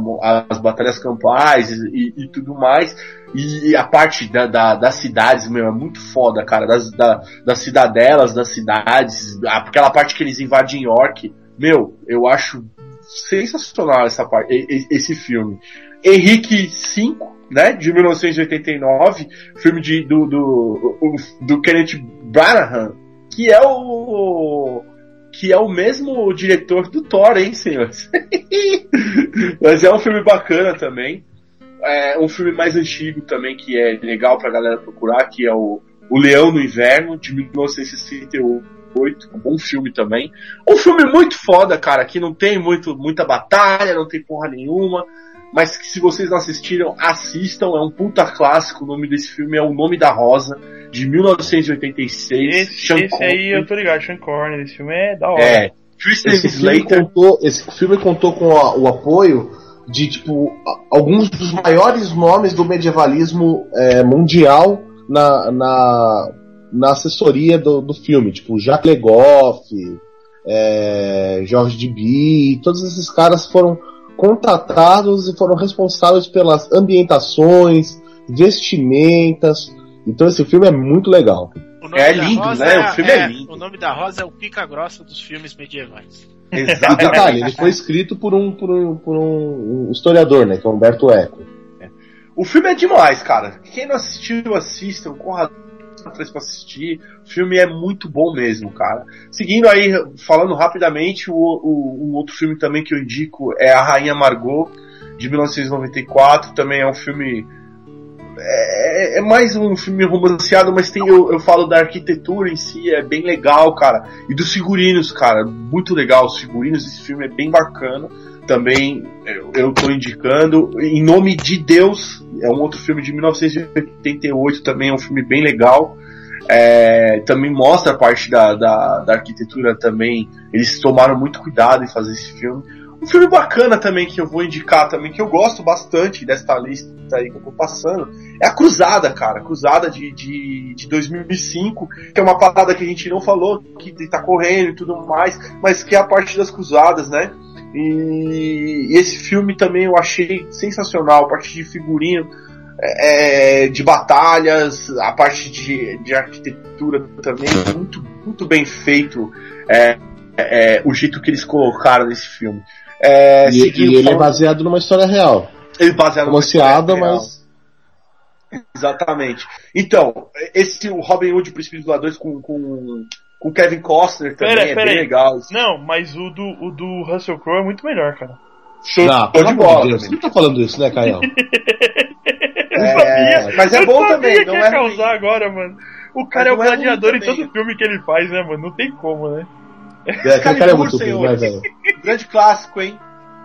As batalhas campais e, e tudo mais. E a parte da, da- das cidades, meu, é muito foda, cara. Das, da- das cidadelas, das cidades. Aquela parte que eles invadem York. Meu, eu acho sensacional essa parte, esse filme. Henrique V, né, de 1989, filme de, do, do, do Kenneth Branagh, que é o, que é o mesmo diretor do Thor, hein, senhores? Mas é um filme bacana também. É um filme mais antigo também, que é legal pra galera procurar, que é o, o Leão no Inverno, de 1968. Um bom filme também. Um filme muito foda, cara, que não tem muito, muita batalha, não tem porra nenhuma. Mas que se vocês não assistiram, assistam. É um puta clássico. O nome desse filme é O Nome da Rosa, de 1986. Esse, Sean esse aí eu tô ligado, Sean Connery, esse filme é da hora. É. Kristen Esse filme, Slater. contou, esse filme contou com a- o apoio de tipo a- alguns dos maiores nomes do medievalismo é, mundial na, na, na assessoria do, do filme, tipo Jacques Legoff, é, George D.B., todos esses caras foram contratados e foram responsáveis pelas ambientações, vestimentas. Então esse filme é muito legal. O nome É da lindo, Rosa né? O filme é lindo. O nome da Rosa é o pica grossa dos filmes medievais. E Exatamente. detalhe, ele foi escrito por um, por um, por um historiador, né, que é Humberto Eco. O filme é demais, cara. Quem não assistiu, assistam, corra atrás pra assistir. O filme é muito bom mesmo, cara. Seguindo aí, falando rapidamente, o, o- outro filme também que eu indico é A Rainha Margot, de 1994. Também é um filme. É, é mais um filme romanceado, mas tem, eu, eu falo da arquitetura em si, é bem legal, cara. E dos figurinos, cara, muito legal. Os figurinos desse filme é bem bacana também eu, eu tô indicando. Em Nome de Deus, é um outro filme de 1988, também é um filme bem legal. É, também mostra a parte da, da, da arquitetura também. Eles tomaram muito cuidado em fazer esse filme. Um filme bacana também que eu vou indicar também, que eu gosto bastante desta lista aí que eu tô passando, é a Cruzada, cara. Cruzada de, de, de 2005, que é uma parada que a gente não falou, que tá correndo e tudo mais, mas que é a parte das cruzadas, né? E, e esse filme também eu achei sensacional, a parte de figurino, é, de batalhas, a parte de, de arquitetura também, muito, muito bem feito é, é, o jeito que eles colocaram nesse filme. É, E, seguindo e ele é baseado numa história real. ele baseado numa história real. mas. Exatamente. Então, esse o Robin Hood, Príncipe dos Ladrões, com, com, com Kevin Costner também Pera- é pera bem aí. legal. Não, mas o do, o do Russell Crowe é muito melhor, cara. Show, Não, de bola. de Deus, você também. não tá falando isso, né, Caio? É, mas é eu bom sabia também, que não ia é causar ruim. agora, mano. O cara Mas é o é gladiador em também. todo filme que ele faz, né, mano? Não tem como, né? É, cara é Excalibur, muito ruim, né, senhores. velho? Grande clássico, hein?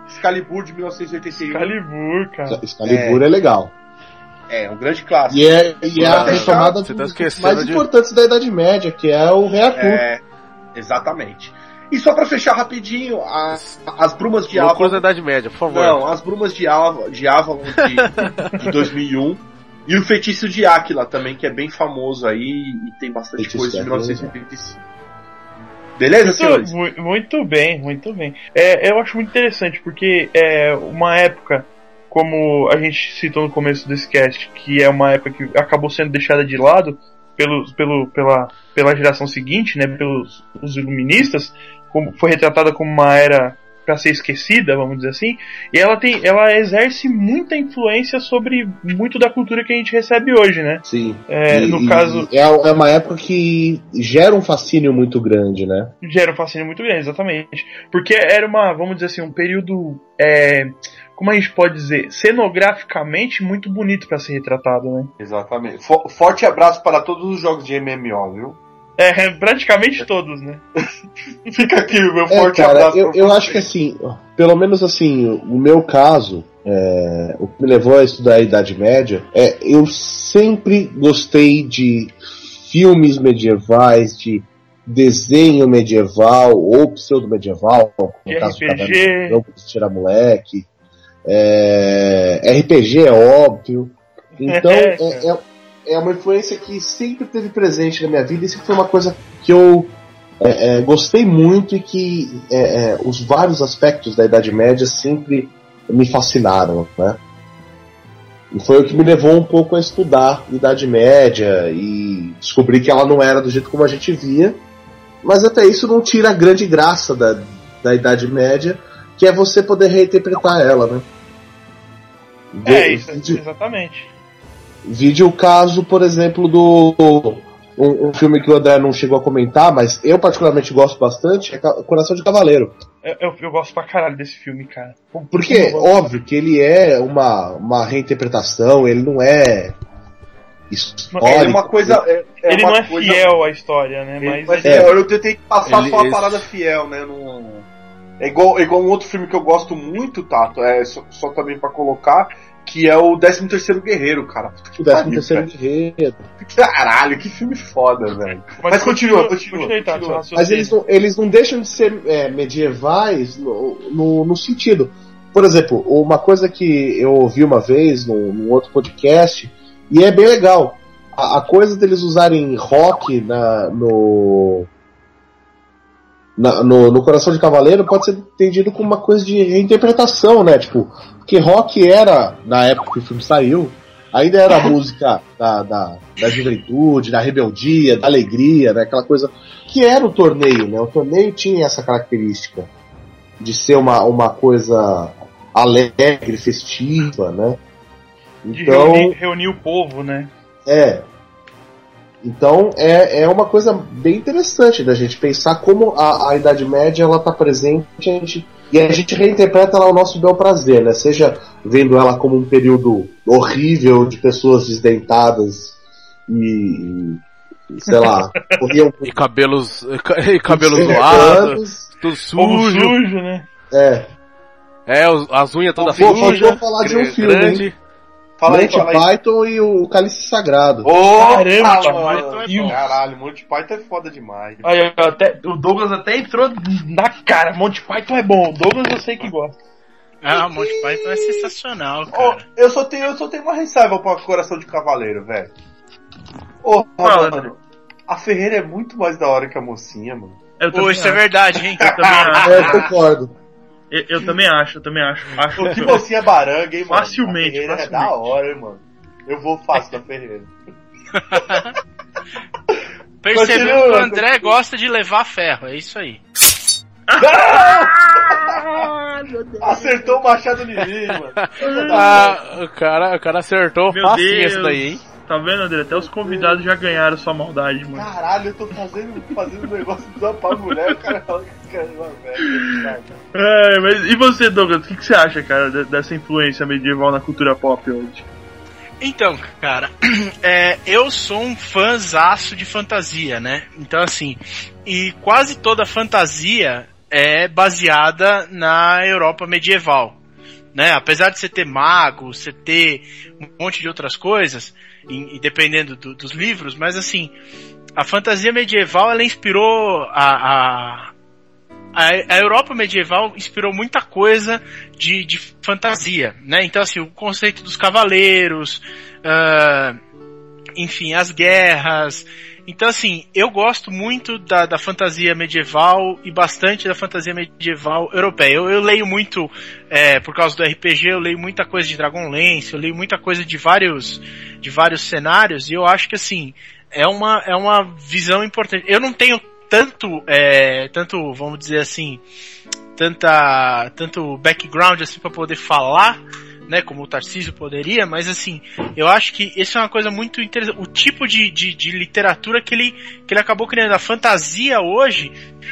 Excalibur de 1981. Calibur, cara. Excalibur é legal. É, um grande clássico. E é, e é a fechar, retomada tá dos mais de- importantes da Idade Média, que é o Rei Arthur. É, exatamente. E só pra fechar rapidinho, a- as Brumas de Avalon. da Idade Média, por favor. Não, as Brumas de Avalon de, Avalon de, de 2001. E o Feitiço de Áquila também, que é bem famoso aí e tem bastante Feitiço coisa de de Áquila, 1985. Beleza, senhores? Muito, mu- muito bem, muito bem. É, eu acho muito interessante, porque é uma época, como a gente citou no começo desse cast, que é uma época que acabou sendo deixada de lado pelo, pelo, pela, pela geração seguinte, né, pelos os iluministas, como, foi retratada como uma era para ser esquecida, vamos dizer assim, e ela tem, ela exerce muita influência sobre muito da cultura que a gente recebe hoje, né? Sim. É, E- no caso, É, é uma época que gera um fascínio muito grande, né? gera um fascínio muito grande, exatamente. Porque era uma, vamos dizer assim, um período, é, como a gente pode dizer, cenograficamente muito bonito para ser retratado, né? Exatamente. Fo- forte abraço para todos os jogos de MMO, viu? É, praticamente todos, né? Fica aqui o meu É, forte cara, abraço. eu, eu acho que assim, pelo menos assim, o meu caso, é, o que me levou a estudar a Idade Média, é eu sempre gostei de filmes medievais, de desenho medieval ou pseudo-medieval, De no caso do RPG. Caverna do Dragão, Tirar Moleque. É, RPG é óbvio. Então, É, é, é, uma influência que sempre teve presente na minha vida e sempre foi uma coisa que eu é, é, gostei muito e que é, é, os vários aspectos da Idade Média sempre me fascinaram, né? E foi o que me levou um pouco a estudar Idade Média e descobrir que ela não era do jeito como a gente via, mas até isso não tira a grande graça da, da Idade Média, que é você poder reinterpretar ela, né? É, isso, Vide- exatamente. Vide o caso, por exemplo, do um, um filme que o André não chegou a comentar, mas eu particularmente gosto bastante, é Coração de Cavaleiro. Eu, eu, eu gosto pra caralho desse filme, cara. Porque, óbvio, que ele é uma, uma reinterpretação, ele não é histórico. É uma coisa. É, é ele uma não é coisa- fiel à história, né? Ele- Mas, mas ele- é, eu tentei passar Ele- só a esse- parada fiel, né? Não... É, igual, é igual um outro filme que eu gosto muito, Tato, é só, só também pra colocar, que é o 13 terceiro Guerreiro, cara. Puta que O 13 pariu, terceiro guerreiro. cara. Caralho, que filme foda, velho. Mas continua, continua, Continua, tá, continua. seu Mas eles não, eles não deixam de ser é, medievais no, no, no sentido. Por exemplo, uma coisa que eu ouvi uma vez num, num outro podcast, e é bem legal. A, a coisa deles usarem rock na, no, na- no, no Coração de Cavaleiro pode ser entendido como uma coisa de reinterpretação, né? Tipo, porque rock era, na época que o filme saiu, ainda era a música da, da, da juventude, da rebeldia, da alegria, né? Aquela coisa que era o torneio, né? O torneio tinha essa característica de ser uma, uma coisa alegre, festiva, né? De Então, reunir, reunir o povo, né? é. Então é, é uma coisa bem interessante da gente pensar como a, a Idade Média ela está presente a gente, e a gente reinterpreta ela ao nosso bel prazer, né? Seja vendo ela como um período horrível de pessoas desdentadas e, e, sei lá, corriam E cabelos. E cabelos 100 zoados, anos. tudo Povo sujo. sujo, né? É, É, as unhas todas Pô, sujas. faltou falar de um filme, grande. Fala aí, Monty fala aí. Python e o Cálice Sagrado. Ô, Caramba. Monty Python é bom. Caralho, Monty Python é foda demais. Aí, até, o Douglas até entrou na cara. Monty Python é bom. O Douglas eu sei que gosta. Ah, Monty Python é sensacional, cara. eu, só tenho, eu só tenho uma ressalva pra Coração de Cavaleiro, velho. Ô, Fala, mano, a Ferreira é muito mais da hora que a mocinha, mano. Eu Pô, isso é verdade, hein? Eu também acho. É, eu concordo. Eu, eu também acho, eu também acho. acho Ô, que mocinha baranga, hein, mano. Facilmente, A Ferreira facilmente. é da hora, hein, mano. Eu vou fácil da Ferreira. Percebeu que o André gosta de levar ferro, é isso aí. Acertou o machado em mim, mano. Ah, o cara, o cara acertou Meu facinho Deus. esse daí, hein? Tá vendo, André? Até os convidados já ganharam sua maldade, mano. Caralho, eu tô fazendo, fazendo um negócio de pra mulher, o cara fala que cara é uma merda. É, mas e você, Douglas? O que, que você acha, cara, de- dessa influência medieval na cultura pop hoje? Então, cara, é, eu sou um fãzaço de fantasia, né? Então, assim, e quase toda fantasia é baseada na Europa medieval, né? Apesar de você ter mago, você ter um monte de outras coisas, e, dependendo do- dos livros, mas assim, a fantasia medieval ela inspirou a, a, a, Europa medieval inspirou muita coisa de, de fantasia, né? Então assim, o conceito dos cavaleiros, ah, enfim, as guerras. Então assim, eu gosto muito da, da fantasia medieval e bastante da fantasia medieval europeia. Eu, eu leio muito, é, por causa do RPG, eu leio muita coisa de Dragonlance, eu leio muita coisa de vários, de vários cenários e eu acho que assim, é uma, é uma visão importante. Eu não tenho tanto, é, tanto, vamos dizer assim, tanta, tanto background assim para poder falar, né, como o Tarcísio poderia, mas assim, eu acho que isso é uma coisa muito interessante. O tipo de, de, de literatura que ele, que ele acabou criando, a fantasia hoje,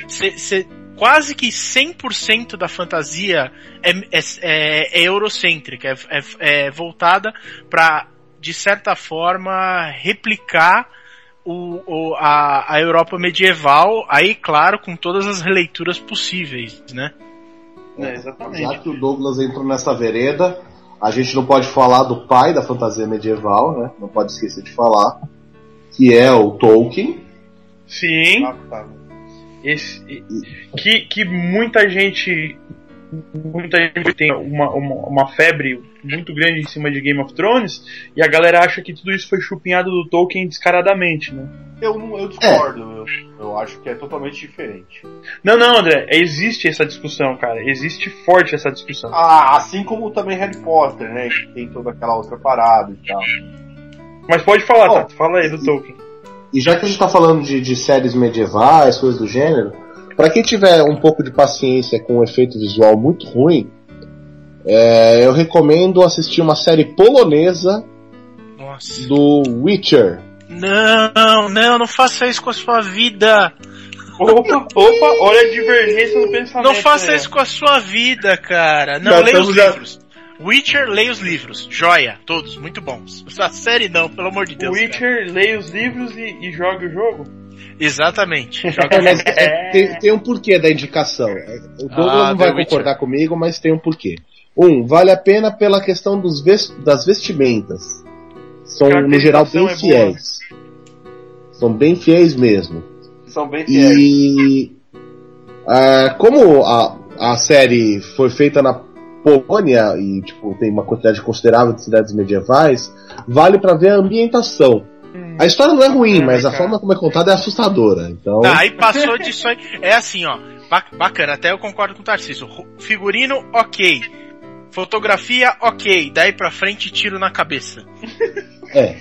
cê, cê- quase que 100% da fantasia é, é, é, é eurocêntrica, é, é, é voltada para de certa forma replicar o, o- a, a Europa medieval, aí claro, com todas as releituras possíveis, né? É, exatamente. Já que o Douglas entrou nessa vereda, a gente não pode falar do pai da fantasia medieval, né? Não pode esquecer de falar. Que é o Tolkien. Sim, Ah, tá. esse, que, que muita gente muita gente tem uma, uma, uma febre muito grande em cima de Game of Thrones e a galera acha que tudo isso foi chupinhado do Tolkien descaradamente, né? Eu, não- eu discordo, eu, eu acho que é totalmente diferente. Não, não, André, existe essa discussão, cara. Existe forte essa discussão. Ah, assim como também Harry Potter, né? Que tem toda aquela outra parada e tal. Mas pode falar, Bom, Tato, fala aí do Tolkien. E já que a gente tá falando de, de séries medievais, coisas do gênero, pra quem tiver um pouco de paciência com um efeito visual muito ruim, é, eu recomendo assistir uma série polonesa Nossa. do Witcher. Não, não, não faça isso com a sua vida. Opa, opa, olha a divergência do pensamento. Não faça né? isso com a sua vida, cara. Não, Nós leia os já- livros. Witcher, leia os livros. Joia, todos, muito bons. A série não, pelo amor de Deus. cara. Witcher, leia os livros e, e joga o jogo. Exatamente. É, é, tem, tem um porquê da indicação. É, O Douglas Ah, não vai Witcher. concordar comigo, mas tem um porquê. Um, vale a pena pela questão dos ves- das vestimentas. São, no geral, bem é boa. fiéis. São bem fiéis mesmo. São bem fiéis. E ah, como a, a série foi feita na Polônia e tipo, tem uma quantidade considerável de cidades medievais, vale pra ver a ambientação. A história não é ruim, É, mas a cara. forma como é contada é assustadora. Então, Tá, aí passou disso aí. É assim, ó. ba- Bacana, até eu concordo com o Tarcísio. Figurino, ok. Fotografia, ok. Daí pra frente, tiro na cabeça. é.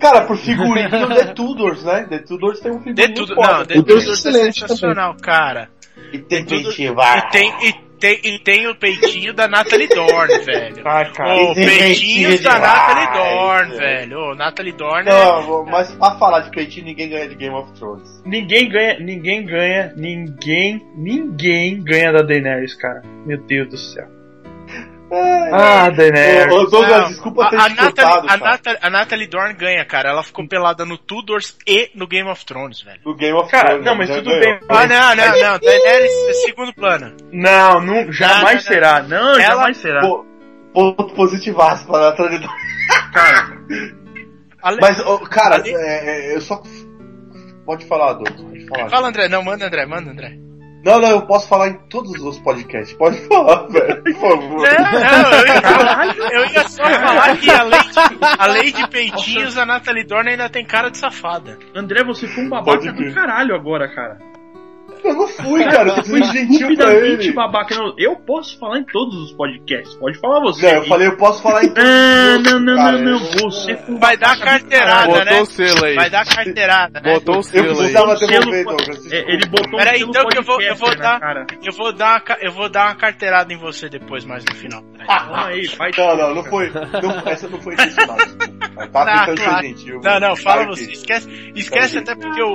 Cara, por figurino, The Tudors, né? The Tudors tem um figurino tudo, foda. não, de O Deus tudo é excelente sensacional, cara. E tem. E tem, e, tem, e tem o peitinho da Natalie Dorn, velho. Ai, cara. Tem peitinhos peitinho da demais, Natalie Dorn, velho. velho. Ô, Natalie Dorn é. Não, mas pra falar de peitinho, ninguém ganha de Game of Thrones. Ninguém ganha, ninguém ganha, ninguém, ninguém ganha da Daenerys, cara. Meu Deus do céu. Ah, Daenerys. Ô, Douglas, Não, desculpa ter a, a, te Natalie, cortado, a. Natalie, a Natalie Dorn ganha, cara. Ela ficou pelada no Tudors e no Game of Thrones, velho. Do Game of Cara, Thrones. não, mas já tudo ganhou. bem. Ah, não, não, não. Daenerys é segundo plano. Não, não, jamais não, não. será. Não, Ela- jamais será. Ponto positivaço pra Natalie Dorn. Cara, Ale- Mas, ô, cara, Ale- é, é, eu só. Pode falar, Douglas, pode falar. Fala, André. Não, manda, André. Manda, André. Não, não, eu posso falar em todos os podcasts. Pode falar, velho, por favor. Não, não, eu ia, eu ia só falar que além de, além de peitinhos, a Natalie Dorn ainda tem cara de safada. André, você foi um babaca do caralho agora, cara. Eu não fui, cara, eu fui gentil pra ele. babaca. Não, eu posso falar em todos os podcasts. Pode falar você. Não, eu falei, eu posso falar em todos Ah, os não, não, não, não. eu- Você foi Vai dar carteirada, caralho. Botou né? o selo aí. Vai dar carteirada, né? Botou o Eu selo aí. precisava devolver, Douglas. É, ele botou Peraí, então que eu vou- eu vou podcaster dar-. Eu vou dar eu vou dar uma carteirada em você depois, mais no final. Fala aí, vai. Não, não, não foi. Não, essa não foi. Eu tentando claro. ser gentil. Não, não, fala Claro que- você. Esquece, esquece Claro até que- porque o,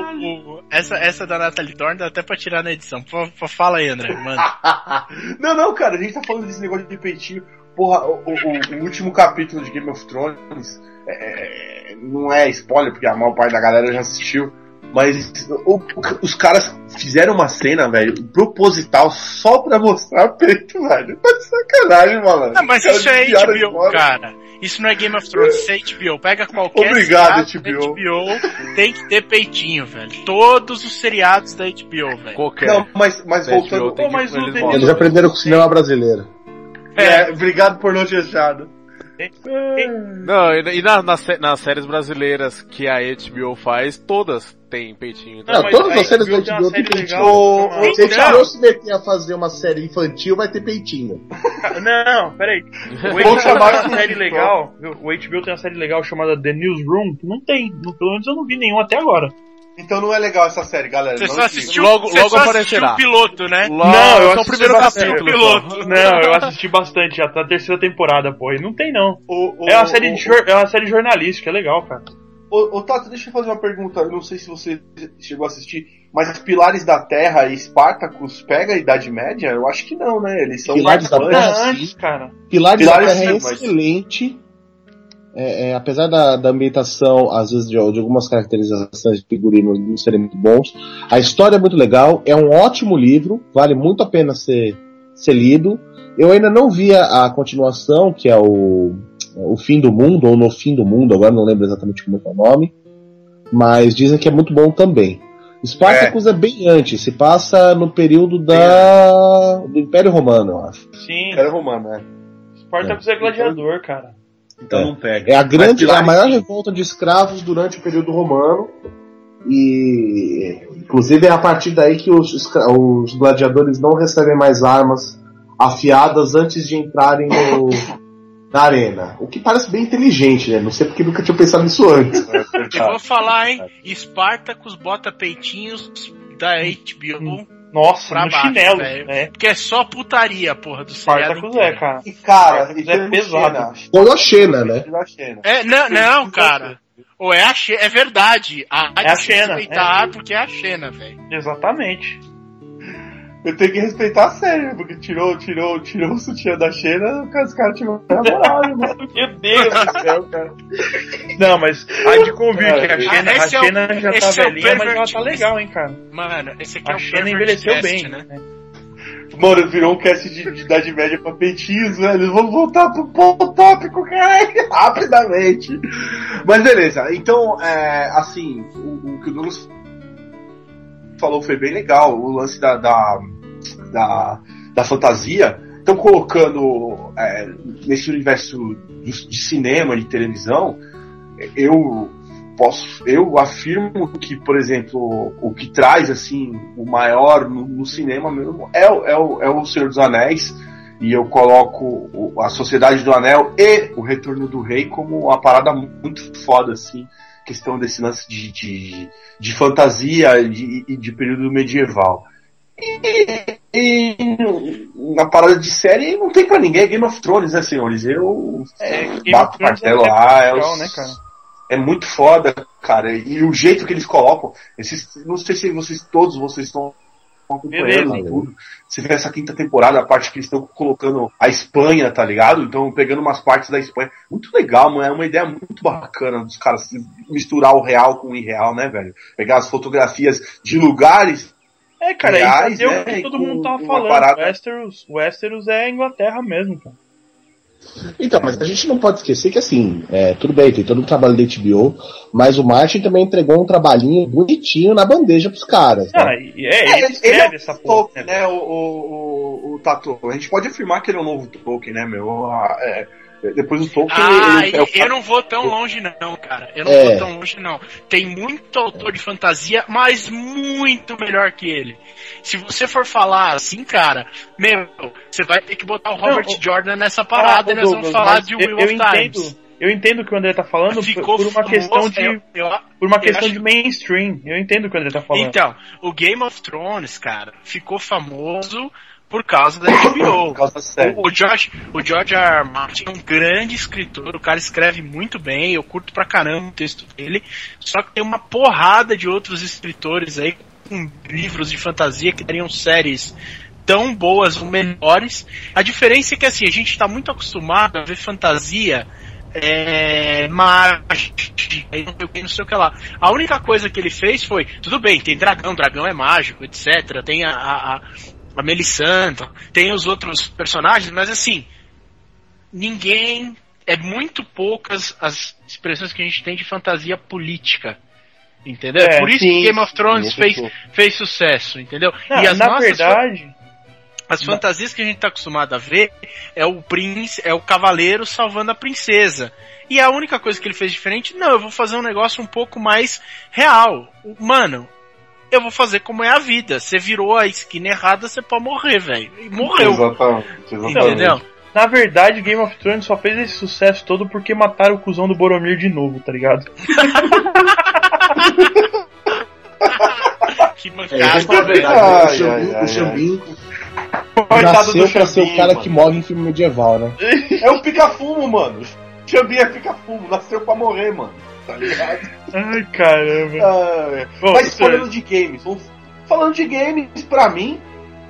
o- essa, essa da Natalie Dorn dá até pra tirar na edição. Fala aí, André, mano. não, não, cara, a gente tá falando desse negócio de peitinho. Porra, o, o- o último capítulo de Game of Thrones é, não é spoiler, porque a maior parte da galera já assistiu. Mas o- os caras fizeram uma cena, velho, proposital só pra mostrar peito, velho. Tá de sacanagem, mano. Não, mas isso é HBO, fora. cara. Isso não é Game of Thrones, isso é HBO. Pega qualquer Obrigado, seriado HBO. HBO, tem que ter peitinho, velho. Todos os seriados da HBO, velho. Qualquer. Não, mas, mas voltando. HBO Pô, mas eles. Eles aprenderam com o cinema brasileiro. É, obrigado por não ter achado. Não, e, e na- nas nas séries brasileiras que a HBO faz, todas têm peitinho. Não, Não, mas todas as séries da HBO tem tem série peitinho. legal. Se a não. HBO se meter a fazer uma série infantil, vai ter peitinho. Não, peraí. O HBO tem uma série legal. O HBO tem uma série legal chamada The Newsroom. que Não tem. no- Pelo menos eu não vi nenhum até agora. Então não é legal essa série, galera. Você não só assistam. assistiu, Logo- você logo só assistiu aparecerá. o piloto, né? Lá, Não, eu só o assisti primeiro bastante. capítulo. Piloto. Não, eu assisti bastante, já tá na terceira temporada, pô. E não tem não. O- o- É uma série, o- de, é uma série jornalística, é legal, cara. Ô, ô Tato, deixa eu fazer uma pergunta. Eu não sei se você chegou a assistir, mas os Pilares da Terra e Spartacus pega a Idade Média? Eu acho que não, né? Eles são Pilares da. Terra, É, sim. antes, cara. Pilares, Pilares da Terra é excelente. É, é, apesar da, da ambientação, às vezes, de, de algumas caracterizações de figurinos não serem muito bons, a história é muito legal, é um ótimo livro, vale muito a pena ser, ser lido. Eu ainda não vi a, a continuação, que é o, o Fim do Mundo, ou No Fim do Mundo, agora não lembro exatamente como é, que é o nome, mas dizem que é muito bom também. Spartacus é, bem antes, se passa no período da, do Império Romano, eu acho. Sim, Era romano, né? Spartacus é gladiador, cara. Então É. não pega. É a grande, a maior revolta de escravos durante o período romano. E inclusive é a partir daí que os, os gladiadores não recebem mais armas afiadas antes de entrarem no- na arena. O que parece bem inteligente, né? Não sei porque nunca tinha pensado nisso antes. Eu vou falar, hein? Spartacus bota peitinhos da HBO. Nossa, Pra no baixo, chinelo. velho. É. Porque é só putaria, porra, do seriado Spartacus é, cara. E cara, e é pesado. Xena. Com a Xena, né? É, não, não, cara. Ou é a Xena, é verdade. A, É a Xena, respeitar porque é a Xena, velho. Exatamente. Eu tenho que respeitar a série, né? Porque tirou, tirou, tirou o sutiã da Xena, os caras tiveram na moral, né, mano. Meu Deus do céu, cara. Não, mas há de convir que a Xena, a esse é o- Xena já tá é velhinha, mas ela tá legal, hein, cara. Mano, esse aqui é A o Xena pervert envelheceu cast, bem, né? né? Mano, virou um cast de, de Idade Média pra peitinhos, velho. Vamos voltar pro ponto tópico, cara, rapidamente. Mas beleza, então, é, assim, o, o que o Douglas falou foi bem legal, o lance da, da, da, da fantasia. Estão colocando é, nesse universo de, cinema, de televisão, eu posso, eu afirmo que, por exemplo, o que traz assim o maior no, no cinema mesmo é, o- é, é o Senhor dos Anéis e eu coloco a Sociedade do Anel e o Retorno do Rei como uma parada muito foda assim, questão desse lance de, de, de fantasia e de, de período medieval. E, e na parada de série não tem pra ninguém, é Game of Thrones, né, senhores? Eu É, bato o Thrones é martelo lá, é, os- né, é muito foda, cara. E o jeito que eles colocam, esses, não sei se vocês, todos vocês estão acompanhando Beleza. e tudo. Você vê essa quinta temporada, a parte que eles estão colocando a Espanha, tá ligado? Então pegando umas partes da Espanha. Muito legal, mano. É uma ideia muito bacana dos caras misturar o real com o irreal, né, velho? Pegar as fotografias de lugares. É, cara, Reais, isso é o né, que todo com- mundo tava uma falando. parada- Westeros, Westeros é Inglaterra mesmo, cara. Então, mas a gente não pode esquecer que assim, é, tudo bem, tem todo o trabalho da HBO, mas o Martin também entregou um trabalhinho bonitinho na bandeja pros caras. né? Ah, e- é, ele escreve essa. Tolkien, né? O, o, o, o Tato. A gente pode afirmar que ele é o novo Tolkien, né, meu? Ah, é, depois do Tolkien. Ah, ele, é o eu não vou tão longe não, cara. Eu não É. vou tão longe não. Tem muito autor de fantasia, mas muito melhor que ele. Se você for falar assim, cara, meu, você vai ter que botar o Robert Não, o- Jordan nessa parada Ah, e nós vamos Douglas, falar de eu, Wheel eu of entendo, Times. eu entendo o que o André tá falando por, Ficou por uma famoso, questão de eu- eu- por uma eu questão acho- de mainstream. Eu entendo o que o André tá falando. Então, o Game of Thrones, cara, ficou famoso por causa da HBO. Causa. O, o George, o George R. R. Martin é um grande escritor, o cara escreve muito bem, eu curto pra caramba o texto dele, só que tem uma porrada de outros escritores aí com livros de fantasia que teriam séries tão boas ou melhores. A diferença é que assim, a gente tá muito acostumado a ver fantasia é, mágica, não sei o que, não sei o que lá. A única coisa que ele fez foi, tudo bem, tem dragão, dragão é mágico, etc. Tem a, a, a, Melisandre, tem os outros personagens, mas assim, ninguém. É muito poucas as expressões que a gente tem de fantasia política. Entendeu? É, Por isso sim, que Game of Thrones fez, fez sucesso, entendeu? Não, e as na nossas verdade, as fantasias que a gente tá acostumado a ver é o príncipe, é o cavaleiro salvando a princesa. E a única coisa que ele fez diferente, não, eu vou fazer um negócio um pouco mais real. Mano, eu vou fazer como é a vida. Você virou a esquina errada, você pode morrer, velho. E morreu. Exatamente, exatamente. Entendeu? na verdade, Game of Thrones só fez esse sucesso todo porque mataram o cuzão do Boromir de novo, tá ligado? Que mancada. é verdade. Ai, o Xambin, ai, ai, o Xambin Coitado nasceu pra ser o cara mano. que morre em filme medieval, né? É o pica-fumo, mano. Xambin é pica-fumo, nasceu pra morrer, mano. Tá ligado? Ai, caramba. Ah, é. Bom, Mas sério. falando de games, falando de games, pra mim,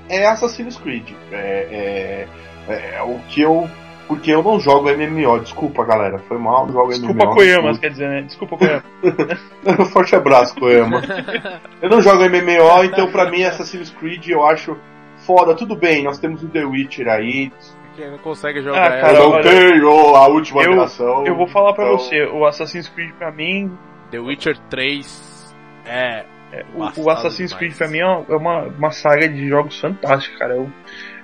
é Assassin's Creed. É, é- é o que eu. Porque eu não jogo MMO, desculpa galera, foi mal, não jogo Desculpa, MMO. Koyama, quer dizer, né? Desculpa, Koyama. Forte abraço, Koyama. eu não jogo MMO, então pra mim Assassin's Creed eu acho foda. Tudo bem, nós temos o The Witcher aí. Quem não consegue Ah, jogar cara, eu não olha, tenho a última eu- geração. Eu vou falar pra então- você, o Assassin's Creed pra mim, The Witcher 3 é. é, o, o Assassin's demais. Creed pra mim é uma, é uma, uma saga de jogos fantástica, cara. Eu,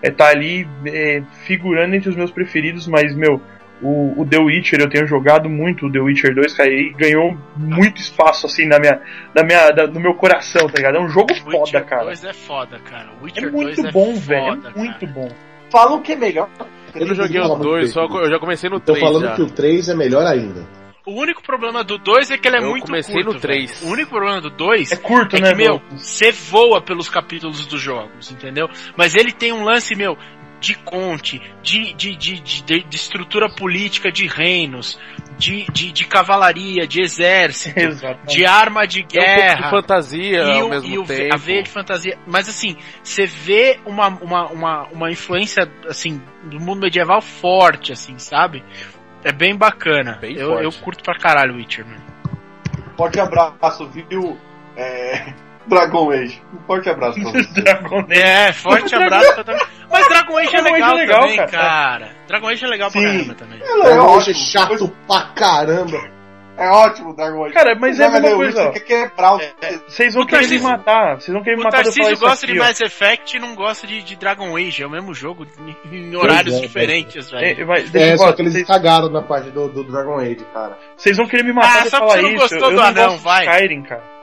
é, tá ali é, figurando entre os meus preferidos, mas, meu, o, o The Witcher eu tenho jogado muito, o The Witcher 2, cara, e ganhou muito espaço, assim, na minha, na minha, da- no meu coração, tá ligado? É um jogo foda, Witcher cara. 2 é foda, cara. É Witcher muito 2 bom, é velho, foda, é muito cara. bom. Falam que é melhor. Eu não joguei os dois, bem, só eu já comecei no Tô 3 falando já. que o 3 é melhor ainda. O único problema do 2 é que ele é Eu muito comecei curto, no três. velho. O único problema do 2 É curto, é né, que, meu, você voa pelos capítulos dos jogos, entendeu? Mas ele tem um lance, meu, de conte, de, de, de, de, de estrutura política de reinos, de, de, de cavalaria, de exército, Exatamente. de arma de É um pouco de guerra. fantasia e ao o, mesmo e o- tempo. a veia de fantasia. Mas assim, você vê uma, uma, uma, uma influência assim do mundo medieval forte, assim, sabe? É bem bacana. Bem eu, forte. eu curto pra caralho Witcher, mano. Forte abraço, viu? É... Dragon Age. Um forte abraço pra você. Dragon Age. É, forte abraço pra Dragon Mas Dragon Age é Dragon Age legal, é legal, também, cara. cara. Dragon Age é legal pra Sim. caramba também. É Dragon Age é chato pra caramba. É ótimo, Dragon Age. Cara, mas é a Joga mesma The coisa, ó. Quer quebrar o... Vocês vão O querer me Tarcísio- matar. Vocês vão querer me O matar falar Tarcísio gosta aqui, de. Mass Effect e não gosta de, de Dragon Age. É o mesmo jogo em horários é, diferentes, velho. É, deixa É, eu só que eles cagaram na parte do, do Dragon Age, cara. vocês vão querer me matar Ah, só falar porque você não isso. gostou eu do não anão, vai. Skyrim, cara.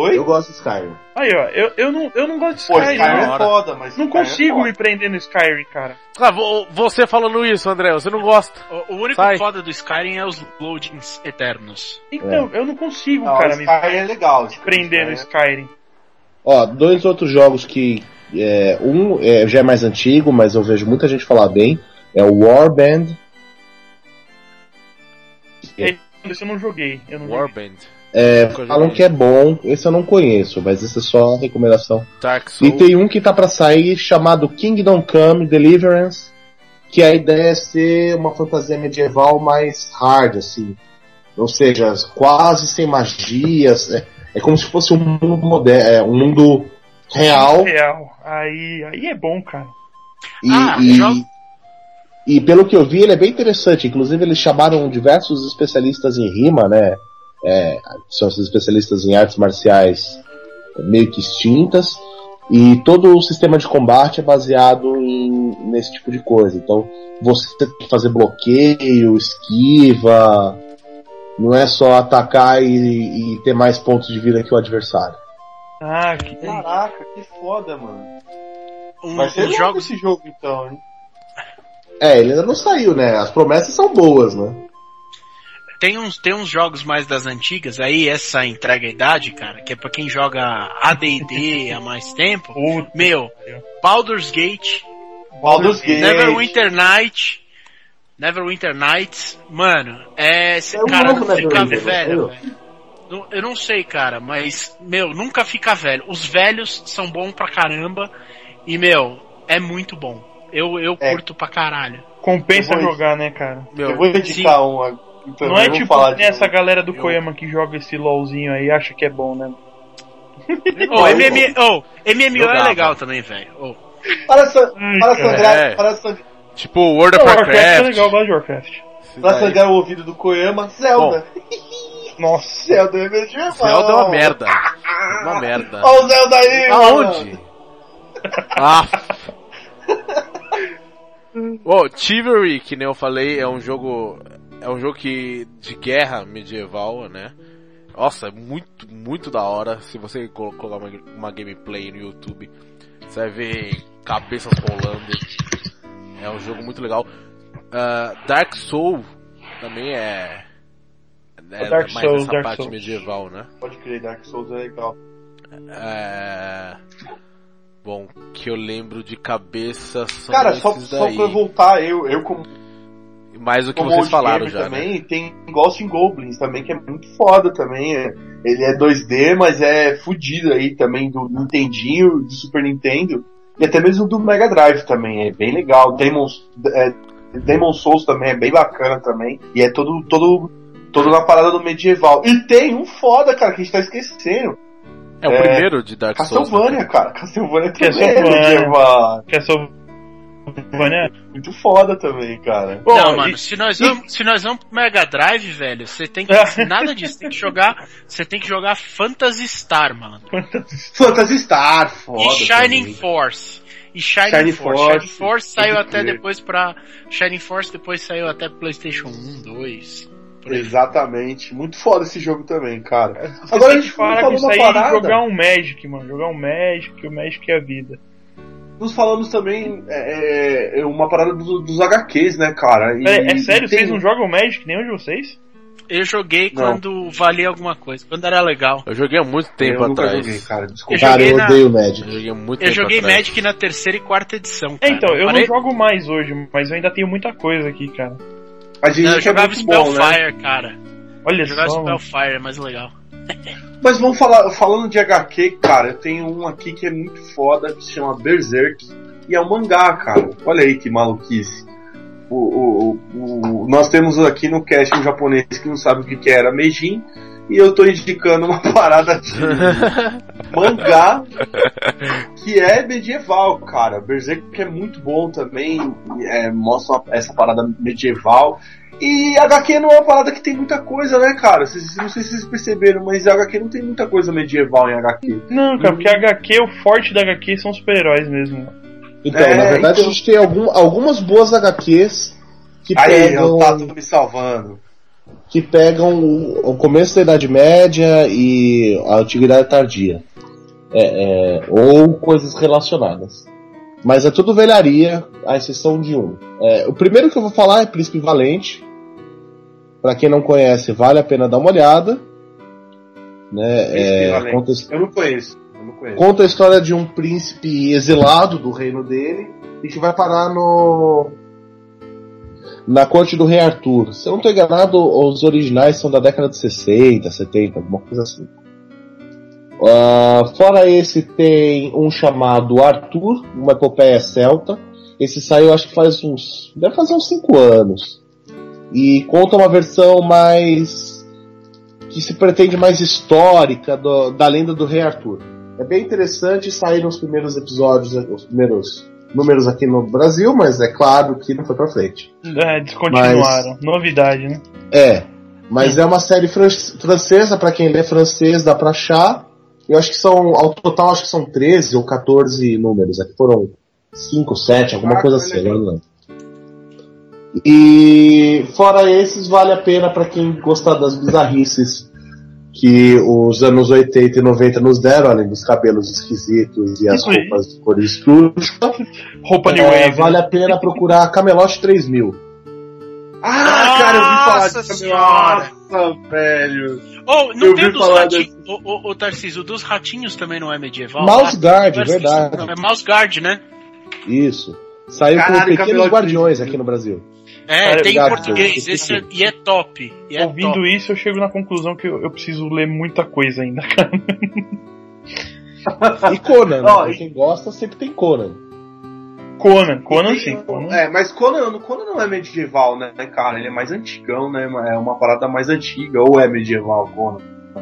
Oi? Eu gosto de Skyrim. Aí, ó, eu, eu, não, eu não gosto de Pô, Skyrim. Skyrim não. é foda, mas... Não Skyrim é consigo foda. me prender no Skyrim, cara. Ah, vo- você falando isso, André, você não gosta. O, o único Sai. foda do Skyrim é os loadings eternos. Então, eu não consigo, Não, cara, me Skyrim é legal. prender no Skyrim. Ó, dois outros jogos que. é, um é, já é mais antigo, mas eu vejo muita gente falar bem. É o Warband. Esse eu não joguei. Eu não joguei. É, falam que é bom, esse eu não conheço, mas esse é só recomendação. Dark Souls. E tem um que tá pra sair chamado Kingdom Come Deliverance, que a ideia é ser uma fantasia medieval mais hard, assim. Ou seja, quase sem magias. É, é como se fosse um mundo moderno, é, um mundo real. Real. Aí, aí é bom, cara. E, Ah, e- jogo- e pelo que eu vi, ele é bem interessante. Inclusive, eles chamaram diversos especialistas em rima, né? É, são esses especialistas em artes marciais meio que extintas. E todo o sistema de combate é baseado em, nesse tipo de coisa. Então, você tem que fazer bloqueio, esquiva. Não é só atacar e, e ter mais pontos de vida que o adversário. Ah, que Caraca, que foda, mano. Um, Vai ser os louco jogos esse jogo então, hein? É, ele ainda não saiu, né? As promessas são boas, né? Tem uns, tem uns jogos mais das antigas, aí essa entrega a idade, cara, que é pra quem joga AD&D há mais tempo. Puta. Meu, Baldur's Gate, Baldur's Gate. Neverwinter Night, Neverwinter Nights, mano, é, cê- É um cara, não fica velho, velho. Eu não sei, cara, mas, meu, nunca fica velho. Os velhos são bons pra caramba e, meu, é muito bom. Eu, eu É. curto pra caralho. Compensa vou- jogar, né, cara? Meu, Eu vou indicar um. Então, Não é tipo essa galera do Eu- Koyama que joga esse LOLzinho aí e acha que é bom, né? Ô, MM, ô, MMO é Jogava. legal também, velho. Ô, Para, san... Hum, para sangrar, É. para, sang... tipo World of Não, Warcraft é Warcraft. legal, gosto de Warcraft. Daí. sangrar o ouvido do Koyama, Zelda. Nossa. Zelda é medieval. Zelda é uma merda. Uma merda. Olha o Zelda aí, mano. Aonde? Ah. Ô, Chivalry, que nem eu falei, é um jogo. É um jogo que. de guerra medieval, né? Nossa, é muito, muito da hora. Se você colo- colocar uma, uma gameplay no YouTube, você vai ver cabeças rolando. É um jogo muito legal. Ah, Dark Soul também é. É Dark mais Souls, essa Dark parte Souls. medieval, né? Pode crer, Dark Souls é legal. É... Bom, que eu lembro de cabeça são Cara, só, esses só daí. pra eu voltar, eu, eu como, Mais do que como vocês falaram já, né? também, tem Ghost in Goblins também, que é muito foda também. é- ele é 2D, mas é fudido aí também do Nintendinho, do Super Nintendo. E até mesmo do Mega Drive também, é bem legal. Demon's, é, Demon Souls também é bem bacana também. E é todo, todo, todo na parada do medieval. E tem um foda, cara, que a gente tá esquecendo. É o É, primeiro de Dark Souls. Castlevania, né? cara. Castlevania também é Castlevania. medieval. Castlevania. Muito foda também, cara. Bom, não, e- mano, se nós vamos, se nós vamos pro Mega Drive, velho, você tem que nada disso, você tem que jogar, você tem que jogar Phantasy Star, mano. Phantasy Star, foda. e Shining também. Force. E Shining, Shining Force. Force, Shining Force saiu até depois pra Shining Force depois saiu até PlayStation 1, 2. por aí. Exatamente. Muito foda esse jogo também, cara. Agora Agora a gente fala que isso aí parada. é jogar um Magic, mano. Jogar um Magic, o Magic é a vida. Nos falamos também é, é, uma parada do- dos HQs, né, cara? E- É, é sério? e tem- Vocês não jogam Magic, nenhum de vocês? Eu joguei Não. quando valia alguma coisa, quando era legal. Eu joguei há muito tempo eu atrás. joguei, cara, desculpa. Eu Cara, joguei eu na- odeio Magic. Eu joguei muito Eu tempo joguei atrás. Magic na terceira e quarta edição. É, Cara. então, eu Parei- não jogo mais hoje, mas eu ainda tenho muita coisa aqui, cara. Mas dizem Não, eu é jogava muito bom, né? Spellfire, cara. Olha Eu jogava só. Spellfire, é mais legal. Mas vamos falar, falando de HQ, cara, eu tenho um aqui que é muito foda, que se chama Berserk, e é um mangá, cara. Olha aí que maluquice. O, o- o- o- nós temos aqui no cast um japonês que não sabe o que, que era Meijin, e eu tô indicando uma parada de mangá que é medieval, cara. Berserk é muito bom também, é, mostra essa parada medieval. E HQ não é uma parada que tem muita coisa, né, cara? Vocês, não sei se vocês perceberam, mas HQ não tem muita coisa medieval em HQ. Não, cara, porque HQ, o forte da HQ são super-heróis mesmo. Então, É, na verdade, então- a gente tem algum- algumas boas HQs que Aí, pegam, o Tato me salvando. que pegam o, o começo da Idade Média e a Antiguidade Tardia. É, é, ou coisas relacionadas. Mas é tudo velharia, à exceção de um. É, o primeiro que eu vou falar é Príncipe Valente. Pra quem não conhece, vale a pena dar uma olhada. Né, é, conta, Eu não conheço. Eu não conheço. conta a história de um príncipe exilado do reino dele e que vai parar no na corte do rei Arthur. Se eu não estou enganado, os originais são da década de 60, 70, alguma coisa assim. Ah, fora esse tem um chamado Arthur, uma epopeia celta. Esse saiu acho que faz uns. deve fazer uns 5 anos. E conta uma versão mais. que se pretende mais histórica do- da lenda do rei Arthur. É bem interessante, saíram os primeiros episódios, os primeiros números aqui no Brasil, mas é claro que não foi pra frente. É, descontinuaram. Novidade, né? É, mas é uma série fran- francesa, pra quem lê francês dá pra achar. Eu acho que são, ao total, acho que são 13 ou 14 números. Aqui foram 5, 7, alguma Ah, coisa assim, não. E fora esses, vale a pena pra quem gostar das bizarrices que os anos 80 e 90 nos deram, além dos cabelos esquisitos e as Isso aí. roupas de cores escuras. Roupa New É, vale a pena procurar Camelot 3000. Ah, cara, eu vi falar Nossa disso. senhora. Nossa, velho. Oh, não Eu tem dos ratinhos. O, o, o Tarcísio, dos ratinhos também não é medieval? Mouse Guard, Ah, verdade. É Mouse Guard, né? Isso. Saiu Caralho, com Pequenos Camelot Guardiões 3000. aqui no Brasil. É, Cara, tem em português. eu Esse é, e é é E é Ouvindo top. isso, eu chego na conclusão que eu, eu preciso ler muita coisa ainda, cara. E Conan, né? E- quem gosta, sempre tem Conan. Conan, Conan tem sim. Conan. É, mas Conan, Conan não é medieval, né, cara? Ele é mais antigão, né? É uma parada mais antiga, ou é medieval, Conan?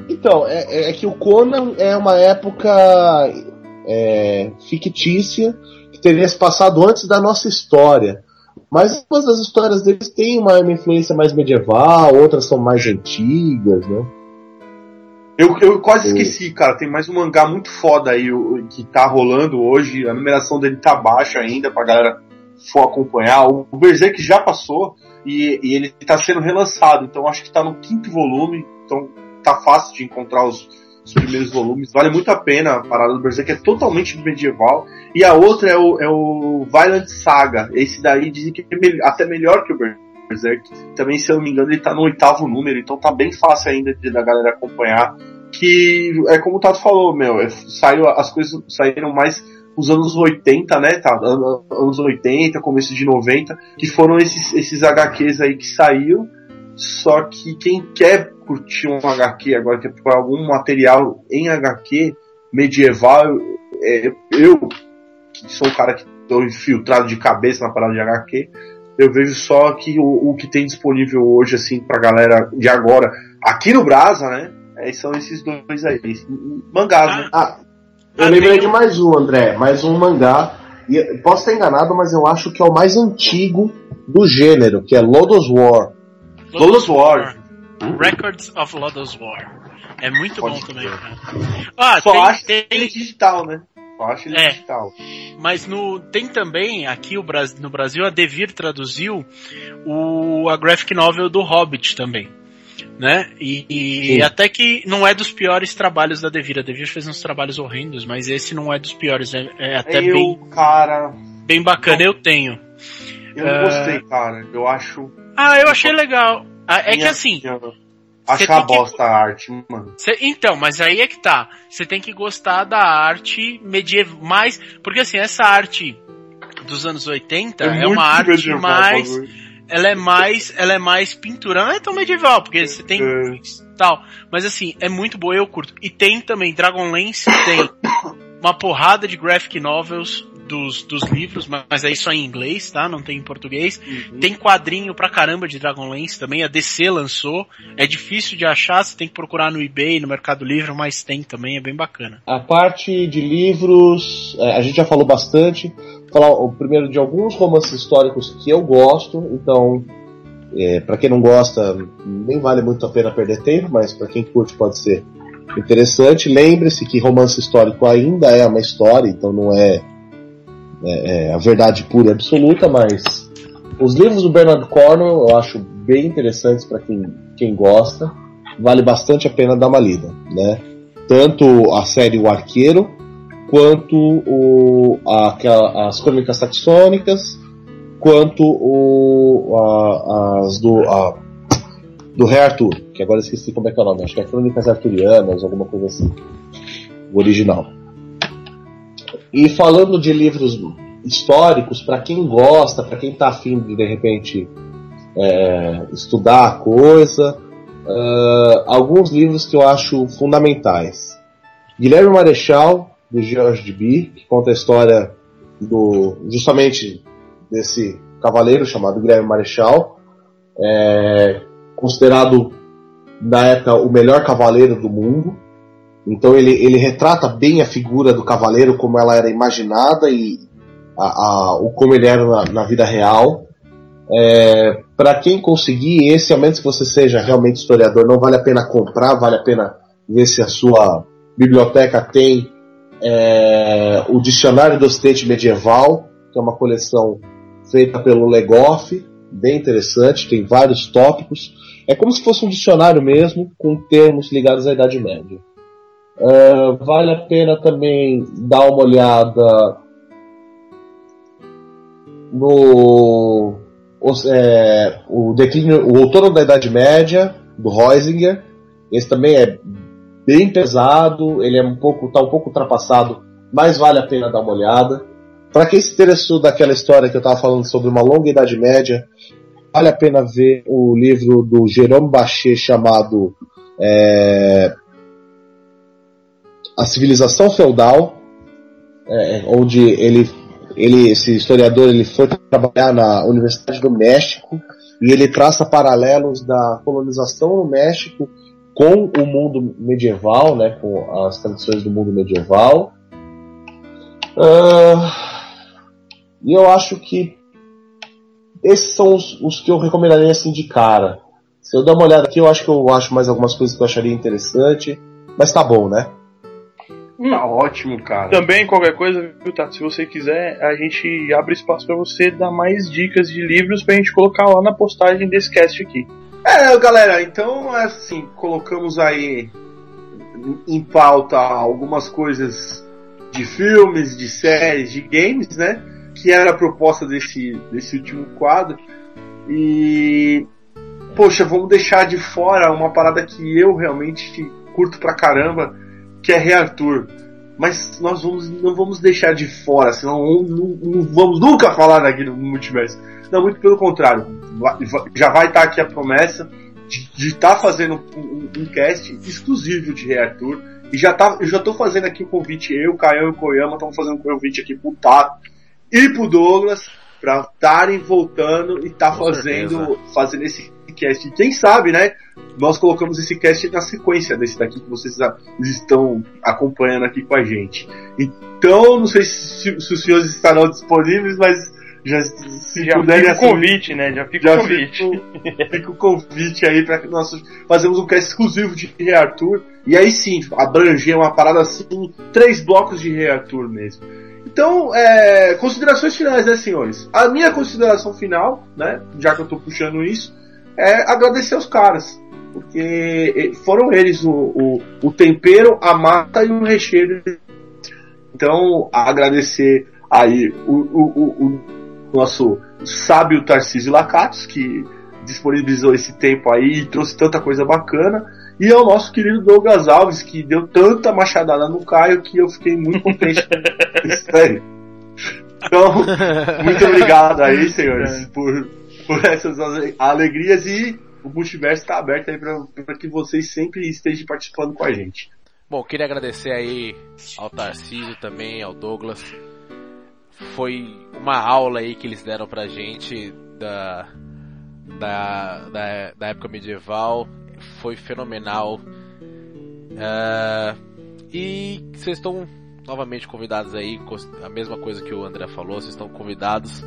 Então, é, é que o Conan é uma época é, fictícia que teria se passado antes da nossa história. Mas algumas das histórias deles têm uma, uma influência mais medieval, outras são mais antigas, né? Eu, eu quase esqueci, cara. Tem mais um mangá muito foda aí o- que tá rolando hoje. A numeração dele tá baixa ainda pra galera for acompanhar. O, o Berserk já passou e, e ele tá sendo relançado. Então acho que tá no quinto volume. Então tá fácil de encontrar os, os primeiros volumes. Vale muito a pena a parada do Berserk. É totalmente medieval. E a outra é o, é o Violent Saga. Esse daí dizem que é me- até melhor que o Berserk. Também, se eu não me engano, ele tá no oitavo número. Então tá bem fácil ainda de, da galera acompanhar que é como o Tato falou, meu, é, saiu, as coisas saíram mais os anos 80, né, tá? An- Anos 80, começo de 90, que foram esses, esses HQs aí que saíram. Só que quem quer curtir um HQ agora, quer procurar algum material em HQ medieval, é, eu, que sou um cara que tô infiltrado de cabeça na parada de HQ, eu vejo só que o, o que tem disponível hoje, assim, pra galera de agora, aqui no Brasa, né? É, são esses dois aí. Mangás, né? Ah, eu Ah, lembrei de mais um, André, mais um mangá. E posso estar enganado, mas eu acho que é o mais antigo do gênero, que é Lodos War. Lodoss War. Records of Lodoss War. É muito Pode bom também, cara. Ah, Só tem, acho tem- ele digital, né? Só acho ele É. digital. mas no, tem também, aqui no Brasil, a Devir traduziu o, a graphic novel do Hobbit também. Né? E, e até que não é dos piores trabalhos da Devir. A Devir fez uns trabalhos horrendos, mas esse não é dos piores. É, é até eu, bem, cara, bem bacana. Eu tenho. eu não É. gostei, cara. Eu acho. Ah, eu achei legal. Ah, é que assim. Achar bosta a arte, mano. Cê, então, mas aí é que tá. Você tem que gostar da arte medieval mais. Porque assim, essa arte dos anos 80 é, é uma arte mais. Ela é mais. Ela é mais pintura. Não é tão medieval, porque você tem. É. tal. Mas assim, é muito boa, eu curto. E tem também, Dragonlance tem uma porrada de graphic novels dos, dos livros, mas é só em inglês, tá? Não tem em português. Uhum. Tem quadrinho pra caramba de Dragonlance também, a DC lançou. É difícil de achar, você tem que procurar no eBay, no Mercado Livre, mas tem também, é bem bacana. A parte de livros, é, a gente já falou bastante. Vou falar o primeiro de alguns romances históricos que eu gosto, então é, para quem não gosta, nem vale muito a pena perder tempo, mas para quem curte pode ser interessante. Lembre-se que romance histórico ainda é uma história, então não é é, é, a verdade pura e absoluta, mas os livros do Bernard Cornwell eu acho bem interessantes para quem, quem gosta. Vale bastante a pena dar uma lida, né? Tanto a série O Arqueiro, quanto o, a, as Crônicas Saxônicas, quanto o, a, as do, a, do Rei Arthur, que agora esqueci como é que é o nome, acho que é Crônicas Arturianas, alguma coisa assim. O original. E falando de livros históricos, para quem gosta, para quem está afim de de repente é, estudar a coisa, uh, alguns livros que eu acho fundamentais. Guilherme Marechal, do George de Bir, que conta a história do justamente desse cavaleiro chamado Guilherme Marechal, é, considerado na época o melhor cavaleiro do mundo. Então ele, ele retrata bem a figura do cavaleiro como ela era imaginada e a, a, o como ele era na, na vida real. É, para quem conseguir, esse, ao menos que você seja realmente historiador, não vale a pena comprar, vale a pena ver se a sua biblioteca tem é, o Dicionário do Ocidente Medieval, que é uma coleção feita pelo Legoff, bem interessante, tem vários tópicos. É como se fosse um dicionário mesmo, com termos ligados à Idade Média. Uh, vale a pena também dar uma olhada no é, o declínio, o outono da Idade Média do Heisinger. Esse também é bem pesado, ele é um pouco, tá um pouco ultrapassado, mas vale a pena dar uma olhada. Para quem se interessou daquela história que eu estava falando sobre uma longa Idade Média, vale a pena ver o livro do Jerome Bachet chamado é, a civilização feudal, é, onde ele, ele, esse historiador, ele foi trabalhar na Universidade do México e ele traça paralelos da colonização no México com o mundo medieval, né, com as tradições do mundo medieval. Uh, e eu acho que esses são os, os, que eu recomendaria assim de cara. Se eu dar uma olhada aqui, eu acho que eu acho mais algumas coisas que eu acharia interessante. Mas tá bom, né? Tá ótimo, cara. Também, qualquer coisa, viu, Tato? Se você quiser, a gente abre espaço para você dar mais dicas de livros pra gente colocar lá na postagem desse cast aqui. É, galera, então, assim, colocamos aí em pauta algumas coisas de filmes, de séries, de games, né? Que era a proposta desse, desse último quadro. E. Poxa, vamos deixar de fora uma parada que eu realmente curto pra caramba que é Rearthur. Mas nós vamos, não vamos deixar de fora, senão não, não vamos nunca falar daquilo no multiverso. Não, muito pelo contrário. Já vai estar aqui a promessa de estar tá fazendo um, um, cast exclusivo de Rearthur. E já tá, eu já estou fazendo aqui o convite, eu, Caio e o Koyama estamos fazendo um convite aqui pro Tato e pro Douglas para estarem voltando e estar tá fazendo, fazendo esse cast. E quem sabe, né? Nós colocamos esse cast na sequência desse daqui que vocês estão acompanhando aqui com a gente. Então, não sei se, se os senhores estarão disponíveis, mas já se já puderem fica o convite, né? Já fica já o convite. Fica, fica o convite aí para que nós fazemos um cast exclusivo de Rei Arthur. E aí sim, abranger uma parada assim, três blocos de Rei Arthur mesmo. Então, é, considerações finais, né, senhores? A minha consideração final, né, já que eu tô puxando isso, é agradecer os caras. Porque foram eles o, o, o tempero, a mata e o recheio. Então, agradecer aí o, o, o, o nosso sábio Tarcísio Lacatos, que disponibilizou esse tempo aí e trouxe tanta coisa bacana. E ao nosso querido Douglas Alves, que deu tanta machadada no Caio que eu fiquei muito contente com isso aí. Então, muito obrigado aí, senhores, por, por essas alegrias e o multiverso está aberto aí para que vocês sempre estejam participando com a gente. Bom, queria agradecer aí ao Tarcísio também, ao Douglas. Foi uma aula aí que eles deram pra gente da, da, da, da época medieval. Foi fenomenal. Uh, e vocês estão novamente convidados aí, a mesma coisa que o André falou, vocês estão convidados.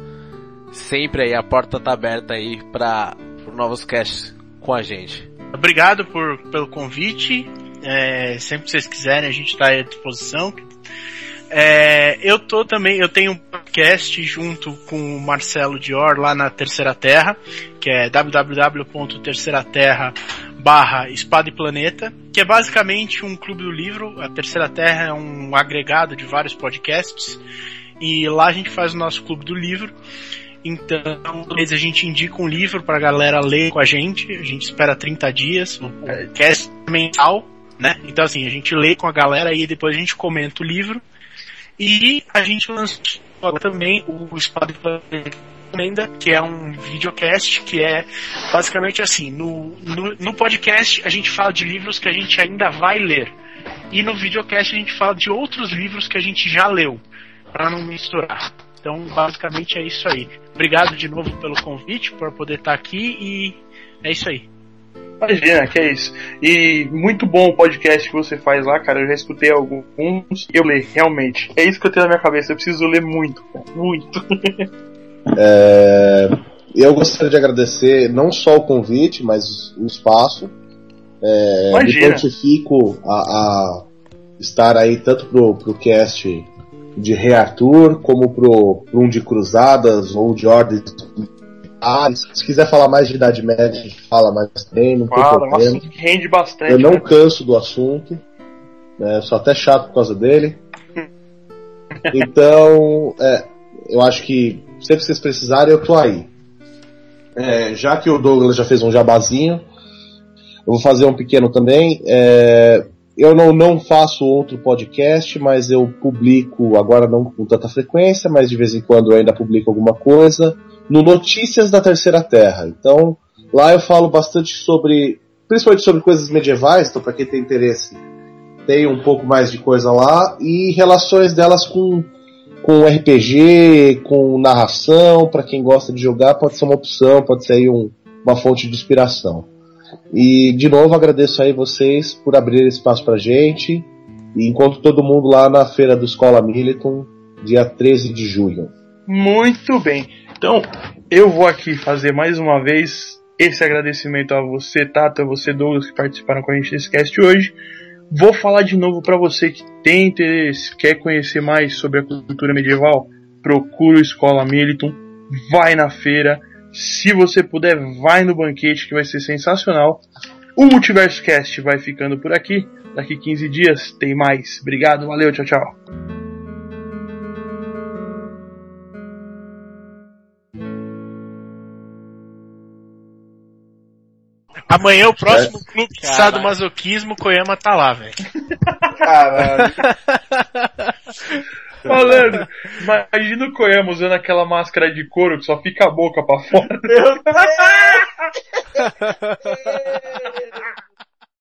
Sempre aí, a porta tá aberta aí para novos casts com a gente. Obrigado por, pelo convite. É, sempre que vocês quiserem, a gente está à disposição. É, eu tô também, eu tenho um podcast junto com o Marcelo Dior lá na Terceira Terra, que é www.terceiraterra barra Espada e Planeta, que é basicamente um clube do livro. A Terceira Terra é um agregado de vários podcasts e lá a gente faz o nosso clube do livro. Então, a gente indica um livro pra galera ler com a gente. A gente espera 30 dias, o podcast mensal, né? Então, assim, a gente lê com a galera e depois a gente comenta o livro. E a gente lançou também o Espada Encomenda, que é um videocast que é basicamente assim, no, no, no, podcast a gente fala de livros que a gente ainda vai ler. E no videocast a gente fala de outros livros que a gente já leu, para não misturar. Então, basicamente é isso aí. Obrigado de novo pelo convite, por poder estar aqui e é isso aí. Imagina, que é isso. E muito bom o podcast que você faz lá, cara. Eu já escutei alguns eu leio, realmente. É isso que eu tenho na minha cabeça. Eu preciso ler muito, muito. é, eu gostaria de agradecer não só o convite, mas o espaço. É, Imagina. me prontifico a, a, estar aí tanto pro, pro cast de Reator como pro, pro um de Cruzadas ou de Ordens ah, se quiser falar mais de Idade Média, a gente fala mais também, não fala, tem problema. É um assunto que rende bastante. Eu não né? canso do assunto, né, sou até chato por causa dele. então, é, eu acho que sempre que vocês precisarem, eu tô aí. É, já que o Douglas já fez um jabazinho, eu vou fazer um pequeno também. É, eu não, não faço outro podcast, mas eu publico, agora não com tanta frequência, mas de vez em quando eu ainda publico alguma coisa no Notícias da Terceira Terra. Então, lá eu falo bastante sobre, principalmente sobre coisas medievais, então para quem tem interesse, tem um pouco mais de coisa lá e relações delas com com RPG, com narração, para quem gosta de jogar, pode ser uma opção, pode ser aí um, uma fonte de inspiração. E de novo agradeço aí vocês por abrir espaço pra gente. E encontro todo mundo lá na feira do Escola Militon, dia 13 de julho. Muito bem. Então, eu vou aqui fazer mais uma vez esse agradecimento a você, Tata, a você, Douglas, que participaram com a gente desse cast hoje. Vou falar de novo para você que tem interesse, quer conhecer mais sobre a cultura medieval, procura o Escola Militon, vai na feira. Se você puder, vai no banquete que vai ser sensacional. O Multiverso Cast vai ficando por aqui. Daqui 15 dias tem mais. Obrigado, valeu, tchau, tchau. Amanhã o próximo é. clube de sadomasoquismo, Koyama tá lá, velho. Caralho. Falando, imagina o Koyama usando aquela máscara de couro que só fica a boca pra fora. Meu Deus!